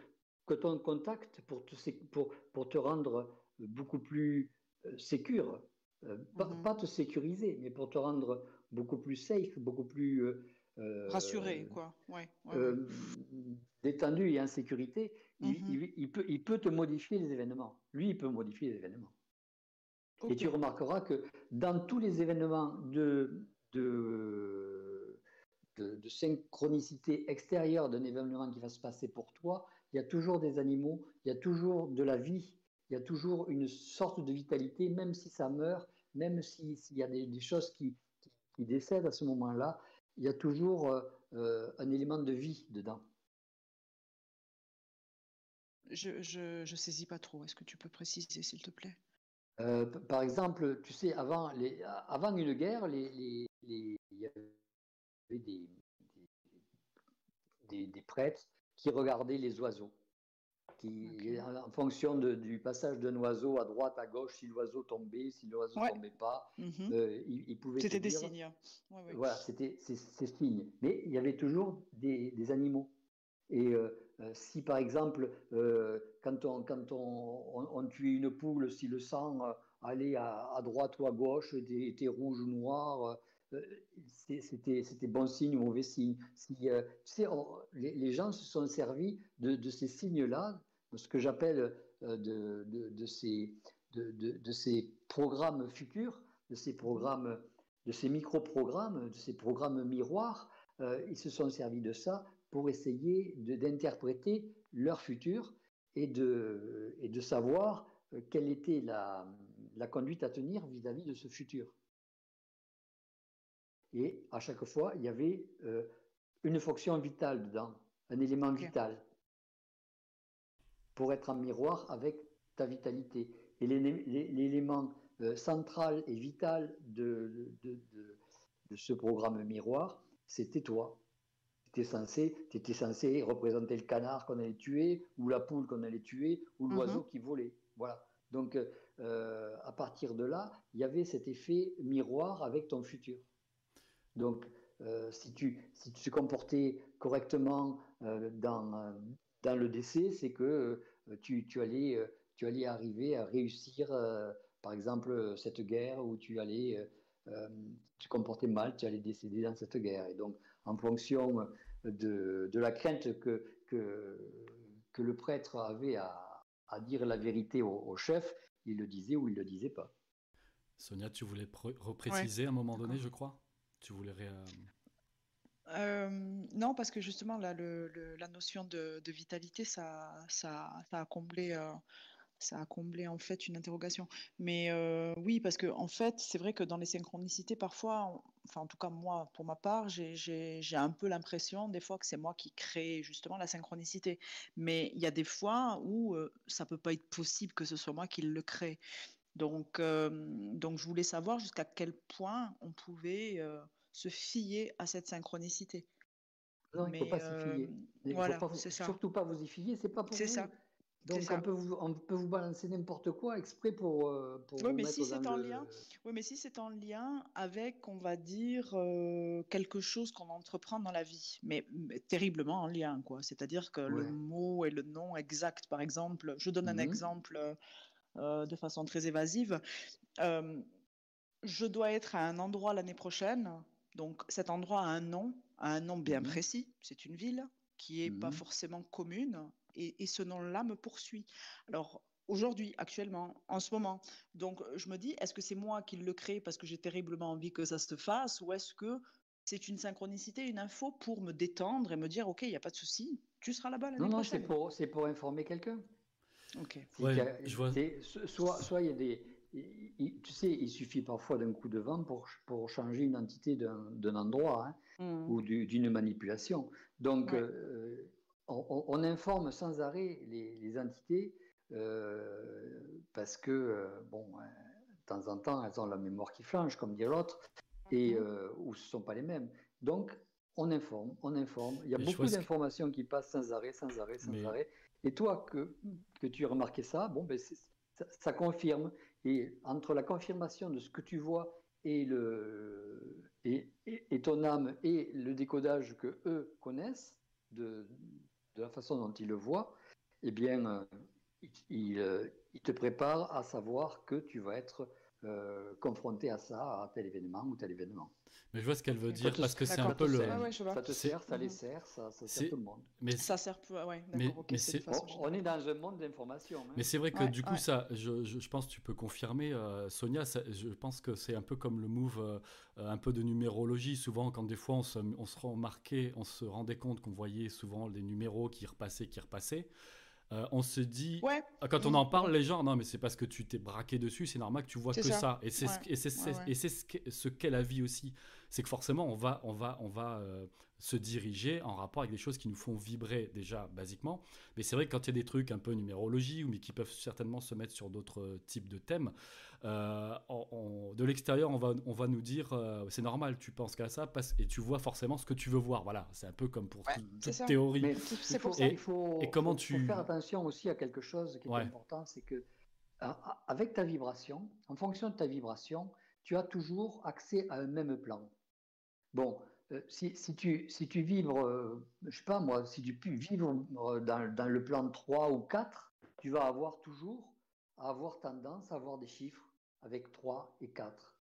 que ton contact pour te, pour, pour te rendre beaucoup plus euh, sécure. Euh, mm-hmm. pas, te sécuriser, mais pour te rendre beaucoup plus safe, beaucoup plus... Euh, Rassuré, quoi. Ouais, détendu et en sécurité, mm-hmm. il, peut, il peut te modifier les événements. Lui, il peut modifier les événements. Et tu remarqueras que dans tous les événements de, de, de, de synchronicité extérieure d'un événement qui va se passer pour toi, il y a toujours des animaux, il y a toujours de la vie, il y a toujours une sorte de vitalité, même si ça meurt, même s'il y a des, choses qui, décèdent à ce moment-là, il y a toujours euh, euh, un élément de vie dedans. Je ne saisis pas trop. Est-ce que tu peux préciser, s'il te plaît? Euh, Par exemple, tu sais, avant, les, avant une guerre, les, il y avait des, des, des prêtres qui regardait les oiseaux. Qui, En fonction du passage d'un oiseau à droite, à gauche, si l'oiseau tombait, si l'oiseau ne tombait pas, mhm. euh, il, pouvait. C'était des signes. Voilà, c'était ces signes. Mais il y avait toujours des, animaux. Et euh, euh, si par exemple, quand, on, quand on, on, tuait une poule, si le sang allait à, à droite ou à gauche, était, était rouge ou noir, c'était bon signe ou mauvais signe. Si, euh, les, gens se sont servis de, ces signes-là, de ce que j'appelle euh, de, ces, programmes futurs, de ces programmes, de ces micro-programmes, de ces programmes miroirs. ils se sont servis de ça pour essayer d'interpréter leur futur et de, savoir quelle était la, conduite à tenir vis à -vis de ce futur. Et à chaque fois, il y avait euh, une fonction vitale dedans, un élément vital, pour être en miroir avec ta vitalité. Et l'élément euh, central et vital de, de, ce programme miroir, c'était toi. Tu étais, censé, étais censé représenter le canard qu'on allait tuer, ou la poule qu'on allait tuer, ou l'oiseau mm-hmm. qui volait. Voilà. Donc, euh, à partir de là, il y avait cet effet miroir avec ton futur. Donc, euh, si, tu, si tu te comportais correctement euh, dans, euh, dans le décès, c'est que tu, tu, allais, tu allais arriver à réussir, par exemple, cette guerre où tu allais te comporter mal, tu allais décéder dans cette guerre. Et donc, en fonction de, de la crainte que, que, que, le prêtre avait à, à dire la vérité au, chef, il le disait ou il ne le disait pas. Sonia, tu voulais repréciser à un moment donné, je crois? Tu voulais euh, non, parce que justement, là, la notion de, vitalité, ça, a comblé, euh, ça a comblé en fait une interrogation. Mais euh, oui, parce que en fait, c'est vrai que dans les synchronicités, parfois, enfin, en tout cas, moi, pour ma part, j'ai un peu l'impression, des fois, que c'est moi qui crée justement la synchronicité. Mais il y a des fois où ça peut pas être possible que ce soit moi qui le crée. Donc, donc, je voulais savoir jusqu'à quel point on pouvait se fier à cette synchronicité. Non, il ne faut pas s'y fier. voilà, c'est ça. Surtout pas vous y fier, c'est pas pour C'est ça. Donc on peut, vous, on peut vous balancer n'importe quoi exprès pour, euh, pour oui, mais si c'est en le... lien, oui, mais si c'est en lien avec, on va dire, quelque chose qu'on entreprend dans la vie, mais, mais terriblement en lien, quoi. C'est-à-dire que le mot et le nom exact, par exemple, je donne un Mhm. exemple euh, de façon très évasive. Euh, je dois être à un endroit l'année prochaine, donc cet endroit a un nom, a un nom bien Mhm. précis. C'est une ville qui est pas Mhm. forcément commune, et, et ce nom-là me poursuit. Alors aujourd'hui, actuellement, en ce moment, donc je me dis, est-ce que c'est moi qui le crée parce que j'ai terriblement envie que ça se fasse, ou est-ce que c'est une synchronicité, une info pour me détendre et me dire, ok, il n'y a pas de souci, tu seras là-bas l'année Non, non, c'est prochaine. pour, c'est pour informer quelqu'un. Ok. Ouais, je vois. soit il y a des. Il- tu sais, il suffit parfois d'un coup de vent pour, pour changer une entité d'un d'un endroit hein, Mhm. ou du- d'une manipulation. Donc, Ouais. euh, on, informe sans arrêt les, les entités euh, parce que, euh, bon, euh, de temps en temps, elles ont la mémoire qui flanche, comme dit l'autre, et euh, ou ce ne sont pas les mêmes. Donc, on informe, on informe. Il y a Mais beaucoup que- d'informations qui passent sans arrêt, sans arrêt, sans Mais- arrêt. Et toi, que, que tu as remarqué ça, bon, ben c'est- ça, ça confirme. Et entre la confirmation de ce que tu vois et, et, ton âme et le décodage que eux connaissent de, la façon dont ils le voient, eh bien, euh, euh, ils te préparent à savoir que tu vas être euh, confronté à ça, à tel événement ou tel événement. Mais je vois ce qu'elle veut dire parce que c'est un peu le. Ah ouais. Ça te sert, ça les Mhm. sert, ça, sert tout le monde. Mais Ça sert peu, ouais, Mais- mais façon On, est dans un monde d'information. hein. Mais c'est vrai que Ouais, du coup, ça, je, je- je pense que tu peux confirmer, euh, Sonia, ça- je pense que c'est un peu comme le move, euh, euh, un peu de numérologie. Souvent, quand des fois on se, on se remarquait, on se rendait compte qu'on voyait souvent les numéros qui repassaient, qui repassaient. Euh, on se dit, Ouais, quand on Mhm. en parle, les gens, non, mais c'est parce que tu t'es braqué dessus, c'est normal que tu vois que ça. ça. Et c'est ce, Ouais. ce qu'est ce qu'est la vie aussi. C'est que forcément, on va, on va, on va euh, se diriger en rapport avec des choses qui nous font vibrer déjà, basiquement. Mais c'est vrai que quand il y a des trucs un peu numérologie, ou mais qui peuvent certainement se mettre sur d'autres euh, types de thèmes, euh, on- on- de l'extérieur, on va, on va nous dire, euh, c'est normal, tu penses qu'à ça, parce, et tu vois forcément ce que tu veux voir. Voilà, c'est un peu comme pour Ouais, toute théorie. Mais c'est ça. Et- faut- et comment faut- tu- faut faire attention aussi à quelque chose qui est Ouais. important, c'est que avec ta vibration, en fonction de ta vibration, tu as toujours accès à un même plan. Bon, euh, si, si tu, si tu vibres, euh, je sais pas moi, si tu peux vivre euh, dans, dans le plan 3 ou 4, tu vas avoir toujours à avoir tendance à avoir des chiffres avec 3 et 4.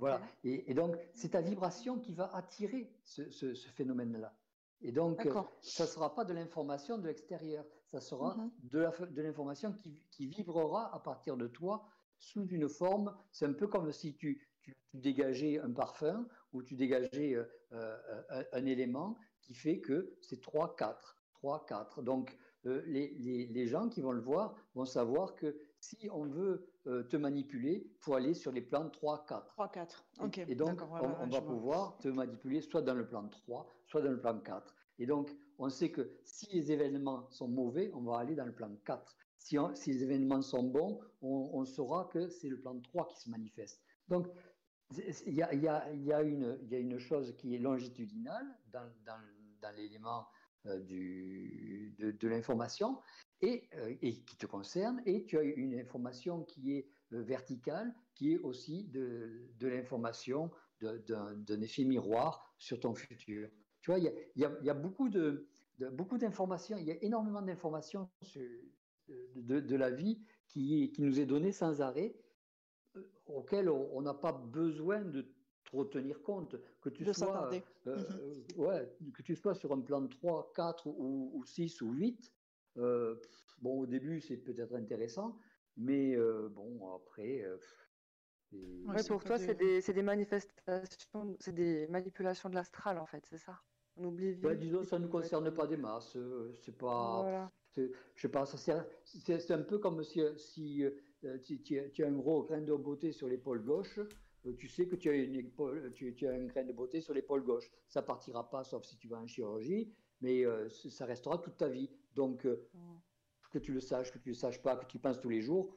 Voilà. Et, et donc, c'est ta vibration qui va attirer ce, ce- ce phénomène-là. Et donc, euh, ça ne sera pas de l'information de l'extérieur, ça sera Mhm. de l'information qui, qui vibrera à partir de toi sous une forme. C'est un peu comme si tu, tu- tu dégageais un parfum ou tu dégageais euh, euh, un, un élément qui fait que c'est 3, 4, 3, 4. Donc, euh, les, les- les gens qui vont le voir vont savoir que si on veut euh, te manipuler, il faut aller sur les plans 3, 4. 3, 4. Et- Ok, Et, donc, on, va vois. pouvoir te manipuler soit dans le plan 3, soit dans le plan 4. Et donc, on sait que si les événements sont mauvais, on va aller dans le plan 4. Si, on- si les événements sont bons, on, on saura que c'est le plan 3 qui se manifeste. Donc, il y a, il y a- il y a une il y a une chose qui est longitudinale dans, dans- dans l'élément du- de, de l'information et, euh, et qui te concerne, et tu as une information qui est euh, verticale, qui est aussi de, de l'information d'un effet miroir sur ton futur. Tu vois, il y a, y y a beaucoup de, beaucoup d'informations, il y a énormément d'informations de, la vie qui, qui nous est donnée sans arrêt, euh, auxquelles on n'a pas besoin de trop tenir compte, que tu De sois, s'attarder. euh, Mhm. euh, ouais, que tu sois sur un plan 3, 4 ou, ou 6 ou 8. euh, bon, au début, c'est peut-être intéressant, mais euh, bon, après. euh, Ouais, pour toi, c'est des, c'est des manifestations, c'est des manipulations de l'astral, en fait, c'est ça? On oublie Ben, vite disons, que ça ne être- concerne pas des masses. euh, C'est pas. Voilà. Je sais pas, ça sert- c'est un peu comme si, si euh, tu, tu as- tu as un gros grain de beauté sur l'épaule gauche. Euh, Tu sais que tu as, une épaule- tu, tu as un grain de beauté sur l'épaule gauche. Ça partira pas, sauf si tu vas en chirurgie, mais euh, ça restera toute ta vie. Donc, euh, Mm. que tu le saches, que tu le saches pas, que tu penses tous les jours,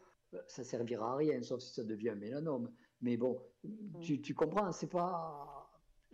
ça servira à rien, sauf si ça devient un mélanome. Mais bon, Mm. tu, tu comprends, c'est pas.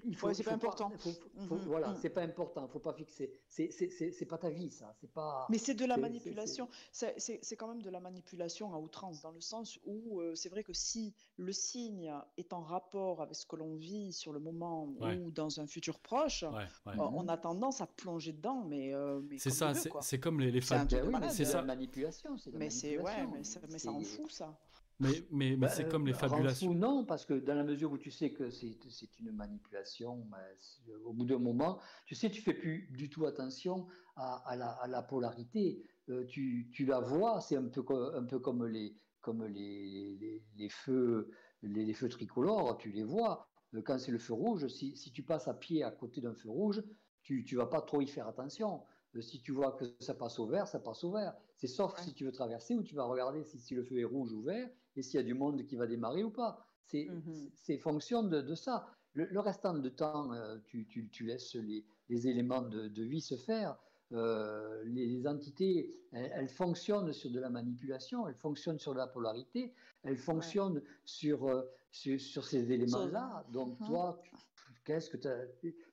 Il faut, Ouais, c'est pas important. faut- faut- Mhm, voilà, mhm. c'est pas important. Faut pas fixer. C'est c'est- c'est- c'est pas ta vie, ça. C'est pas. Mais c'est de la manipulation. C'est c'est- c'est quand même de la manipulation à outrance, dans le sens où euh, c'est vrai que si le signe est en rapport avec ce que l'on vit sur le moment Ouais. ou dans un futur proche, Ouais, ouais. euh, on a tendance à plonger dedans, mais, euh, mais C'est comme ça, c'est comme les, les C'est Ben oui, ça. la manipulation. Mais c'est ouais, mais ça, mais ça rend C'est- fou ça. Mais, mais, mais Bah, c'est euh, comme les rend fabulations. fou, non, parce que dans la mesure où tu sais que c'est une manipulation, bah, c'est- au bout d'un moment, tu sais, tu fais plus du tout attention à, à la, à la polarité. Euh, tu, tu la vois, c'est un peu, un peu comme les, comme les, les, les feux, les, les feux tricolores, tu les vois. Euh, Quand c'est le feu rouge, si, si tu passes à pied à côté d'un feu rouge, tu ne vas pas trop y faire attention. Euh, Si tu vois que ça passe au vert, ça passe au vert. C'est sauf Ouais. si tu veux traverser où tu vas regarder si, si le feu est rouge ou vert et s'il y a du monde qui va démarrer ou pas. C'est c'est fonction de, de ça. Le, le restant de temps, euh, tu, tu- tu laisses les, les éléments de, de vie se faire. Euh, les, les entités, elles, elles fonctionnent sur de la manipulation, elles fonctionnent sur de la polarité, elles fonctionnent sur, euh, sur, sur ces éléments-là. Donc Mhm. toi, tu- qu'est-ce que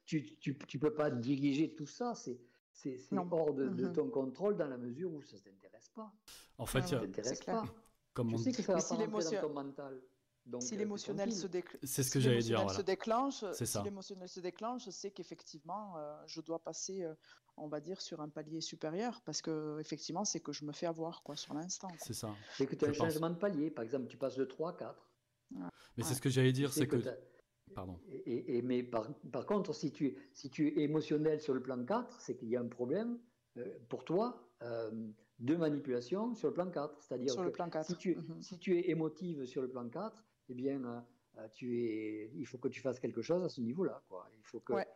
tu tu, tu peux pas diriger tout ça, c'est c'est hors de, de Mhm. ton contrôle dans la mesure où ça ne t'intéresse pas. En fait, Ouais, il y a- Ça t'intéresse pas. comme Tu on sais que ça va pas rentrer dans ton mental. Donc, si euh, l'émotionnel se, tranquille. déclenche, C'est ce que se déclenche, C'est si l'émotionnel se déclenche, c'est qu'effectivement, euh, je dois passer, euh, on va dire, sur un palier supérieur, parce que effectivement, c'est que je me fais avoir, quoi, sur l'instant. c'est ça. C'est que tu as un pense. changement de palier. Par exemple, tu passes de 3 à 4. Mais Ouais. c'est ce que j'allais dire, Tu c'est que. Pardon. Et, et- mais par, par contre, si tu, si tu es émotionnel sur le plan 4, c'est qu'il y a un problème euh, pour toi euh, de manipulation sur le plan 4. C'est-à-dire Sur que le plan 4. si, tu, Mhm. si tu es émotive sur le plan 4, eh bien, euh, euh, tu es, il faut que tu fasses quelque chose à ce niveau-là. Il faut que, Ouais,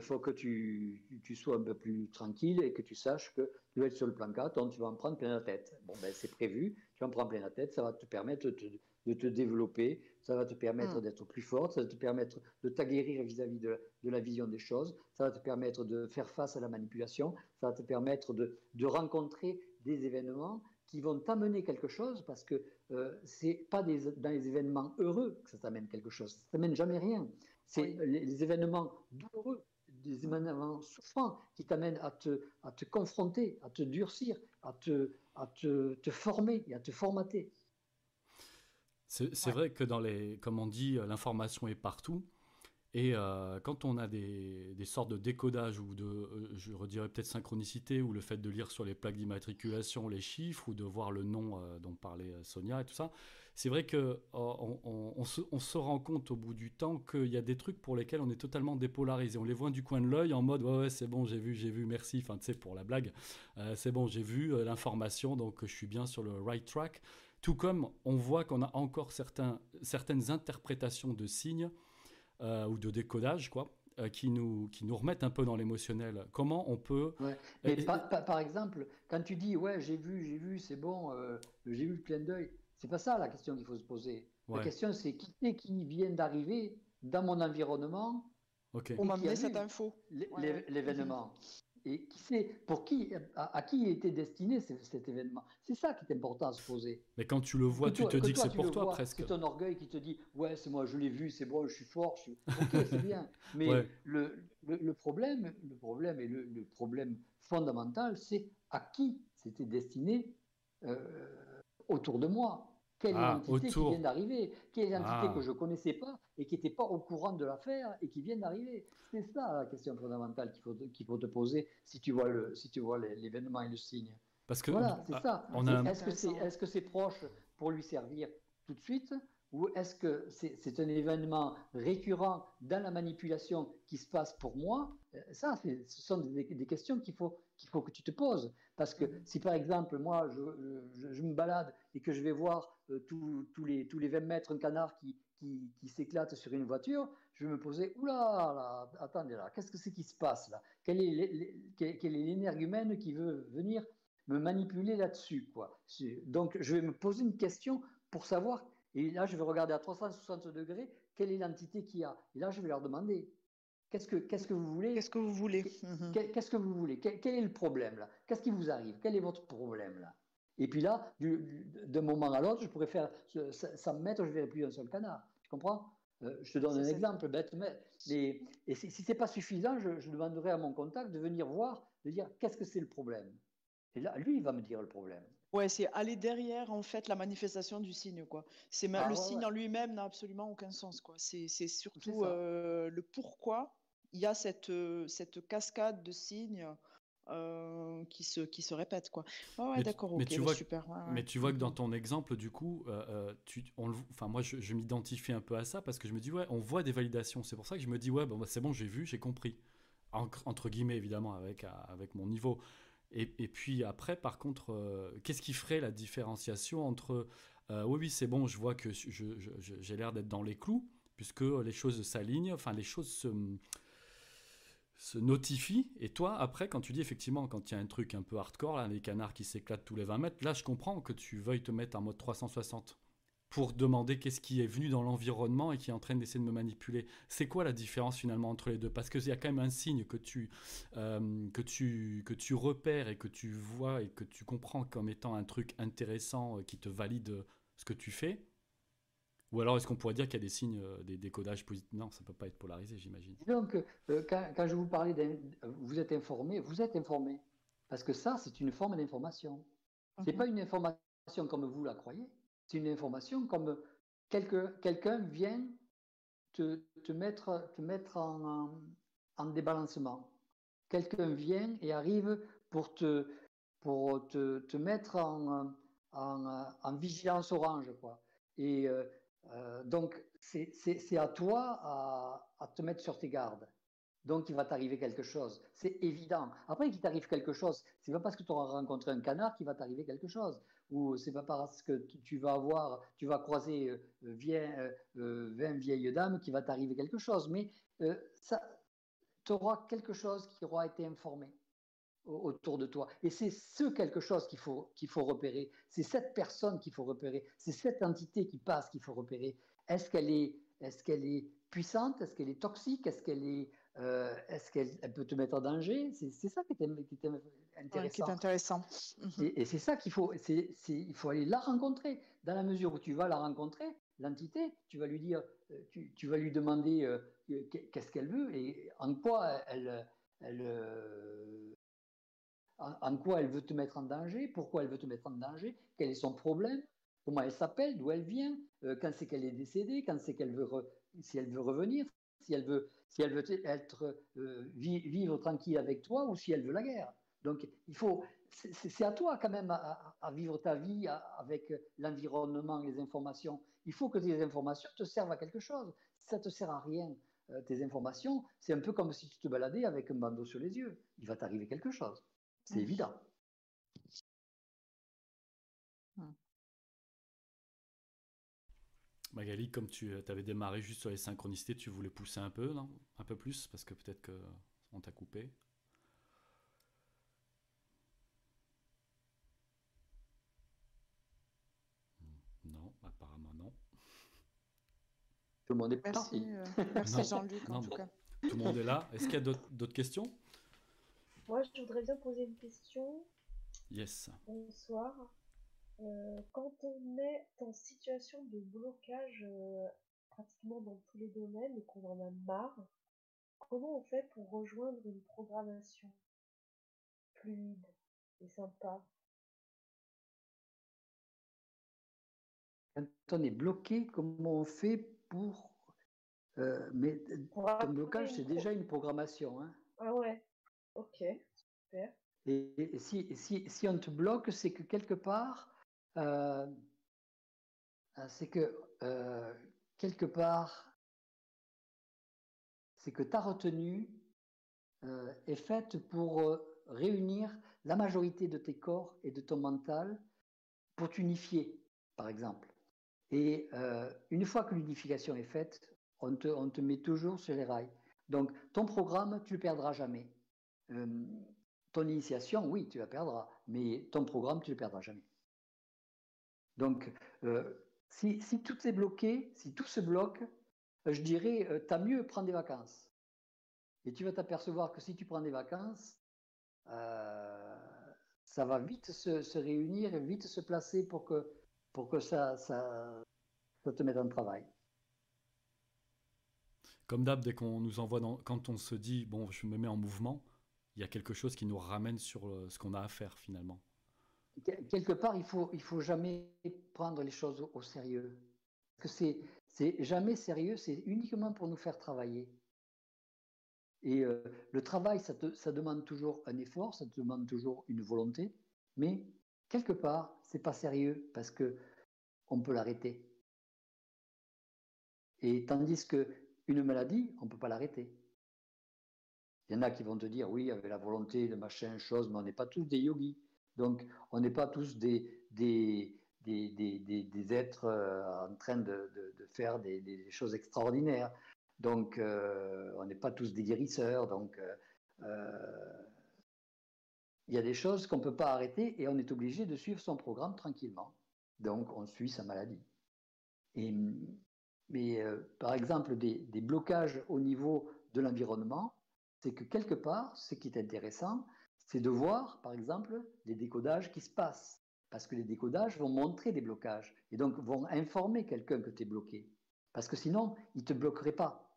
faut que tu, tu- tu sois un peu plus tranquille et que tu saches que tu vas être sur le plan 4, donc tu vas en prendre plein la tête. Bon, ben, c'est prévu, tu en prends plein la tête, ça va te permettre de te, de te développer, ça va te permettre Mm. d'être plus forte, ça va te permettre de t'aguerrir vis-à-vis de, de la vision des choses, ça va te permettre de faire face à la manipulation, ça va te permettre de, de rencontrer des événements qui vont t'amener quelque chose parce que euh, c'est pas des, dans les événements heureux que ça t'amène quelque chose, ça t'amène jamais rien. C'est Oui. les, les événements douloureux, des événements souffrants qui t'amènent à te, à te confronter, à te durcir, à te, à te, te former et à te formater. C'est Ouais. vrai que dans les, comme on dit, euh, l'information est partout. Et euh, quand on a des, des sortes de décodage ou de, euh, je redirais peut-être synchronicité, ou le fait de lire sur les plaques d'immatriculation les chiffres, ou de voir le nom euh, dont parlait Sonia et tout ça, c'est vrai que euh, on, on- on se, on se rend compte au bout du temps qu'il y a des trucs pour lesquels on est totalement dépolarisé. On les voit du coin de l'œil en mode ouais, ouais c'est bon, j'ai vu, j'ai vu, merci. Enfin, tu sais, pour la blague, c'est bon, j'ai vu l'information, donc je suis bien sur le right track. Tout comme on voit qu'on a encore certains, certaines interprétations de signes euh, ou de décodage, quoi, euh, qui, nous, qui nous remettent un peu dans l'émotionnel. Comment on peut... Ouais. Mais Et- par, par- par exemple, quand tu dis ouais j'ai vu, j'ai vu, c'est bon, euh, j'ai vu le clin d'œil, c'est pas ça la question qu'il faut se poser. Ouais. La question c'est qui c'est qui vient d'arriver dans mon environnement Ok. Pour qui m'amener a cette info. l'événement. Et qui sait, pour qui, à, à qui était destiné ce- cet événement? C'est ça qui est important à se poser. Mais quand tu le vois, Que tu toi- te dis que c'est pour toi vois, presque. C'est ton orgueil qui te dit Ouais, c'est moi, je l'ai vu, c'est bon, je suis fort. Je suis... Ok, c'est bien. Mais Ouais. le, le, le problème, le problème et le, le problème fondamental, c'est à qui c'était destiné euh, autour de moi. Quelle Ah, est l'entité qui vient d'arriver Quelle est l'entité Ah. que je ne connaissais pas et qui n'était pas au courant de l'affaire et qui vient d'arriver C'est ça la question fondamentale qu'il faut, qu'il faut te poser si tu vois le- si tu vois les- l'événement et le signe. Parce que Voilà, c'est ah, ça. Est-ce que c'est est-ce que c'est proche pour lui servir tout de suite ou est-ce que c'est un événement récurrent dans la manipulation qui se passe pour moi? Euh, Ça, ce sont des, questions qu'il faut, qu'il faut que tu te poses. Parce que si par exemple, moi, je, me balade et que je vais voir euh, les, tous les 20 mètres un canard qui, qui, s'éclate sur une voiture, je vais me poser, oula, là, attendez là, qu'est-ce que c'est qui se passe là? Quel est l'énergumène qui veut venir me manipuler là-dessus quoi? Donc je vais me poser une question pour savoir, et là je vais regarder à 360 degrés, quelle est l'entité qu'il y a Et là je vais leur demander, qu'est-ce que, qu'est-ce que vous voulez? Qu'est-ce que vous voulez? Mhm. Qu'est- Qu'est-ce que vous voulez? Quel, est le problème là? Qu'est-ce qui vous arrive? Quel est votre problème là? Et puis là, d'un moment à l'autre, je pourrais faire 100 mètres, je ne verrai plus un seul canard. Tu comprends? Euh, Je te donne un exemple bête, mais, et si, ce n'est pas suffisant, je, demanderai à mon contact de venir voir, de dire qu'est-ce que c'est le problème? Et là, lui, il va me dire le problème. Ouais, c'est aller derrière en fait la manifestation du signe, quoi. C'est ah, le signe en lui-même n'a absolument aucun sens, quoi. C'est surtout euh, le pourquoi il y a cette, euh, cette cascade de signes euh, qui, se, qui se répètent. Quoi. ouais, d'accord, mais, tu vois, super. mais tu vois que dans ton exemple, du coup, euh, tu, on, enfin, moi, je, je m'identifie un peu à ça parce que je me dis, ouais, on voit des validations. C'est pour ça que je me dis, ouais, bon, bah, c'est bon, j'ai vu, j'ai compris. entre guillemets, évidemment, avec, avec mon niveau. Et, puis après, par contre, qu'est-ce qui ferait la différenciation entre, oui, oui, c'est bon, je vois que j'ai l'air d'être dans les clous, puisque les choses s'alignent, enfin, les choses se se notifie. Et toi, après, quand tu dis effectivement, quand il y a un truc un peu hardcore, là, les canards qui s'éclatent tous les 20 mètres, là, je comprends que tu veuilles te mettre en mode 360 pour demander qu'est-ce qui est venu dans l'environnement et qui est en train d'essayer de me manipuler. C'est quoi la différence finalement entre les deux? Parce qu'il y a quand même un signe que tu, euh, que, tu, que tu repères et que tu vois et que tu comprends comme étant un truc intéressant euh, qui te valide ce que tu fais? Ou alors est-ce qu'on pourrait dire qu'il y a des signes, euh, des décodages positifs? Non, ça ne peut pas être polarisé, j'imagine. Donc, euh, quand, je vous parlais, vous êtes informé, vous êtes informé. Parce que ça, c'est une forme d'information. Ce n'est mhm. pas une information comme vous la croyez, une information comme quelqu'un vient te, mettre, te mettre en, en, débalancement. Quelqu'un vient et arrive pour te, pour te, te mettre en, en, en, vigilance orange. Quoi. Et euh, euh, donc, c'est à toi à, te mettre sur tes gardes. Donc, il va t'arriver quelque chose. C'est évident. Après qu'il t'arrive quelque chose, c'est pas parce que tu auras rencontré un canard qu'il va t'arriver quelque chose. Ou c'est pas parce que tu vas avoir, tu vas croiser euh, euh, 20 vieilles dames qu'il va t'arriver quelque chose. Mais euh, tu auras quelque chose qui aura été informé autour de toi. Et c'est ce quelque chose qu'il faut, qu'il faut repérer. C'est cette personne qu'il faut repérer. C'est cette entité qui passe qu'il faut repérer. Est-ce qu'elle est, est, qu'elle est puissante? Est-ce qu'elle est toxique? Est-ce qu'elle est, euh, est-ce qu'elle elle peut te mettre en danger? C'est, ça qui est, intéressant. qui est intéressant. Mhm. Et, c'est ça qu'il faut. Il faut aller la rencontrer. Dans la mesure où tu vas la rencontrer, l'entité, tu vas lui dire, euh, tu, tu vas lui demander euh, qu'est-ce qu'elle veut et en quoi elle, elle, en, quoi elle veut te mettre en danger, pourquoi elle veut te mettre en danger, quel est son problème, comment elle s'appelle, d'où elle vient, quand c'est qu'elle est décédée, quand c'est qu'elle veut, si elle veut revenir, si elle veut, si elle veut être euh, vivre tranquille avec toi ou si elle veut la guerre. Donc il faut, c'est à toi quand même à, vivre ta vie avec l'environnement, les informations. Il faut que tes informations te servent à quelque chose. Si ça te sert à rien, euh, tes informations, c'est un peu comme si tu te baladais avec un bandeau sur les yeux. Il va t'arriver quelque chose. C'est évident. Magali, comme tu euh, avais démarré juste sur les synchronicités, tu voulais pousser un peu, non? Un peu plus, parce que peut-être qu'on t'a coupé. Mmh. Non, apparemment non. Tout le monde est Merci, euh, merci Jean-Luc en tout cas. Tout le monde est là. Est-ce qu'il y a d'autres questions? Moi, je voudrais bien poser une question. Yes. Bonsoir. Euh, quand on est en situation de blocage euh, pratiquement dans tous les domaines et qu'on en a marre, comment on fait pour rejoindre une programmation fluide et sympa? Quand on est bloqué, comment on fait pour... Euh, mais ton blocage, c'est déjà une programmation. Hein ah ouais. Ok, super. Et, si, si, si, on te bloque, c'est que quelque part, c'est que euh, quelque part, c'est que ta retenue euh, est faite pour réunir la majorité de tes corps et de ton mental pour t'unifier, par exemple. Et une fois que l'unification est faite, on te, met toujours sur les rails. Donc, ton programme, tu ne le perdras jamais. Euh, ton initiation, oui, tu la perdras, mais ton programme, tu ne le perdras jamais. Donc, euh, si, tout est bloqué, si tout se bloque, je dirais, euh, t'as mieux prendre des vacances. Et tu vas t'apercevoir que si tu prends des vacances, ça va vite se, réunir et vite se placer pour que, ça, te mette en travail. Comme d'hab, dès qu'on nous envoie quand on se dit bon, je me mets en mouvement, il y a quelque chose qui nous ramène sur euh, ce qu'on a à faire finalement. Quelque part, il faut, faut jamais prendre les choses au, sérieux. Parce que c'est, jamais sérieux, c'est uniquement pour nous faire travailler. Et euh, le travail, ça, demande toujours un effort, ça demande toujours une volonté, mais quelque part, c'est pas sérieux parce que on peut l'arrêter. Et tandis que une maladie, on peut pas l'arrêter. Il y en a qui vont te dire, oui, avec la volonté, le machin, chose, mais on n'est pas tous des yogis. Donc, on n'est pas tous des, des, des, des êtres euh, en train de, de, faire des, choses extraordinaires. Donc, euh, on n'est pas tous des guérisseurs. Donc, euh, il y a des choses qu'on ne peut pas arrêter et on est obligé de suivre son programme tranquillement. Donc, on suit sa maladie. Et, mais par exemple, des, des, blocages au niveau de l'environnement, c'est que quelque part, ce qui est intéressant, c'est de voir, par exemple, les décodages qui se passent. Parce que les décodages vont montrer des blocages et donc vont informer quelqu'un que tu es bloqué. Parce que sinon, il ne te bloquerait pas.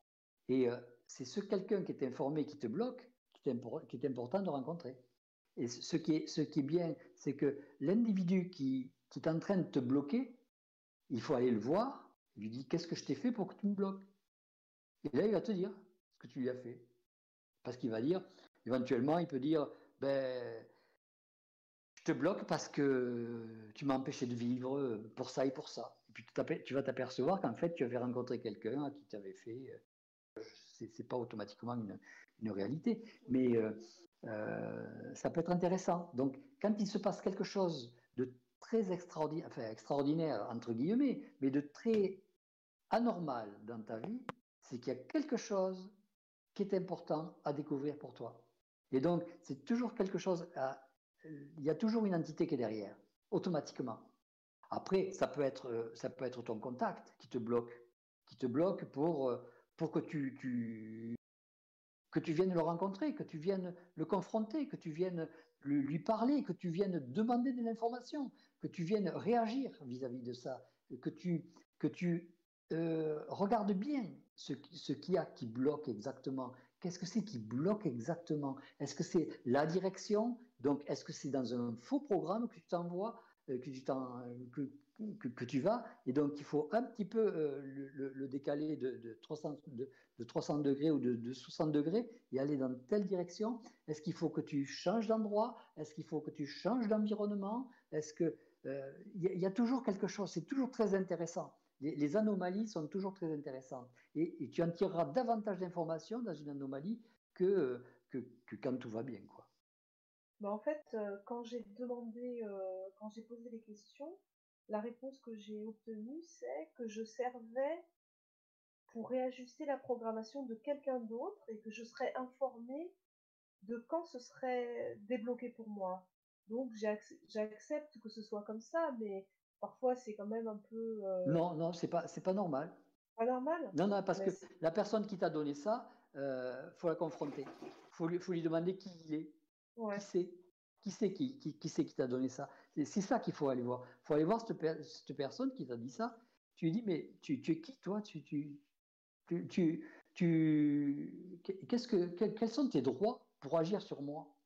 Et euh, c'est ce quelqu'un qui est informé qui te bloque qui est, important de rencontrer. Et ce qui est, ce qui est bien, c'est que l'individu qui, qui est en train de te bloquer, il faut aller le voir, lui dire Qu'est-ce que je t'ai fait pour que tu me bloques? Et là, il va te dire ce que tu lui as fait. Parce qu'il va dire, éventuellement, il peut dire ben, je te bloque parce que tu m'as empêché de vivre pour ça et pour ça. Et puis tu vas t'apercevoir qu'en fait, tu avais rencontré quelqu'un qui tu avais fait. Euh, c'est pas automatiquement une, une, réalité, mais euh, euh, ça peut être intéressant. Donc, quand il se passe quelque chose de très extraordinaire, enfin extraordinaire entre guillemets, mais de très anormal dans ta vie, c'est qu'il y a quelque chose qui est important à découvrir pour toi. Et donc, c'est toujours quelque chose, il y a toujours une entité qui est derrière, automatiquement. Après, ça peut être, ça peut être ton contact qui te bloque, qui te bloque pour, pour que tu, tu, que tu viennes le rencontrer, que tu viennes le confronter, que tu viennes lui parler, que tu viennes demander de l'information, que tu viennes réagir vis-à-vis de ça, que tu, que tu euh, regardes bien ce, ce qu'il y a qui bloque exactement, Qu'est-ce que c'est qui bloque exactement? Est-ce que c'est la direction? Donc, est-ce que c'est dans un faux programme que tu t'envoies, euh, que, tu que, tu vas? Et donc, il faut un petit peu euh, le, décaler de, de, 300, de, 300, degrés ou de, 60 degrés et aller dans telle direction. Est-ce qu'il faut que tu changes d'endroit? Est-ce qu'il faut que tu changes d'environnement? Est-ce que euh, il y, a toujours quelque chose C'est toujours très intéressant les, anomalies sont toujours très intéressantes. Et, tu en tireras davantage d'informations dans une anomalie que, que, quand tout va bien. Quoi. Bah, en fait, euh, quand j'ai demandé, euh, quand j'ai posé les questions, la réponse que j'ai obtenue, c'est que je servais pour réajuster la programmation de quelqu'un d'autre et que je serais informée de quand ce serait débloqué pour moi. Donc j'accepte que ce soit comme ça, mais parfois c'est quand même un peu. Euh, non, non, c'est pas, c'est pas normal. Pas normal? Non, non, parce que la personne qui t'a donné ça, euh, faut la confronter. Faut lui, faut lui demander qui il est. Qui c'est? Qui c'est qui, qui, qui, qui t'a donné ça? C'est ça qu'il faut aller voir. Il faut aller voir cette, cette personne qui t'a dit ça. Tu lui dis, mais tu, tu es qui toi? Tu, tu, tu, tu, qu'est-ce que, quels sont tes droits pour agir sur moi?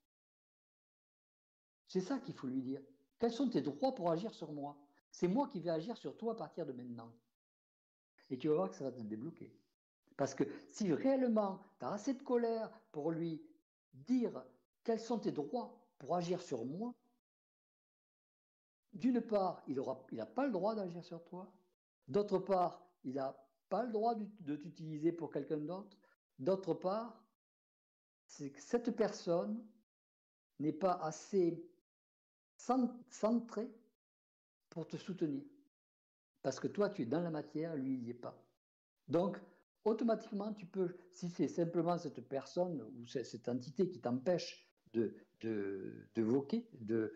C'est ça qu'il faut lui dire. Quels sont tes droits pour agir sur moi? C'est moi qui vais agir sur toi à partir de maintenant. Et tu vas voir que ça va te débloquer. Parce que si réellement tu as assez de colère pour lui dire quels sont tes droits pour agir sur moi, d'une part, il n'a pas le droit d'agir sur toi. D'autre part, il n'a pas le droit de t'utiliser pour quelqu'un d'autre. D'autre part, cette personne n'est pas assez centrée pour te soutenir. Parce que toi, tu es dans la matière, lui, il n'y est pas. Donc, automatiquement, tu peux, si c'est simplement cette personne ou cette entité qui t'empêche de, de, de, voguer, de,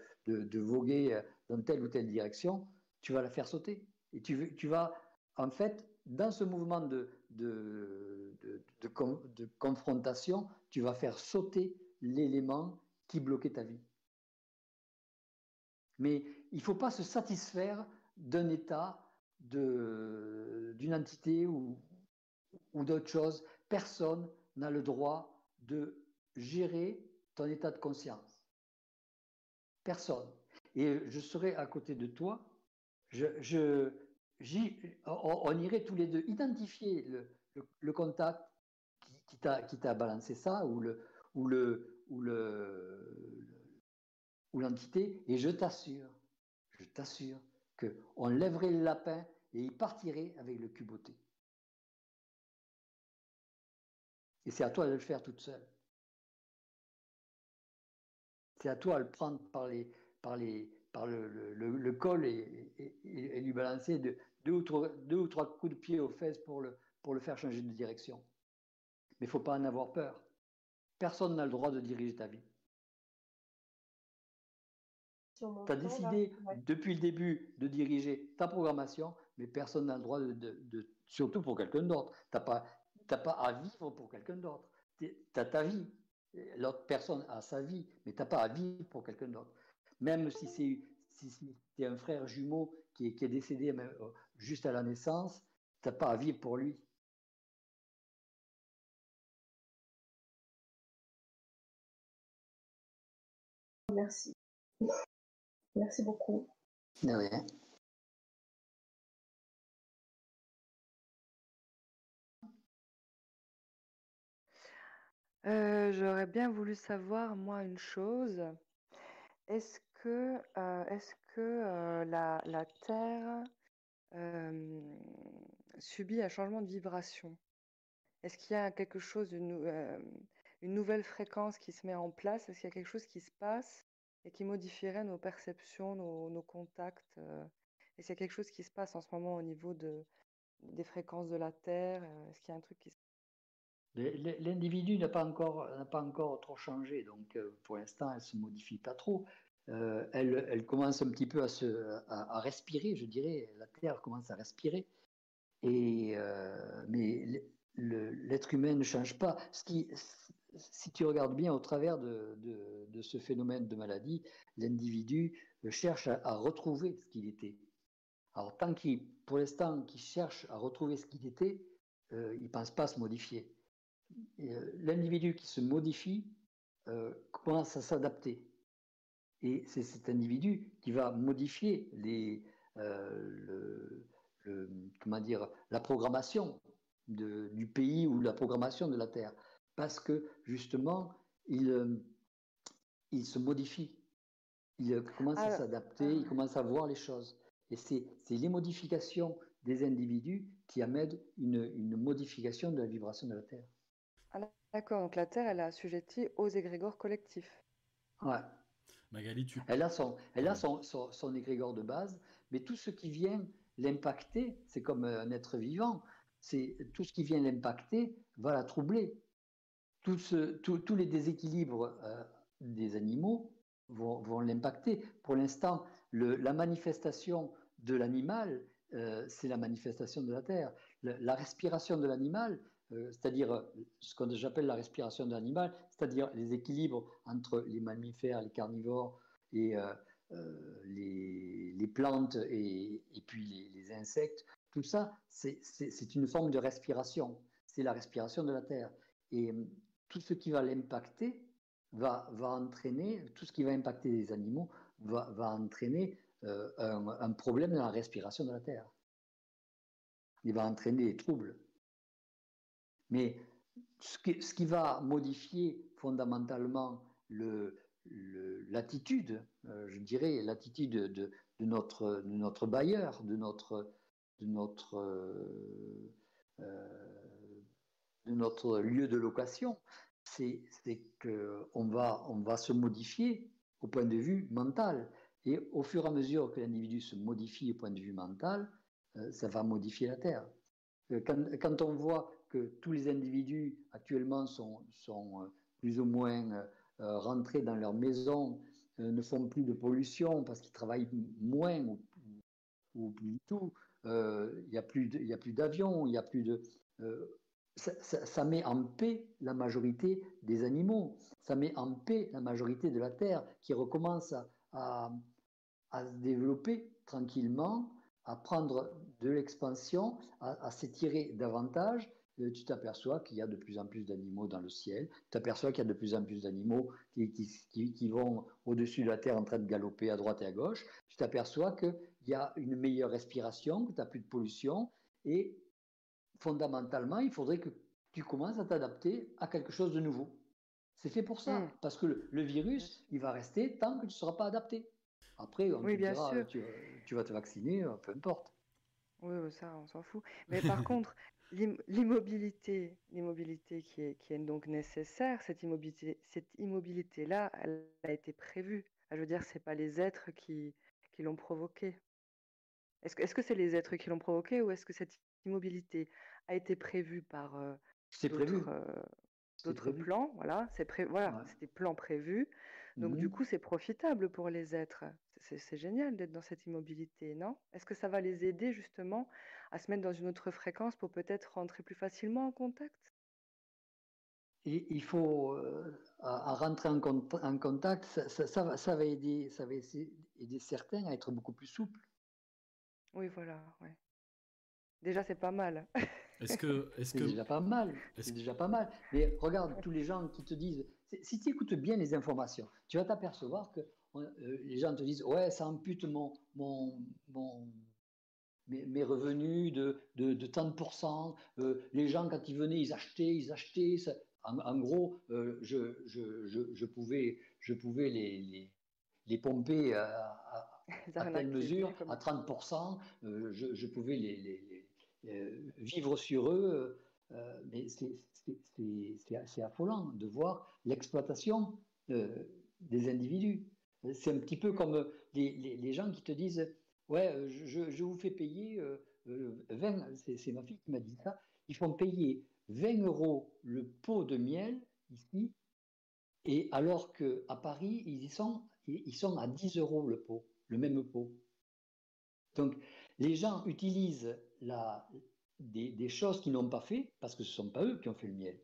voguer dans telle ou telle direction, tu vas la faire sauter. Et tu, vas, en fait, dans ce mouvement de, de, de confrontation, tu vas faire sauter l'élément qui bloquait ta vie. Mais il ne faut pas se satisfaire d'un état, d'une entité ou, d'autre chose. Personne n'a le droit de gérer ton état de conscience. Personne. Et je serai à côté de toi. On, irait tous les deux identifier le, contact qui, t'a balancé ça ou le ou l'entité et je t'assure, je t'assure que on lèverait le lapin et il partirait avec le cuboté. Et c'est à toi de le faire toute seule. C'est à toi de le prendre par, le, col et, lui balancer deux, ou trois, coups de pied aux fesses pour le, pour le faire changer de direction. Mais il ne faut pas en avoir peur. Personne n'a le droit de diriger ta vie. Tu as décidé depuis le début de diriger ta programmation, mais personne n'a le droit de, surtout pour quelqu'un d'autre. Tu n'as pas, pas à vivre pour quelqu'un d'autre. Tu as ta vie. L'autre personne a sa vie, mais tu n'as pas à vivre pour quelqu'un d'autre. Même si c'est si, un frère jumeau qui est, décédé euh, juste à la naissance, tu n'as pas à vivre pour lui. Merci. Merci beaucoup. De rien. Euh, j'aurais bien voulu savoir, moi, une chose. Est-ce que, euh, est-ce que euh, la, la, Terre subit un changement de vibration? Est-ce qu'il y a quelque chose, une, une nouvelle fréquence qui se met en place? Est-ce qu'il y a quelque chose qui se passe? Et qui modifierait nos perceptions, nos, contacts. Euh, et c'est quelque chose qui se passe en ce moment au niveau de, des fréquences de la Terre. Euh, est-ce qu'il y a un truc qui se L'individu n'a pas encore pas encore trop changé, donc euh, pour l'instant elle se modifie pas trop. elle, elle, commence un petit peu à se à, respirer, je dirais. La Terre commence à respirer, et mais l'être humain ne change pas. Ce qui si tu regardes bien au travers de, ce phénomène de maladie, l'individu cherche à, retrouver ce qu'il était. Alors, tant qu'il, pour l'instant, qu'il cherche à retrouver ce qu'il était, euh, il ne pense pas à se modifier. Euh, l'individu qui se modifie euh, commence à s'adapter. Et c'est cet individu qui va modifier la programmation du pays ou la programmation de la Terre parce que justement, il, euh, il se modifie. Il euh, commence à s'adapter, il commence à voir les choses. Et c'est les modifications des individus qui amènent une, une, modification de la vibration de la Terre. Ah, d'accord, donc la Terre, elle est assujettie aux égrégores collectifs. Ouais. Magali, tu... Elle a, son, elle a son, son, son égrégore de base, mais tout ce qui vient l'impacter, c'est comme un être vivant, c'est tout ce qui vient l'impacter va la troubler tous les déséquilibres euh, des animaux vont, l'impacter. Pour l'instant, la manifestation de l'animal, euh, c'est la manifestation de la Terre. La, respiration de l'animal, euh, c'est-à-dire ce que j'appelle la respiration de l'animal, c'est-à-dire les équilibres entre les mammifères, les carnivores et les, plantes et, puis les, insectes, tout ça, c'est une forme de respiration. C'est la respiration de la Terre. Et tout ce qui va l'impacter va, entraîner, tout ce qui va impacter les animaux va, entraîner euh, un, problème dans la respiration de la Terre. Il va entraîner des troubles. Mais ce qui, ce qui va modifier fondamentalement l'attitude, euh, je dirais l'attitude de, notre, bailleur, de notre, de notre euh, de notre lieu de location, c'est qu'on va, on va se modifier au point de vue mental. Et au fur et à mesure que l'individu se modifie au point de vue mental, euh, ça va modifier la Terre. Euh, quand, on voit que tous les individus actuellement sont, sont euh, plus ou moins rentrés dans leur maison, ne font plus de pollution parce qu'ils travaillent moins ou, ou, plus du tout, il n'y a plus d'avions, il n'y a plus de ça, met en paix la majorité des animaux, ça met en paix la majorité de la Terre qui recommence à, se développer tranquillement, à prendre de l'expansion, à, s'étirer davantage, euh, tu t'aperçois qu'il y a de plus en plus d'animaux dans le ciel, tu t'aperçois qu'il y a de plus en plus d'animaux qui, qui, vont au-dessus de la terre en train de galoper à droite et à gauche, tu t'aperçois qu'il y a une meilleure respiration, que tu n'as plus de pollution, et fondamentalement, il faudrait que tu commences à t'adapter à quelque chose de nouveau. C'est fait pour ça, hmm. parce que le, virus, il va rester tant que tu ne seras pas adapté. Après, on te dira, tu, vas te vacciner, euh, peu importe. Oui, ça, on s'en fout. Mais par contre, l'immobilité, l'immobilité qui est, qui est donc nécessaire, cette immobilité, cette immobilité-là, elle a été prévue. Je veux dire, c'est pas les êtres qui, qui l'ont provoquée. Est-ce que, est-ce que c'est les êtres qui l'ont provoquée ou est-ce que cette immobilité a été prévue par euh, d'autres, plans Voilà, c'est pré, voilà, c'est des plans prévus. Donc du mmh coup, c'est profitable pour les êtres. C'est génial d'être dans cette immobilité, non? Est-ce que ça va les aider justement à se mettre dans une autre fréquence pour peut-être rentrer plus facilement en contact? Il faut euh, à, rentrer en, en contact, ça, ça, va, ça, va, aider, ça va aider certains à être beaucoup plus souples. Oui, voilà, ouais. Déjà, c'est pas mal. Est-ce que, est c'est déjà pas mal. C'est déjà pas mal. Mais regarde tous les gens qui te disent, si tu écoutes bien les informations, tu vas t'apercevoir que euh, les gens te disent, ouais, ça ampute mon, mon, mon mes, revenus de, de, de tant de pourcents. Euh, les gens, quand ils venaient, ils achetaient, ils achetaient. En, gros, euh, je, je, je, je, pouvais, je pouvais les, les, les pomper à, à, à telle mesure, à 30%. je, pouvais les, les euh, vivre sur eux, euh, mais c'est affolant de voir l'exploitation euh, des individus. C'est un petit peu comme les, les, gens qui te disent Ouais, je, je vous fais payer 20, c'est ma fille qui m'a dit ça, ils font payer 20 euros le pot de miel ici, et alors qu'à Paris, ils, sont, ils sont à 10 euros le pot, le même pot. Donc, les gens utilisent la, des, choses qu'ils n'ont pas fait parce que ce ne sont pas eux qui ont fait le miel.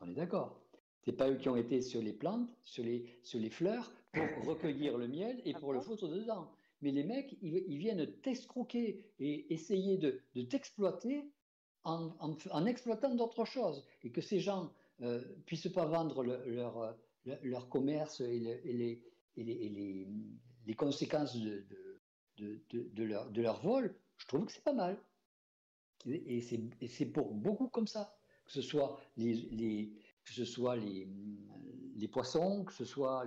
On est d'accord. Ce pas eux qui ont été sur les plantes, sur les, sur les fleurs, pour recueillir le miel et pour le foutre dedans. Mais les mecs, ils, viennent t'escroquer et essayer de, de t'exploiter en, en, exploitant d'autres choses. Et que ces gens euh, puissent pas vendre leur, leur, commerce et, les, et, les, les, conséquences de, de, de, leur, de leur vol, je trouve que c'est pas mal. Et c'est pour beaucoup comme ça, que ce soit les, les que ce soit les, les, poissons, que ce soit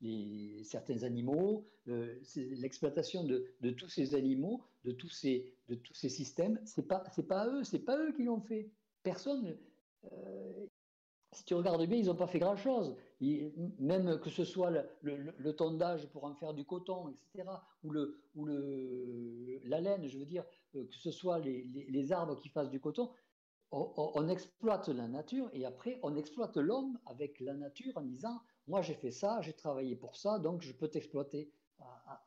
les, certains animaux, l'exploitation de, de, tous ces animaux, de tous ces, de tous ces systèmes, c'est pas pas eux, c'est pas eux qui l'ont fait. Personne, euh, si tu regardes bien, ils n'ont pas fait grand-chose. Même que ce soit le, tondage pour en faire du coton, etc., ou, le, ou le, la laine, je veux dire, euh, que ce soit les, arbres qui fassent du coton, on, exploite la nature et après on exploite l'homme avec la nature en disant, moi j'ai fait ça, j'ai travaillé pour ça, donc je peux t'exploiter. Ah, ah.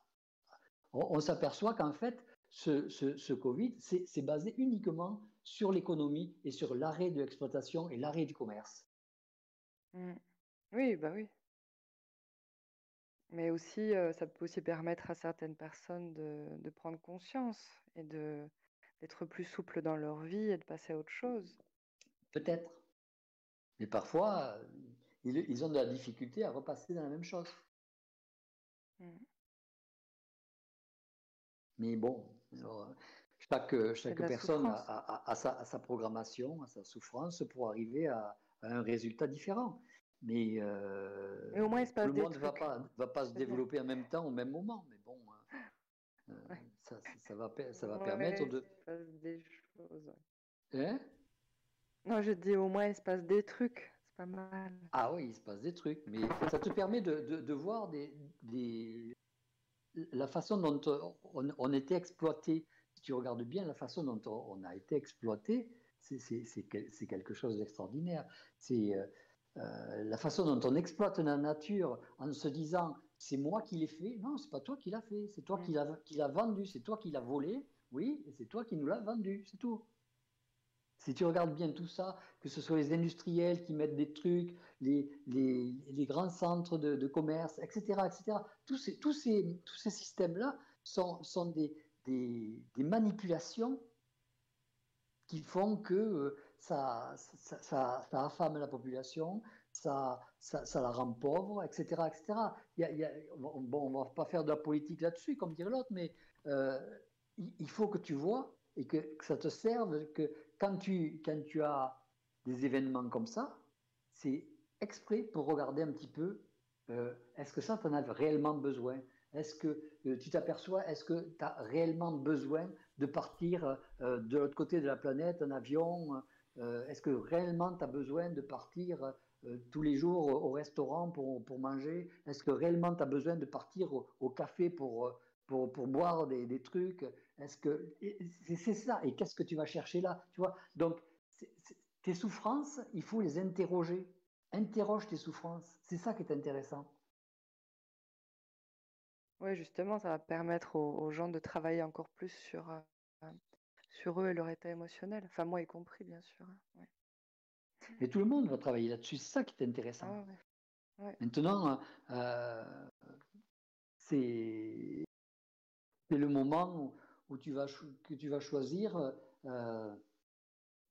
On, s'aperçoit qu'en fait, ce, ce Covid, c'est basé uniquement sur l'économie et sur l'arrêt de l'exploitation et l'arrêt du commerce. Mmh. Oui, bah oui. Mais aussi, ça peut aussi permettre à certaines personnes de, prendre conscience et de d'être plus souples dans leur vie et de passer à autre chose. Peut-être. Mais parfois, ils, ont de la difficulté à repasser dans la même chose. Mmh. Mais bon, chaque, chaque personne a, sa, programmation, a sa souffrance pour arriver à, un résultat différent. Mais, euh, au moins, il se passe le monde ne va pas, va pas se développer en même temps, au même moment. Mais bon, hein, euh, ça, ça, va, ça va permettre de. Il se passe des choses. Hein? Non, je dis au moins, il se passe des trucs. C'est pas mal. Ah oui, il se passe des trucs. Mais ça te permet de, de, de voir des, des, la façon dont on, on, était exploité. Si tu regardes bien la façon dont on, a été exploité, c'est quelque chose d'extraordinaire. C'est euh, euh, la façon dont on exploite la nature en se disant c'est moi qui l'ai fait. Non, c'est pas toi qui l'as fait, c'est toi qui l'as vendu, c'est toi qui l'as volé, oui, et c'est toi qui nous l'as vendu, c'est tout. Si tu regardes bien tout ça, que ce soit les industriels qui mettent des trucs, les, les, les grands centres de, de, commerce, etc., etc., tous ces, tous ces, tous ces systèmes-là sont, sont des, des, des, manipulations qui font que euh, ça, ça, ça, affame la population, ça, la rend pauvre, etc. etc. Bon, on ne va pas faire de la politique là-dessus, comme dire l'autre, mais euh, il faut que tu vois et que, ça te serve, que quand tu, quand tu as des événements comme ça, c'est exprès pour regarder un petit peu, euh, est-ce que ça, tu en as réellement besoin? Est-ce que euh, tu t'aperçois, est-ce que tu as réellement besoin de partir de l'autre côté de la planète en avion Est-ce que réellement tu as besoin de partir euh, tous les jours au restaurant pour, pour manger? Est-ce que réellement tu as besoin de partir au, café pour, pour, pour boire des, des trucs? Est-ce que c'est ça Et qu'est-ce que tu vas chercher là? Tu vois? Donc tes souffrances, il faut les interroger. Interroge tes souffrances. C'est ça qui est intéressant. Oui, justement, ça va permettre aux, gens de travailler encore plus sur, euh, sur eux et leur état émotionnel. Enfin, moi y compris, bien sûr. Hein, ouais. Et tout le monde va travailler là-dessus. C'est ça qui est intéressant. Ah, ouais. Ouais. Maintenant, euh, c'est le moment où tu vas, que tu vas choisir euh,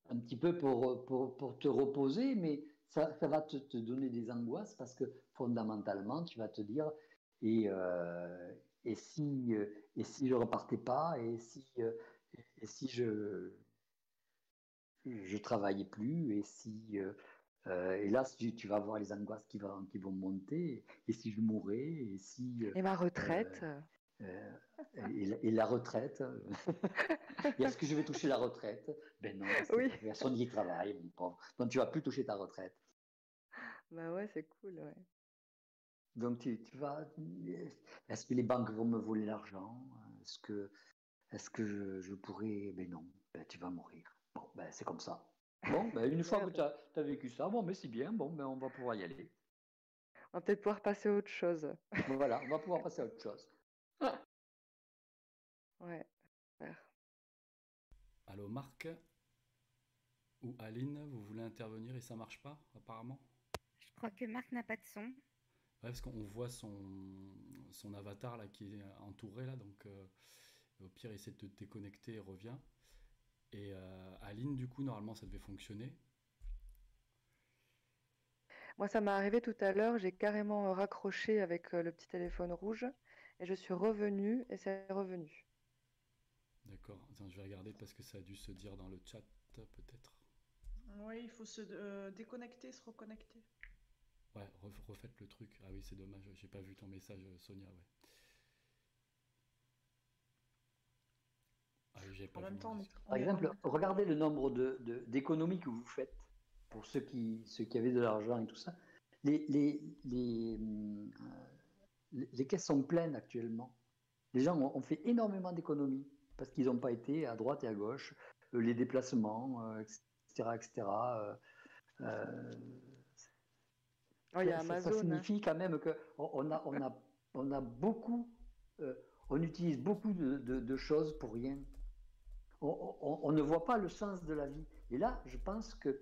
un petit peu pour, pour, pour te reposer, mais ça, ça va te, te, donner des angoisses parce que fondamentalement, tu vas te dire et, euh, et, si, et si je repartais pas et si, et si je je travaillais plus et si euh, et là tu, tu, vas voir les angoisses qui, va, qui vont monter et si je mourais et si et ma retraite. euh, et, et, la retraite. Est-ce que je vais toucher la retraite? Ben non oui. personne n'y travaille mon pauvre. Donc tu vas plus toucher ta retraite. Bah ouais c'est cool ouais. Donc tu, tu vas est-ce que les banques vont me voler l'argent? Est-ce que est-ce que je, je, pourrais? Ben non ben, tu vas mourir bon ben c'est comme ça Bon, ben une fois que tu as, as, vécu ça, bon, mais c'est bien, bon, ben on va pouvoir y aller. On va peut-être pouvoir passer à autre chose. Bon, voilà, on va pouvoir passer à autre chose. Ouais, super. Allô, Marc? Ou Aline, vous voulez intervenir et ça marche pas, apparemment? Je crois que Marc n'a pas de son. Ouais, parce qu'on voit son, son avatar là qui est entouré là, donc euh, au pire, essaie de te déconnecter et revient. Et euh, Aline, du coup, normalement, ça devait fonctionner. Moi, ça m'est arrivé tout à l'heure. J'ai carrément raccroché avec euh, le petit téléphone rouge et je suis revenue et c'est revenu. D'accord. Je vais regarder parce que ça a dû se dire dans le chat, peut-être. Oui, il faut se euh, déconnecter, se reconnecter. Ouais, refaites le truc. Ah oui, c'est dommage. J'ai pas vu ton message, Sonia. Ouais. Ah, en même temps, on Par exemple, regardez le nombre d'économies de, de, que vous faites pour ceux qui, ceux qui avaient de l'argent et tout ça. Les, les, les, euh, les, caisses sont pleines actuellement. Les gens ont, ont fait énormément d'économies parce qu'ils n'ont pas été à droite et à gauche, euh, les déplacements, euh, etc. etc. Euh, oh, y a Amazon, ça, signifie hein. quand même qu'on on a, on a, on a beaucoup, euh, on utilise beaucoup de, de, de choses pour rien on, ne voit pas le sens de la vie. Et là, je pense que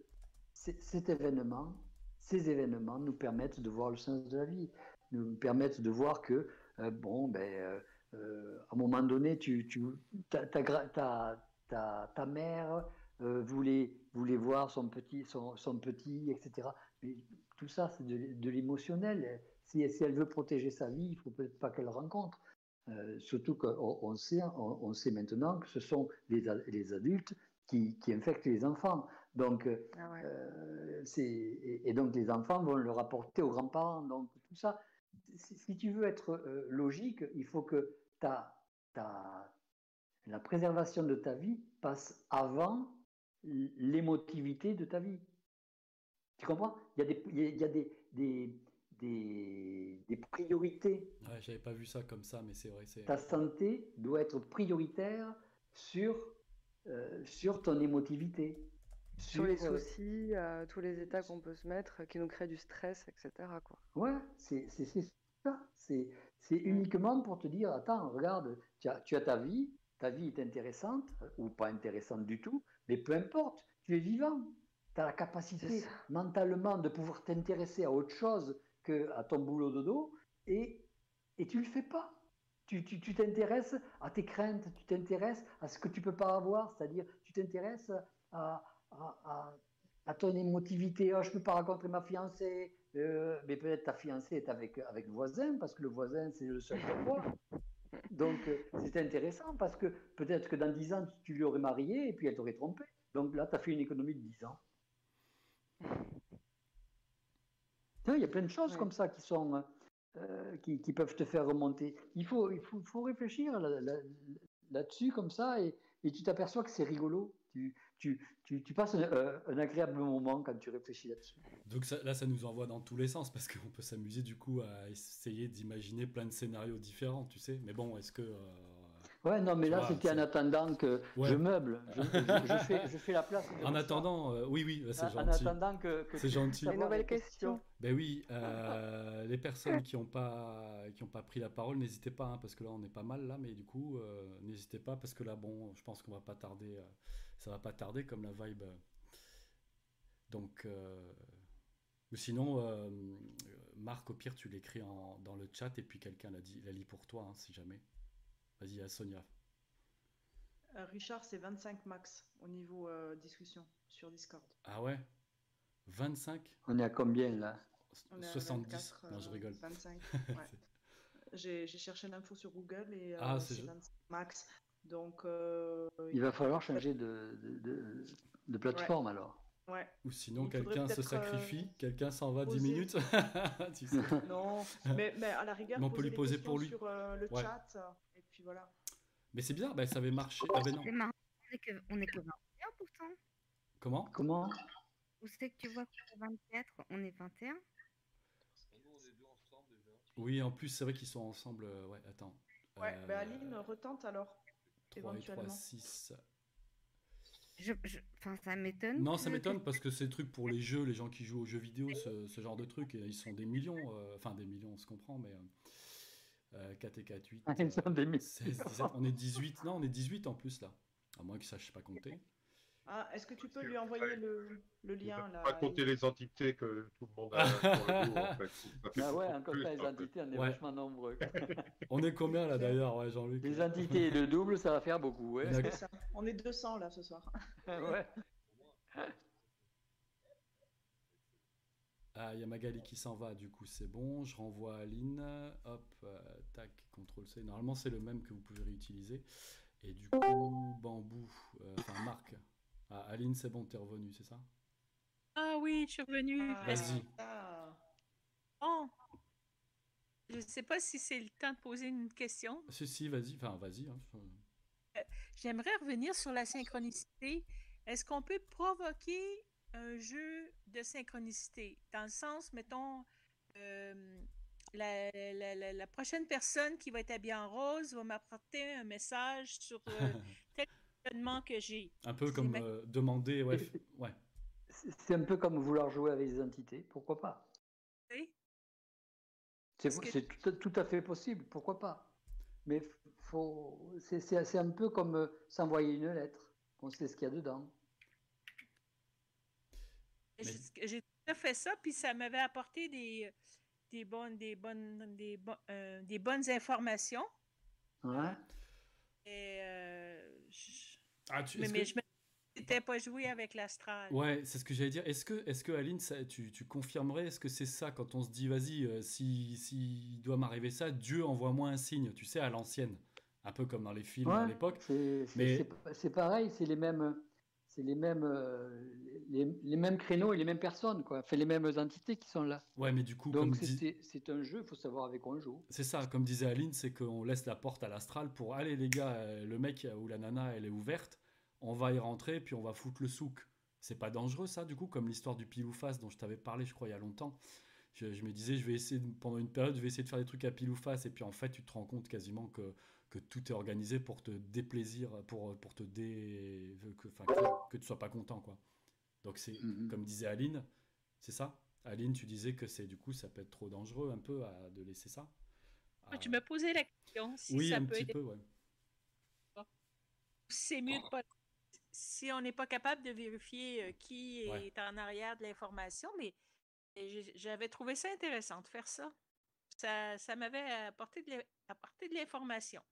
cet événement, ces événements nous permettent de voir le sens de la vie, nous permettent de voir que, euh, bon, ben, euh, euh, à un moment donné, tu, tu, ta, ta, ta, ta mère voulait, voulait voir son petit, son, son petit, etc. Mais tout ça, c'est de, de l'émotionnel. Si, si, elle veut protéger sa vie, il ne faut peut-être pas qu'elle rencontre. Euh, surtout qu'on on sait, on, on, sait maintenant que ce sont les, les adultes qui, qui, infectent les enfants. Donc, ah ouais. euh, et, et, donc les enfants vont le rapporter aux grands-parents. Donc tout ça, si, tu veux être euh, logique, il faut que ta, ta, la préservation de ta vie passe avant l'émotivité de ta vie. Tu comprends? Il y a des, il y a des, des des, des priorités. Ouais, j'avais pas vu ça comme ça, mais c'est vrai. Ta santé doit être prioritaire sur, euh, sur ton émotivité. Sur, sur les euh, soucis, euh, tous les états qu'on peut se mettre, qui nous créent du stress, etc. Quoi. Ouais, c'est ça. C'est uniquement pour te dire, attends, regarde, tu as, tu as ta vie, ta vie est intéressante, ou pas intéressante du tout, mais peu importe, tu es vivant. Tu as la capacité mentalement de pouvoir t'intéresser à autre chose que à ton boulot de dos et, et tu le fais pas. Tu t'intéresses à tes craintes, tu t'intéresses à ce que tu peux pas avoir, c'est-à-dire tu t'intéresses à, à, à, ton émotivité. Oh, je peux pas rencontrer ma fiancée, euh, mais peut-être ta fiancée est avec, avec le voisin parce que le voisin c'est le seul Donc euh, c'est intéressant parce que peut-être que dans 10 ans tu lui aurais marié et puis elle t'aurait trompé. Donc là tu as fait une économie de 10 ans. Il y a plein de choses comme ça qui sont euh, qui, qui, peuvent te faire remonter. Il faut, il faut, faut réfléchir là-dessus comme ça et, et tu t'aperçois que c'est rigolo. Tu, tu, tu, tu passes un, un, agréable moment quand tu réfléchis là-dessus. Donc ça, là, ça nous envoie dans tous les sens parce qu'on peut s'amuser du coup à essayer d'imaginer plein de scénarios différents, tu sais. Mais bon, est-ce que euh, Ouais, non, mais là, c'était en attendant que je meuble. Je, je, fais, je, fais, la place. En attendant, euh, oui, oui, c'est gentil. En attendant que. que c'est gentil. Une nouvelle question. Ben oui, euh, les personnes qui n'ont pas, qui ont pas pris la parole, n'hésitez pas, hein, parce que là, on est pas mal là, mais du coup, euh, n'hésitez pas, parce que là, bon, je pense qu'on va pas tarder. ça va pas tarder comme la vibe. Donc. sinon, Marc, au pire, tu l'écris dans le chat et puis quelqu'un la, la lit pour toi, hein, si jamais. Vas-y, à Sonia. Euh, Richard, c'est 25 max au niveau euh, discussion sur Discord. Ah ouais? 25 On est à combien là? 70. non, je rigole. 25. Ouais. J'ai cherché l'info sur Google et euh, ah, c'est 25 max. Donc. il va falloir changer de, de, de, plateforme alors. Ouais. Ou sinon, quelqu'un se sacrifie, quelqu'un s'en va 10 minutes. non, mais, mais, à la rigueur, on peut lui poser pour lui. sur le chat voilà. Mais c'est bizarre, bah, ça avait marché. Ah, ben non. C'est marrant, on est que 21 pourtant. Comment? Comment? Où c'est que tu vois qu'on est 24 On est 21 Oui, en plus, c'est vrai qu'ils sont ensemble. Euh, ouais, attends. Ouais, euh... bah Aline, retente alors. 3 éventuellement. 3, 6. Je, je... Enfin, ça m'étonne. Non, ça m'étonne parce que c'est le truc pour les jeux, les gens qui jouent aux jeux vidéo, ce, ce genre de trucs, ils sont des millions. Euh... Enfin, des millions, on se comprend, mais. Euh, 4 et 4, 8. Ah, 16, 17, on est 18. Non, on est 18 en plus là. À moins qu'il sache pas compter. Ah, est-ce que tu peux lui envoyer le, le lien là Pas compter les entités que tout le monde a pour le dos, en fait. Ah ouais, quand les entités, on est ouais. vachement nombreux. on est combien là d'ailleurs, ouais, Jean-Luc? Les entités et le double, ça va faire beaucoup. Ouais. On est 200 là ce soir. ouais. Ah, il y a Magali qui s'en va, du coup c'est bon. Je renvoie Aline. Hop, euh, tac, CTRL C. Normalement c'est le même que vous pouvez réutiliser. Et du coup, Bambou, euh, enfin Marc. Ah, Aline, c'est bon, t'es revenu, c'est ça? Ah oui, je suis revenu. Ah, Vas-y. Oh Je ne sais pas si c'est le temps de poser une question. Si, si, vas-y. Enfin, vas-y. Hein. Euh, j'aimerais revenir sur la synchronicité. Est-ce qu'on peut provoquer un jeu de synchronicité. Dans le sens, mettons, euh, la, la, la, prochaine personne qui va être habillée en rose va m'apporter un message sur euh, tel événement que j'ai. Un peu comme euh, demander, ouais. ouais. C'est un peu comme vouloir jouer avec des entités, pourquoi pas? Oui. C'est tout, tout, à fait possible, pourquoi pas? Mais c'est un peu comme s'envoyer une lettre. On sait ce qu'il y a dedans. J'ai fait ça, puis ça m'avait apporté des, des, bonnes, des, bonnes, des, euh, des bonnes informations. Ouais. Et euh, je... Ah, tu, mais, mais je n'étais pas joué avec l'astral. Ouais, c'est ce que j'allais dire. Est-ce que, est que Aline, ça, tu, tu, confirmerais, est-ce que c'est ça quand on se dit, vas-y, euh, si, si doit m'arriver ça, Dieu envoie-moi un signe, tu sais, à l'ancienne un peu comme dans les films à l'époque. Mais c'est pareil, c'est les mêmes, c'est les mêmes, euh, les, les, mêmes créneaux et les mêmes personnes, quoi. Fait les mêmes entités qui sont là. Ouais, mais du coup, donc c'est un jeu, il faut savoir avec quoi on joue. C'est ça, comme disait Aline, c'est qu'on laisse la porte à l'astral pour aller les gars, euh, le mec ou la nana, elle est ouverte, on va y rentrer puis on va foutre le souk. C'est pas dangereux ça, du coup, comme l'histoire du pile ou face dont je t'avais parlé, je crois, il y a longtemps. Je, je, me disais, je vais essayer pendant une période, je vais essayer de faire des trucs à pile ou face, et puis en fait, tu te rends compte quasiment que que tout est organisé pour te déplaisir, pour, pour te dé... que, que, que tu sois pas content, quoi. Donc c'est, mhm. comme disait Aline, c'est ça? Aline, tu disais que c'est du coup, ça peut être trop dangereux un peu à, de laisser ça? Tu me posais la question si oui, ça un peut petit peu, ouais. C'est mieux de pas. si on n'est pas capable de vérifier qui est en arrière de l'information, mais j'avais trouvé ça intéressant de faire ça. Ça, ça m'avait apporté de l'information.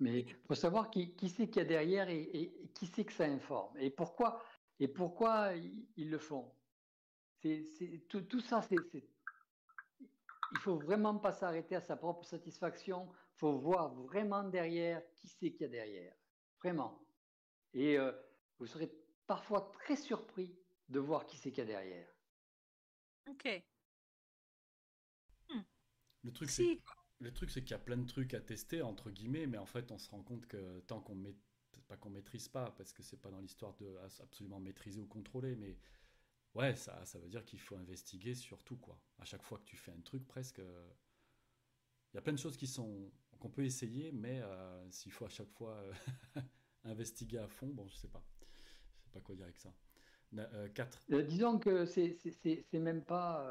Mais il faut savoir qui, qui c'est qu'il y a derrière et, qui c'est que ça informe. Et pourquoi, et pourquoi ils, le font. C'est, tout, tout, ça, c'est, il faut vraiment pas s'arrêter à sa propre satisfaction. Il faut voir vraiment derrière qui c'est qu'il y a derrière. Vraiment. Et euh, vous serez parfois très surpris de voir qui c'est qu'il y a derrière. Ok. Hmm. Le truc, c'est le truc, c'est qu'il y a plein de trucs à tester, entre guillemets, mais en fait, on se rend compte que tant qu'on met... pas qu'on maîtrise pas, parce que c'est pas dans l'histoire de absolument maîtriser ou contrôler, mais ouais, ça, ça veut dire qu'il faut investiguer sur tout, quoi. À chaque fois que tu fais un truc, presque, il y a plein de choses qui sont qu'on peut essayer, mais euh, s'il faut à chaque fois euh, investiguer à fond, bon, je sais pas, je sais pas quoi dire avec ça. 4. Euh, disons que c'est même pas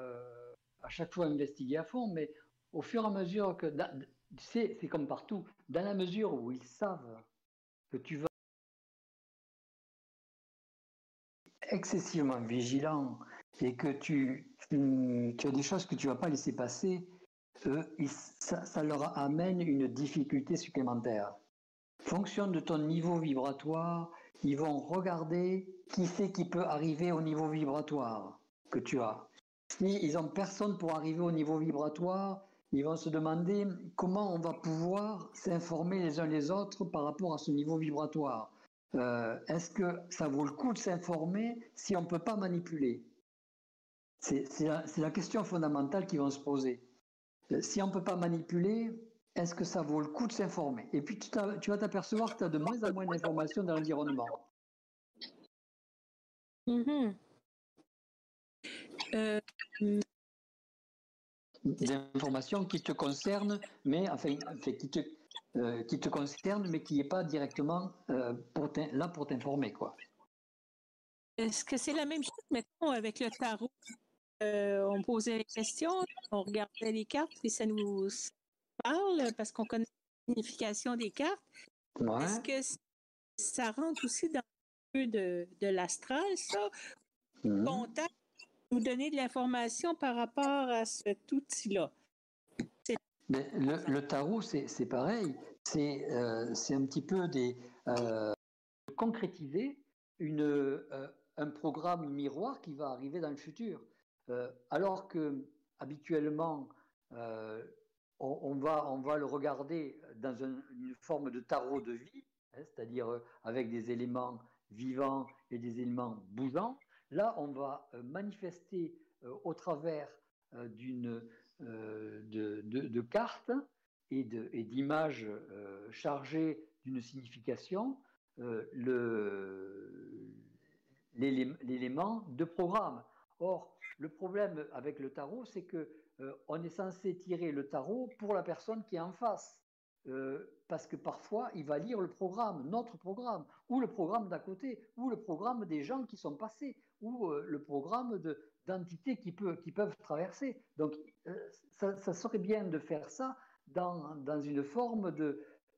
à chaque fois investiguer à fond, mais au fur et à mesure que, c'est comme partout, dans la mesure où ils savent que tu vas excessivement vigilant et que tu, as des choses que tu vas pas laisser passer, ça, ça, leur amène une difficulté supplémentaire. Fonction de ton niveau vibratoire, ils vont regarder qui c'est qui peut arriver au niveau vibratoire que tu as. Si ils ont personne pour arriver au niveau vibratoire, ils vont se demander comment on va pouvoir s'informer les uns les autres par rapport à ce niveau vibratoire. Euh, est-ce que ça vaut le coup de s'informer si on ne peut pas manipuler? C'est la, question fondamentale qu'ils vont se poser. Euh, si on ne peut pas manipuler, est-ce que ça vaut le coup de s'informer? Et puis tu, vas t'apercevoir que tu as de moins en moins d'informations dans l'environnement. Mm-hmm. Euh, des informations qui te concernent, mais enfin, qui te, euh, qui te concernent, mais qui n'est pas directement euh, pour là pour t'informer, quoi. Est-ce que c'est la même chose, maintenant avec le tarot? Euh, on posait les questions, on regardait les cartes et ça nous parle parce qu'on connaît la signification des cartes. Est-ce que ça rentre aussi dans le de, de l'astral, ça? Mmh. Contact nous donner de l'information par rapport à cet outil-là. Le, tarot, c'est pareil. C'est euh, un petit peu des, euh, concrétiser une, euh, un programme miroir qui va arriver dans le futur. Euh, alors que habituellement, va, on va le regarder dans une forme de tarot de vie, hein, c'est-à-dire avec des éléments vivants et des éléments bougeants. Là, on va euh, manifester euh, au travers euh, de, cartes et d'images chargées d'une signification l'élément de programme. Or, le problème avec le tarot, c'est que on est censé tirer le tarot pour la personne qui est en face. parce que parfois, il va lire le programme, notre programme, ou le programme d'à côté, ou le programme des gens qui sont passés ou euh, le programme d'entités qui, peuvent traverser. Donc, euh, ça, serait bien de faire ça dans, une forme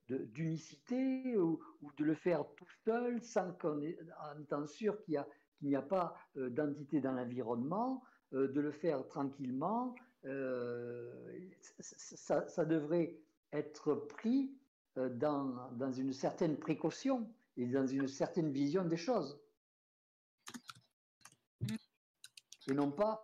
d'unicité ou, de le faire tout seul sans qu'on en étant sûr qu'il n'y a, pas euh, d'entité dans l'environnement, de le faire tranquillement. ça, devrait être pris dans, une certaine précaution et dans une certaine vision des choses et non pas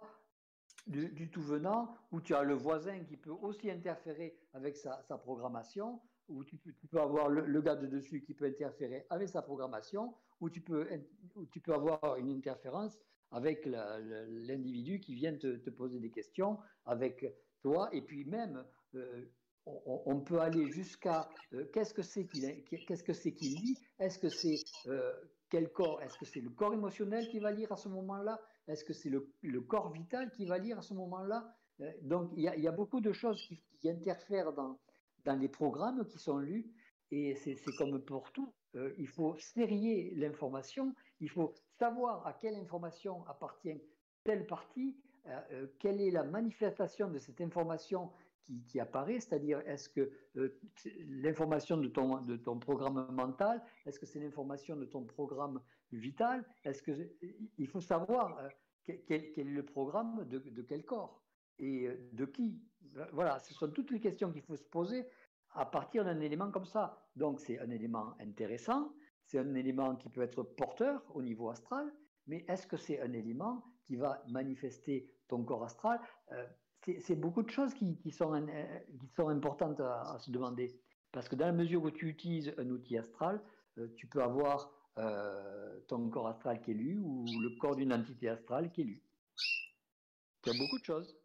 du, tout venant où tu as le voisin qui peut aussi interférer avec sa, programmation, où tu, peux avoir le, gars de dessus qui peut interférer avec sa programmation, où tu peux, tu peux avoir une interférence avec l'individu qui vient te, poser des questions, avec toi, et puis même, euh, on, peut aller jusqu'à euh, qu'est-ce que c'est qu'il qu'est-ce que c'est qu'il lit? Est-ce que c'est euh, quel corps? Est-ce que c'est le corps émotionnel qui va lire à ce moment-là? Est-ce que c'est le, corps vital qui va lire à ce moment-là? Euh, Donc, il y, a beaucoup de choses qui, interfèrent dans, les programmes qui sont lus, et c'est comme pour tout. Euh, il faut sérier l'information, il faut savoir à quelle information appartient telle partie, euh, quelle est la manifestation de cette information qui, apparaît, c'est-à-dire est-ce que euh, l'information de ton, de ton programme mental, est-ce que c'est l'information de ton programme vital Est-ce que il faut savoir euh, quel, est le programme de, quel corps et euh, de qui Voilà, ce sont toutes les questions qu'il faut se poser à partir d'un élément comme ça. Donc c'est un élément intéressant, c'est un élément qui peut être porteur au niveau astral, mais est-ce que c'est un élément qui va manifester ton corps astral? C'est beaucoup de choses qui, sont, euh, qui sont importantes à, se demander. Parce que dans la mesure où tu utilises un outil astral, euh, tu peux avoir euh, ton corps astral qui est lu ou le corps d'une entité astrale qui est lu. Il y a beaucoup de choses.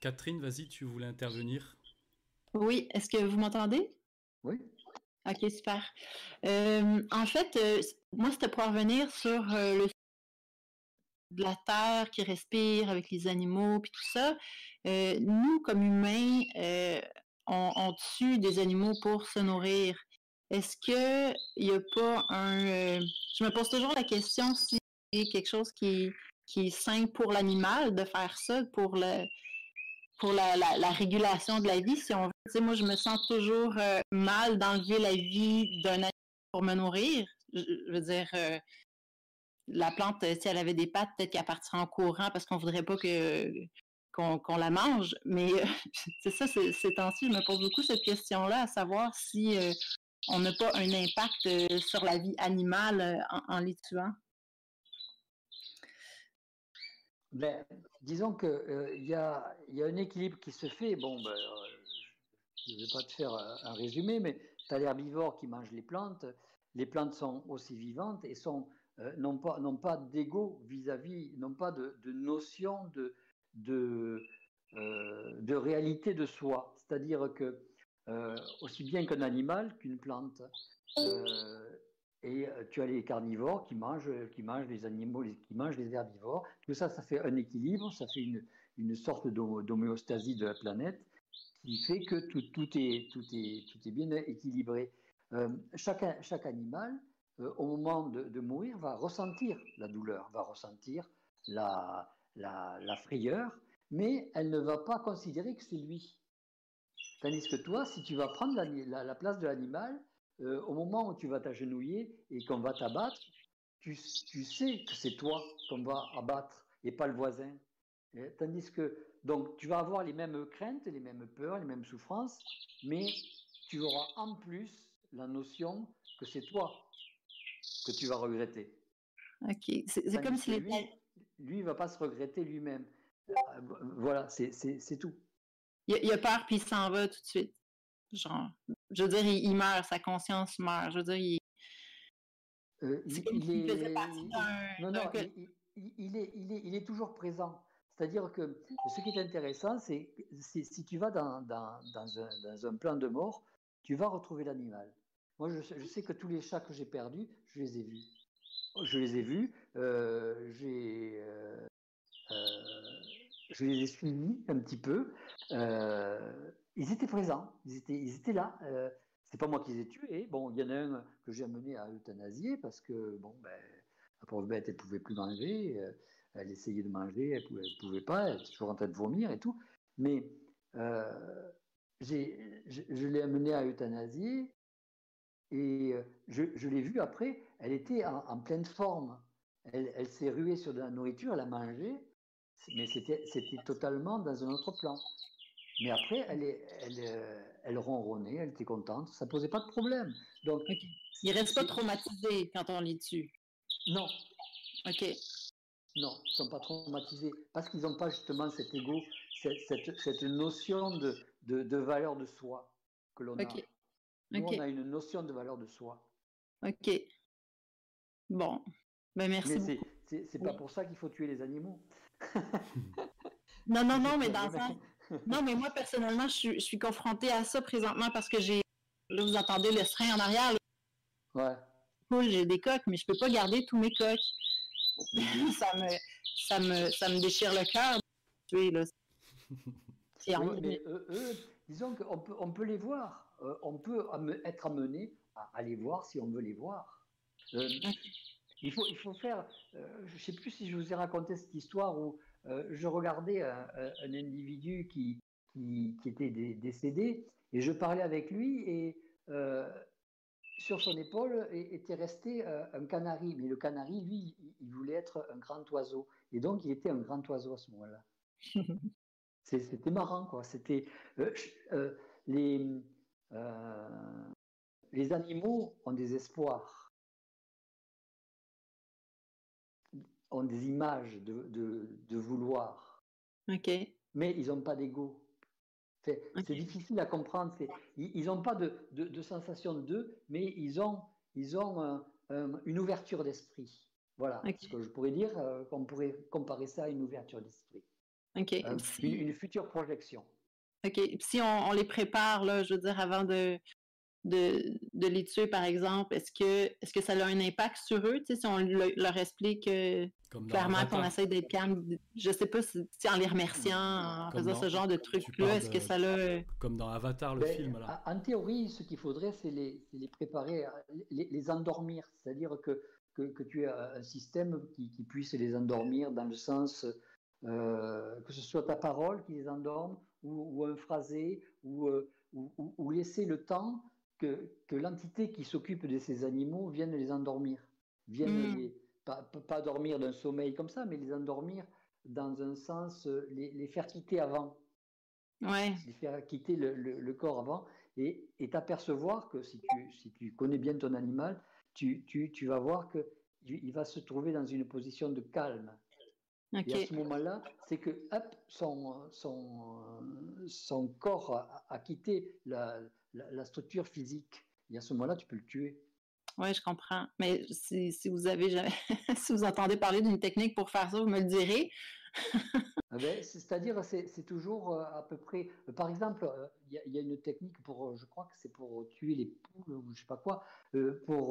Catherine, vas-y, tu voulais intervenir Oui, est-ce que vous m'entendez? Oui. Ok, super. en fait, moi, c'était pour revenir sur le de la terre qui respire avec les animaux puis tout ça. Euh, nous, comme humains, euh, on, tue des animaux pour se nourrir. Est-ce qu'il n'y a pas un... Euh, je me pose toujours la question si quelque chose qui, qui est sain pour l'animal de faire ça, pour le pour la, la, régulation de la vie, si on veut. moi, je me sens toujours mal d'enlever la vie d'un animal pour me nourrir. Je, veux dire, la plante, euh, si elle avait des pattes, peut-être qu'elle partirait en courant parce qu'on voudrait pas que qu'on la mange. Mais euh, c'est ça, c'est temps-ci, je me pose beaucoup cette question-là, à savoir si euh, on n'a pas un impact sur la vie animale en, les tuant. Ben, disons qu'il il y, a, un équilibre qui se fait. Bon, ben, je ne vais pas te faire un résumé, mais tu as l'herbivore qui mange les plantes. Les plantes sont aussi vivantes et euh, n'ont pas, d'ego vis-à-vis, n'ont pas de, notion de, euh, de, réalité de soi. C'est-à-dire que, euh, aussi bien qu'un animal qu'une plante, et tu as les carnivores qui mangent, qui mangent les animaux, qui mangent les herbivores. Tout ça, ça fait un équilibre, ça fait une, une sorte d'homéostasie de la planète qui fait que tout, tout, est, tout, est, tout est bien équilibré. chaque, chaque animal euh, au moment de, mourir, va ressentir la douleur, va ressentir la, la, frayeur, mais elle ne va pas considérer que c'est lui. Tandis que toi, si tu vas prendre la, la, place de l'animal, euh, au moment où tu vas t'agenouiller et qu'on va t'abattre, tu, tu, sais que c'est toi qu'on va abattre et pas le voisin. tandis que, donc, tu vas avoir les mêmes craintes, les mêmes peurs, les mêmes souffrances, mais tu auras en plus la notion que c'est toi que tu vas regretter. Ok, c'est comme si lui, lui, il va pas se regretter lui-même. Euh, voilà, c'est tout. Il, a peur puis il s'en va tout de suite. Genre, je veux dire, il, meurt, sa conscience meurt. Je veux dire, il. Euh, il, est... Non, non, il, est, il, est, il est toujours présent. C'est-à-dire que ce qui est intéressant, c'est si tu vas dans, dans, dans, un, dans, un, plan de mort, tu vas retrouver l'animal. Moi, je, sais que tous les chats que j'ai perdus, je les ai vus. Je les ai vus, euh, j'ai, euh, euh, je les ai suivis un petit peu. ils étaient présents, ils étaient, ils étaient là. c'est pas moi qui les ai tués. Bon, il y en a un que j'ai amené à euthanasier parce que, bon, ben, la pauvre bête, elle pouvait plus manger. elle essayait de manger, elle pouvait, pouvait pas. Elle était toujours en train de vomir et tout. Mais j'ai, je, l'ai amené à euthanasier et euh, je, l'ai vue après, elle était en, pleine forme. Elle, s'est ruée sur de la nourriture, elle a mangé, mais c'était totalement dans un autre plan. Mais après, elle, elle, euh, elle ronronnait, elle était contente, ça posait pas de problème. Donc, il reste pas traumatisé quand on lit dessus? Non. Ok. Non, ils sont pas traumatisés parce qu'ils n'ont pas justement cet ego, cette, cette, notion de, de, de, valeur de soi que l'on a. Nous, on a une notion de valeur de soi. Ok. Bon. Ben, merci. Mais c'est pas pour ça qu'il faut tuer les animaux. Non, non, non, mais dans. Non, mais moi, personnellement, je suis, je suis confrontée à ça présentement parce que j'ai. Là, vous entendez le frein en arrière. Ouais. J'ai des coques, mais je peux pas garder tous mes coques. ça, me, ça, me, ça me déchire le cœur. Oui, mais eux, disons qu'on peut, on peut les voir. Euh, on peut être amené à, aller voir si on veut les voir. Euh, il faut, il faut faire. je ne sais plus si je vous ai raconté cette histoire où je regardais un, individu qui, qui, était décédé et je parlais avec lui et sur son épaule était resté un canari. Mais le canari, lui, il voulait être un grand oiseau. Et donc, il était un grand oiseau à ce moment-là. C'était marrant, quoi. C'était euh, euh, les, euh, les animaux ont des espoirs, ont des images de, de, vouloir. Ok. Mais ils n'ont pas d'ego. C'est difficile à comprendre. Ils n'ont pas de, de, sensation d'eux, mais ils ont, ils ont une ouverture d'esprit. Voilà ce que je pourrais dire, qu'on pourrait comparer ça à une ouverture d'esprit. OK. une, future projection. OK. Si on, les prépare, là, je veux dire, avant de, de, de les tuer, par exemple, est-ce que, est que ça a un impact sur eux? si on leur explique clairement qu'on essaie d'être calme, je sais pas si, en les remerciant, en faisant ce genre de trucs-là, est-ce que ça a... Comme dans Avatar, le ben, film, là. En théorie, ce qu'il faudrait, c'est les, les, préparer, les, les endormir. C'est-à-dire que, que, que, tu aies un système qui, qui, puisse les endormir dans le sens euh, que ce soit ta parole qui les endorme, ou, un phrasé, euh, ou, ou, laisser le temps que, que l'entité qui s'occupe de ces animaux vienne les endormir. Vienne hmm. pas, dormir d'un sommeil comme ça, mais les endormir dans un sens, euh, les, faire quitter avant. Ouais. Les faire quitter le, le, corps avant et t'apercevoir que si tu, si tu connais bien ton animal, tu, tu, tu vas voir qu'il va se trouver dans une position de calme. Et à ce moment-là, c'est que hop, son, son, son corps a, quitté la, la, structure physique. Et à ce moment-là, tu peux le tuer. Oui, je comprends. Mais si, si vous avez jamais, si vous entendez parler d'une technique pour faire ça, vous me le direz. Ah ben, c'est-à-dire, c'est toujours euh, à peu près. Euh, par exemple, euh, il y, a une technique pour, je crois que c'est pour tuer les poules ou je sais pas quoi, pour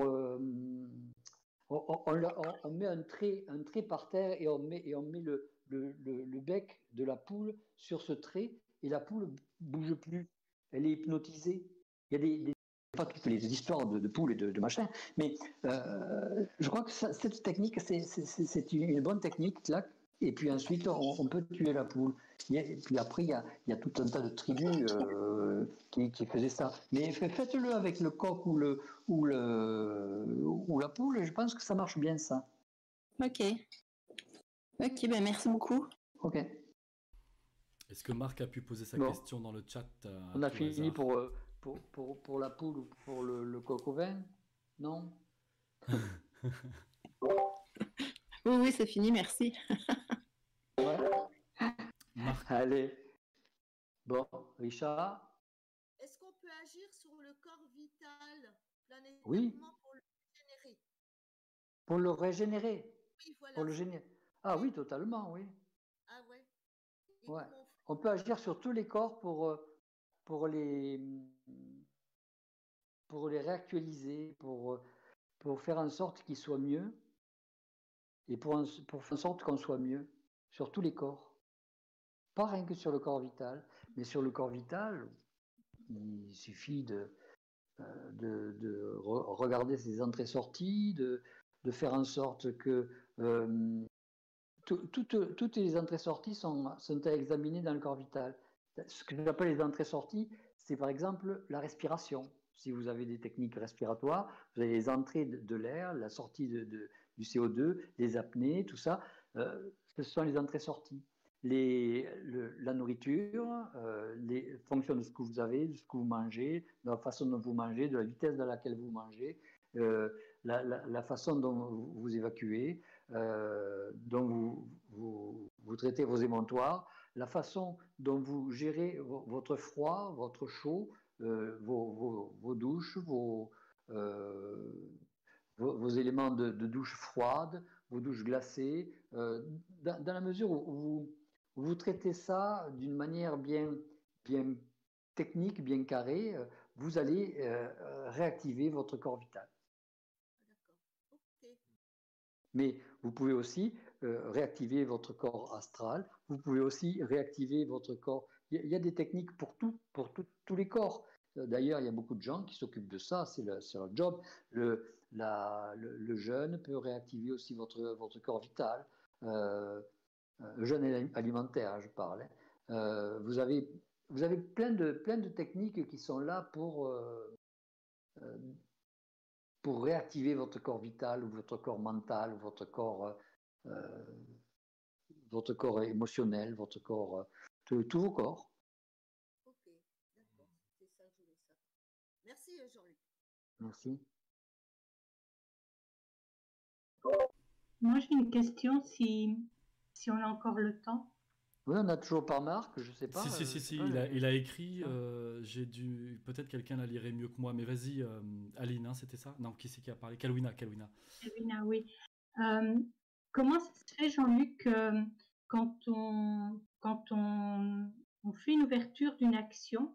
on, met un trait, un trait par terre et on met, et on met le, le, le, bec de la poule sur ce trait et la poule bouge plus. Elle est hypnotisée. Il y a des, pas toutes les histoires de, poules et de, de machin, mais euh, je crois que cette technique, c'est une bonne technique là et puis ensuite, on, peut tuer la poule. Et puis après, il y a, tout un tas de tribus euh, qui, faisaient ça. Mais faites-le avec le coq ou, le, ou, le, ou la poule, et je pense que ça marche bien, ça. Ok. Ok, ben merci beaucoup. Ok. Est-ce que Marc a pu poser sa question dans le chat euh, On a fini pour, euh, pour, pour, pour, la poule ou pour le, le coq au vin Non Oui, oui, c'est fini, merci. Allez. Bon, Richard. Est-ce qu'on peut agir sur le corps vital oui. pour le régénérer? Pour le régénérer? Oui, voilà. Pour le générer. Ah oui, totalement, oui. Ah ouais. ouais. On peut agir sur tous les corps pour, euh, les réactualiser, pour, euh, pour faire en sorte qu'ils soient mieux et pour, faire en sorte qu'on soit mieux sur tous les corps. Pas rien que sur le corps vital, mais sur le corps vital, il suffit de, euh, de, regarder ses entrées-sorties, de, de, faire en sorte que toutes les entrées-sorties sont, sont à examiner dans le corps vital. Ce que j'appelle les entrées-sorties, c'est par exemple la respiration. Si vous avez des techniques respiratoires, vous avez les entrées de, l'air, la sortie du CO2, les apnées, tout ça, euh, ce sont les entrées-sorties. La nourriture, euh, les fonctions de ce que vous avez, de ce que vous mangez, de la façon dont vous mangez, de la vitesse dans laquelle vous mangez, euh, la, façon dont vous évacuez, dont vous, vous, vous, traitez vos émontoires, la façon dont vous gérez votre froid, votre chaud, vos, vos, vos, douches, vos, vos, éléments de, douche froide, vos douches glacées, euh, dans, la mesure où vous, vous traitez ça d'une manière bien, bien technique, bien carrée, euh, vous allez euh, réactiver votre corps vital. Mais vous pouvez aussi réactiver votre corps astral, vous pouvez aussi réactiver votre corps. Il y, a des techniques pour tout, pour tous les corps. D'ailleurs, il y a beaucoup de gens qui s'occupent de ça, c'est leur job. Le, jeûne peut réactiver aussi votre, votre corps vital. Euh, le jeûne alimentaire, je parle. Hein. vous, avez, vous avez plein de, plein de techniques qui sont là pour, pour réactiver votre corps vital ou votre corps mental ou votre corps, votre corps émotionnel, votre corps, tous vos corps. Merci Jean-Luc. Merci. Moi, j'ai une question si, si on a encore le temps. Oui, on a toujours pas Marc, je sais pas. Si, si, si, si il, a, il, a, écrit, euh, j'ai dû, peut-être quelqu'un la lirait mieux que moi, mais vas-y, euh, Aline, hein, c'était ça? Non, qui c'est qui a parlé? Kalwina, Kalwina. Kalwina, oui. Euh, comment ça se fait, Jean-Luc, quand, on, quand on, on fait une ouverture d'une action,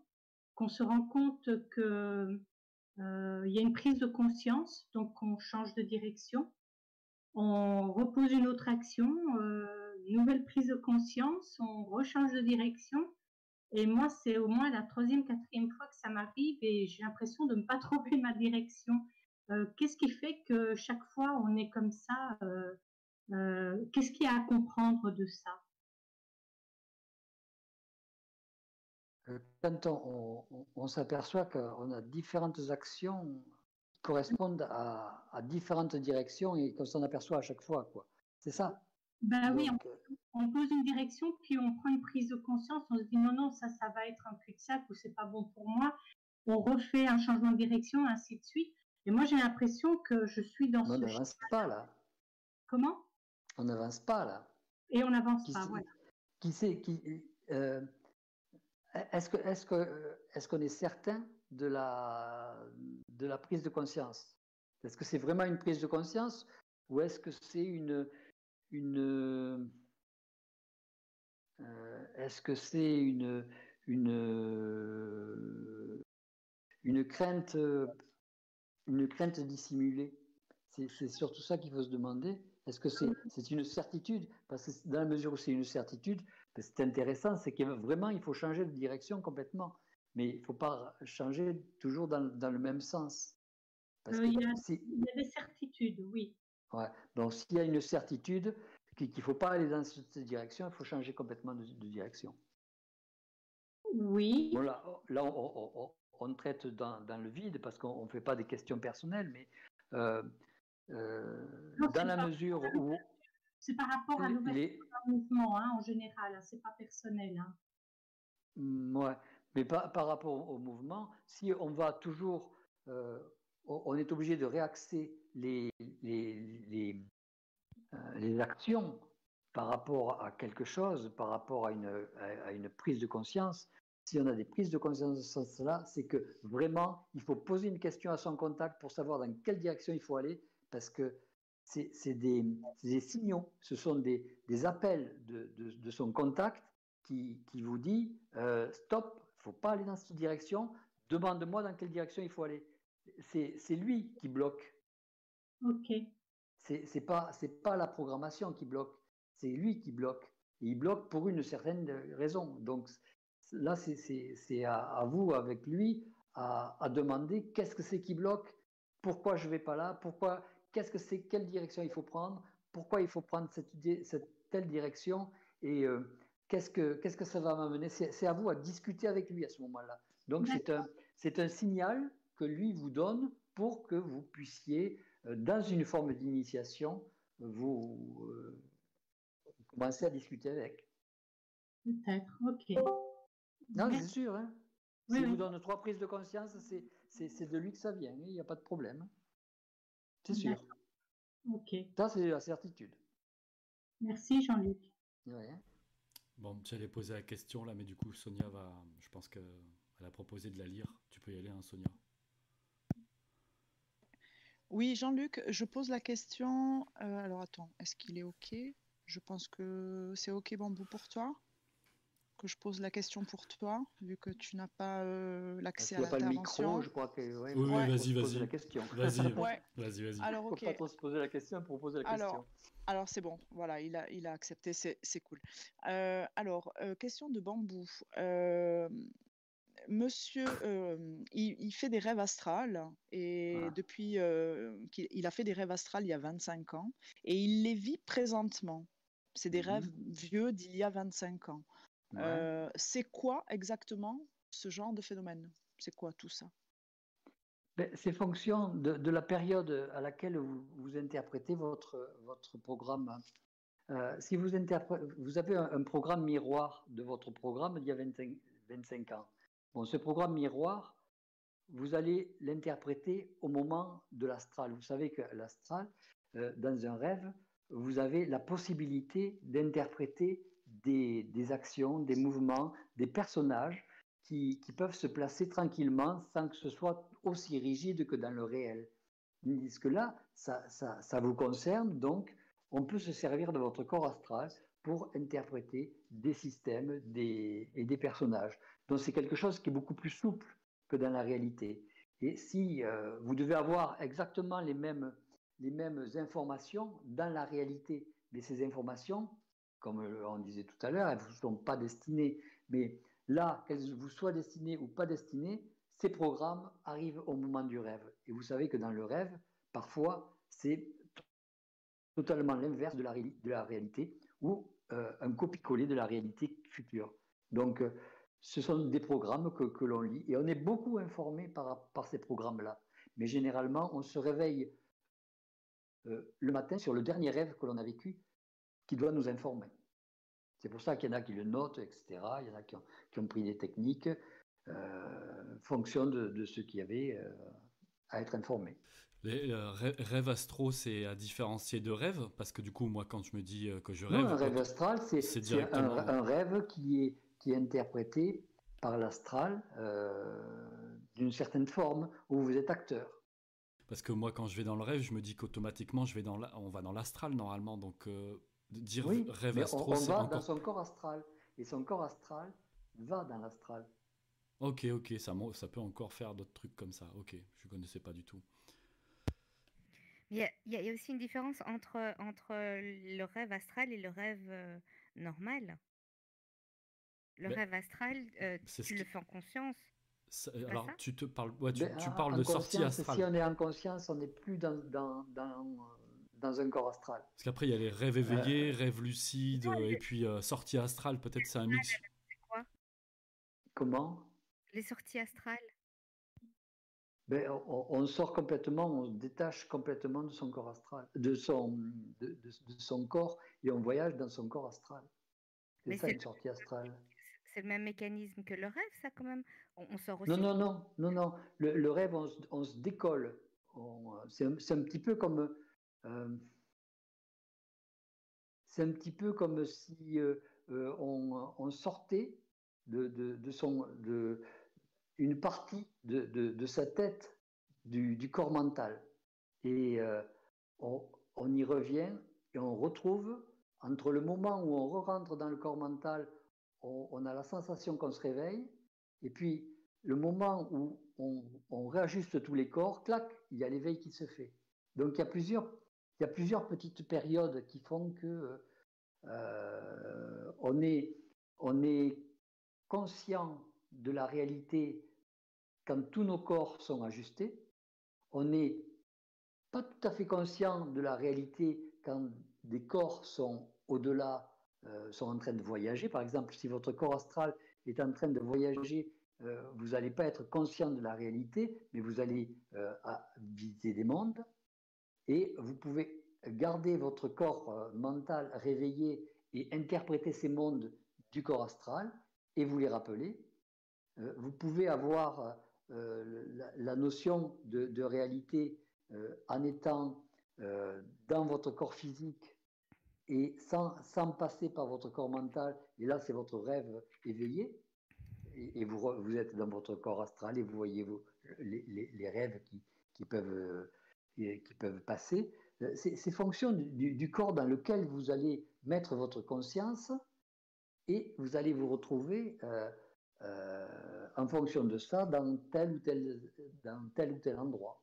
qu'on se rend compte que euh, il y a une prise de conscience, donc on change de direction, on repose une autre action, euh, nouvelle prise de conscience, on rechange de direction. Et moi, c'est au moins la troisième, quatrième fois que ça m'arrive et j'ai l'impression de ne pas trouver ma direction. Euh, qu'est-ce qui fait que chaque fois on est comme ça Qu'est-ce qu'il y a à comprendre de ça? Euh, quand on, s'aperçoit qu'on a différentes actions qui correspondent à, différentes directions et qu'on s'en aperçoit à chaque fois, quoi. C'est ça? Ben oui, euh, on, pose une direction, puis on prend une prise de conscience, on se dit non, non, ça, ça va être un cul-de-sac ou c'est pas bon pour moi. On refait un changement de direction, ainsi de suite. Et moi, j'ai l'impression que je suis dans ce. On n'avance pas là. Comment? On n'avance pas là. Et on n'avance pas, voilà. Qui sait qui, euh, est-ce qu'on est, que, est, qu'on est certain de la, de la prise de conscience? Est-ce que c'est vraiment une prise de conscience ou est-ce que c'est une, une euh, est-ce que c'est une, une, une crainte une crainte dissimulée? C'est surtout ça qu'il faut se demander. Est-ce que c'est une certitude? Parce que dans la mesure où c'est une certitude, c'est intéressant, c'est que vraiment, il faut changer de direction complètement. Mais il ne faut pas changer toujours dans, dans le même sens. Parce euh, il, y a, il, y a, des certitudes, oui. Ouais. Donc, s'il y a une certitude qu'il ne faut pas aller dans cette direction, il faut changer complètement de, direction. Oui. Là, on, on, traite dans, dans, le vide parce qu'on ne fait pas des questions personnelles, mais euh, euh, dans la mesure où c'est par rapport à l'ouverture d'un mouvement, hein, en général, hein, c'est pas personnel. Hein. Mmh, ouais, mais par, par, rapport au mouvement, si on va toujours, euh, on est obligé de réaxer euh, les, actions par rapport à quelque chose, par rapport à une, prise de conscience. Si on a des prises de conscience de ce sens-là, c'est que vraiment, il faut poser une question à son contact pour savoir dans quelle direction il faut aller, parce que c'est des, des, signaux, ce sont des, appels de, son contact qui, qui vous dit euh, stop, il ne faut pas aller dans cette direction, demande-moi dans quelle direction il faut aller. C'est lui qui bloque. Ok. C'est pas, pas la programmation qui bloque, c'est lui qui bloque. Et il bloque pour une certaine raison. Donc là, c'est à, à, vous, avec lui, à, à demander qu'est-ce que c'est qui bloque, pourquoi je ne vais pas là, pourquoi qu'est-ce que c'est, quelle direction il faut prendre, pourquoi il faut prendre cette, cette telle direction et euh, qu'est-ce, que, qu'est-ce que ça va m'amener. C'est, à vous à discuter avec lui à ce moment-là. Donc c'est un, c'est un signal que lui vous donne pour que vous puissiez, euh, dans une forme d'initiation, vous euh, commencer à discuter avec. Peut-être, ok. Non, c'est sûr. Hein. S'il vous donne trois prises de conscience, c'est, de lui que ça vient, il n'y a pas de problème. C'est sûr. Ok. Ça, c'est la certitude. Merci, Jean-Luc. Bon, j'allais poser la question là, mais du coup, Sonia va. Je pense qu'elle a proposé de la lire. Tu peux y aller, hein, Sonia. Oui, Jean-Luc, je pose la question. Euh, alors attends, est-ce qu'il est OK? Je pense que c'est OK, Bambou, pour toi que je pose la question pour toi, vu que tu n'as pas euh, l'accès à l'intervention. je crois que. oui, vas-y, vas-y. la question. Vas-y, vas-y, vas-y. Alors, ok. Faut pas trop se poser la question pour poser la alors, question. Alors, c'est bon. Voilà, il a, il a accepté. C'est cool. Euh, alors, euh, question de bambou. Monsieur, euh, il, fait des rêves astrales et depuis qu'il il a fait des rêves astrales il y a 25 ans et il les vit présentement. C'est des rêves mmh vieux d'il y a 25 ans. c'est quoi exactement ce genre de phénomène? C'est quoi tout ça? Ben, C'est fonction de, la période à laquelle vous, interprétez votre, votre programme. si vous, vous avez un, un, programme miroir de votre programme d'il y a 25, 25 ans, Bon, ce programme miroir, vous allez l'interpréter au moment de l'astral. Vous savez que l'astral, euh, dans un rêve, vous avez la possibilité d'interpréter des, actions, des mouvements, des personnages qui, peuvent se placer tranquillement sans que ce soit aussi rigide que dans le réel. Tandis que là, ça, ça vous concerne, donc on peut se servir de votre corps astral pour interpréter des systèmes et des personnages. Donc c'est quelque chose qui est beaucoup plus souple que dans la réalité. Et si euh, vous devez avoir exactement les mêmes, les mêmes informations dans la réalité, mais ces informations, comme on disait tout à l'heure, elles ne vous sont pas destinées. Mais là, qu'elles vous soient destinées ou pas destinées, ces programmes arrivent au moment du rêve. Et vous savez que dans le rêve, parfois, c'est totalement l'inverse de la réalité ou euh, un copie-coller de la réalité future. Donc, euh, ce sont des programmes que, l'on lit et on est beaucoup informé par, ces programmes-là. Mais généralement, on se réveille euh, le matin sur le dernier rêve que l'on a vécu qui doit nous informer. C'est pour ça qu'il y en a qui le notent, etc. Il y en a qui ont, qui pris des techniques fonction de, de ce qu'il y avait à être informé. Les euh, rêves astro, c'est à différencier de rêves Parce que du coup, moi, quand je me dis euh, que je rêve. un rêve astral, c'est directement... un, rêve qui est, qui est interprété par l'astral euh, d'une certaine forme, où vous êtes acteur. Parce que moi, quand je vais dans le rêve, je me dis qu'automatiquement, je vais dans on va dans l'astral normalement. Donc, dire rêve astro, c'est on va dans son corps astral. Et son corps astral va dans l'astral. Ok, ok, ça, ça peut encore faire d'autres trucs comme ça. Ok, je ne connaissais pas du tout. Il y, a, il y a aussi une différence entre, entre le rêve astral et le rêve euh, normal. Le rêve astral, euh, tu le fais en conscience. alors, tu te parles, ouais, tu, tu parles de sortie astrale. Si on est en conscience, on n'est plus dans, dans, dans, dans, un corps astral. Parce qu'après, il y a les rêves éveillés, euh, rêves lucides, et puis sortie astrale, peut-être c'est un mix. Comment? Les sorties astrales. Ben, on, sort complètement, on se détache complètement de son corps astral, de son, de, son corps, et on voyage dans son corps astral. C'est ça une sortie astrale. C'est le même mécanisme que le rêve, ça quand même? On, sort aussi. Non, non, non, non, non. Le, rêve, on, se décolle. C'est un, un, petit peu comme. Euh, c'est un petit peu comme si euh, euh, on, sortait de, de, son, de, une partie de, sa tête du, corps mental. Et euh, on, y revient et on retrouve, entre le moment où on rentre dans le corps mental, on, a la sensation qu'on se réveille, et puis le moment où on, réajuste tous les corps, clac, il y a l'éveil qui se fait. Donc il y a plusieurs, il y a plusieurs petites périodes qui font que euh, on, est, on est conscient de la réalité quand tous nos corps sont ajustés. On n'est pas tout à fait conscient de la réalité quand des corps sont au-delà, euh, sont en train de voyager. Par exemple, si votre corps astral est en train de voyager, euh, vous n'allez pas être conscient de la réalité, mais vous allez euh, visiter des mondes et vous pouvez garder votre corps mental réveillé et interpréter ces mondes du corps astral et vous les rappeler vous pouvez avoir euh, la, notion de, réalité euh, en étant dans votre corps physique et sans, passer par votre corps mental, et là c'est votre rêve éveillé, et, vous, vous, êtes dans votre corps astral et vous voyez les, rêves qui, peuvent, qui, peuvent passer. C'est fonction du, corps dans lequel vous allez mettre votre conscience et vous allez vous retrouver euh, en fonction de ça dans tel ou tel, dans tel, ou tel endroit.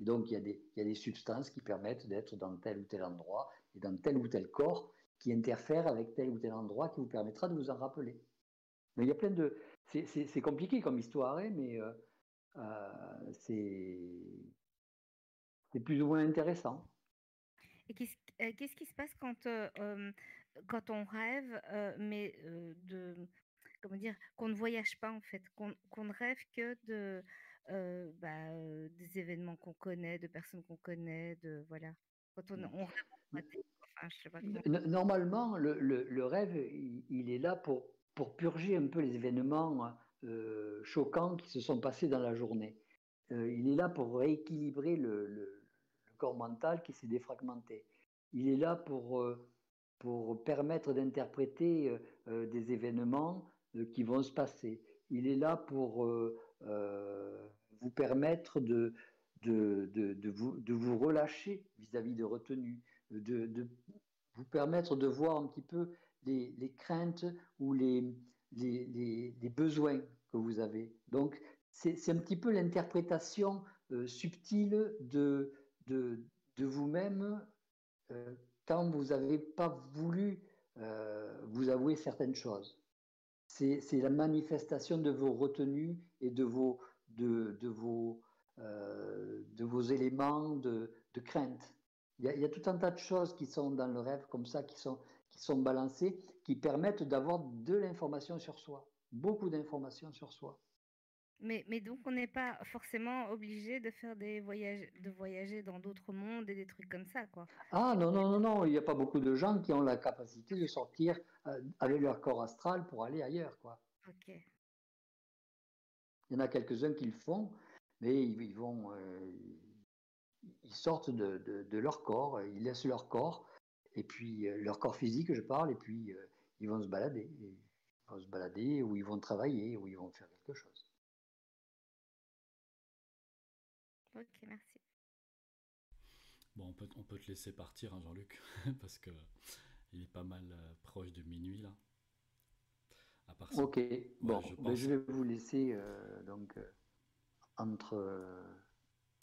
donc il y, a des, il y, a des, substances qui permettent d'être dans tel ou tel endroit et dans tel ou tel corps qui interfèrent avec tel ou tel endroit qui vous permettra de vous en rappeler. Il y a plein de. C'est compliqué comme histoire, hein, mais c'est plus ou moins intéressant. Et qu'est-ce qui se passe quand, quand on rêve, mais de comment dire, qu'on ne voyage pas en fait, qu'on ne rêve que de bah, des événements qu'on connaît, de personnes qu'on connaît, de voilà. Quand on, on rêve, enfin, je sais pas Normalement, le, le, rêve, il, est là pour, pour purger un peu les événements choquants qui se sont passés dans la journée. il est là pour rééquilibrer le, le corps mental qui s'est défragmenté. Il est là pour, pour permettre d'interpréter des événements qui vont se passer. Il est là pour vous permettre de, de, de, vous, de vous relâcher vis-à-vis de retenues, de, de, vous permettre de voir un petit peu les, craintes ou les, les, besoins que vous avez. Donc, c'est un petit peu l'interprétation subtile de, de, de vous-même euh, quand vous n'avez pas voulu euh, vous avouer certaines choses. C'est la manifestation de vos retenues et de vos, de, vos, euh, de vos éléments de, de crainte. Il y, a, il y, a, tout un tas de choses qui sont dans le rêve comme ça, qui sont, qui sont balancées, qui permettent d'avoir de l'information sur soi, beaucoup d'informations sur soi. Mais, mais donc, on n'est pas forcément obligé de faire des voyages, de voyager dans d'autres mondes et des trucs comme ça, quoi. Ah non, non, non, non, il n'y a pas beaucoup de gens qui ont la capacité de sortir euh, avec leur corps astral pour aller ailleurs, quoi. Ok. Il y en a quelques-uns qui le font, mais ils, vont, euh, ils sortent de, de, de, leur corps, ils laissent leur corps, et puis euh, leur corps physique, je parle, et puis ils vont se balader. Ils vont se balader, ou ils vont travailler, ou ils vont faire quelque chose. Ok, merci. Bon, on peut, on peut te laisser partir, hein, Jean-Luc, parce que il est pas mal euh, proche de minuit là. À part ça, ok, ouais, bon, je, ben, je, vais vous laisser euh, donc euh, entre,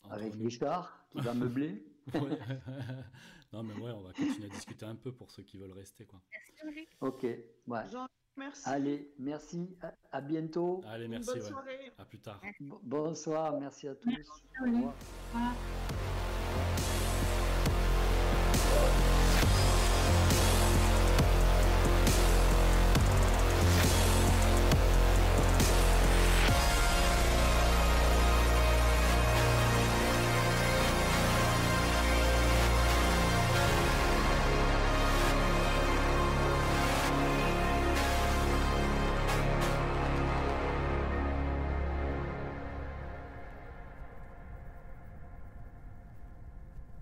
entre, avec nous. Richard qui va meubler. ouais. non mais ouais, on va continuer à discuter un peu pour ceux qui veulent rester quoi. Merci Jean-Luc. Ok, ouais. Jean Merci. Allez, merci. À, à bientôt. Allez, merci. Bonne ouais. soirée. À plus tard. Bonsoir. Merci à tous. Merci. Au revoir.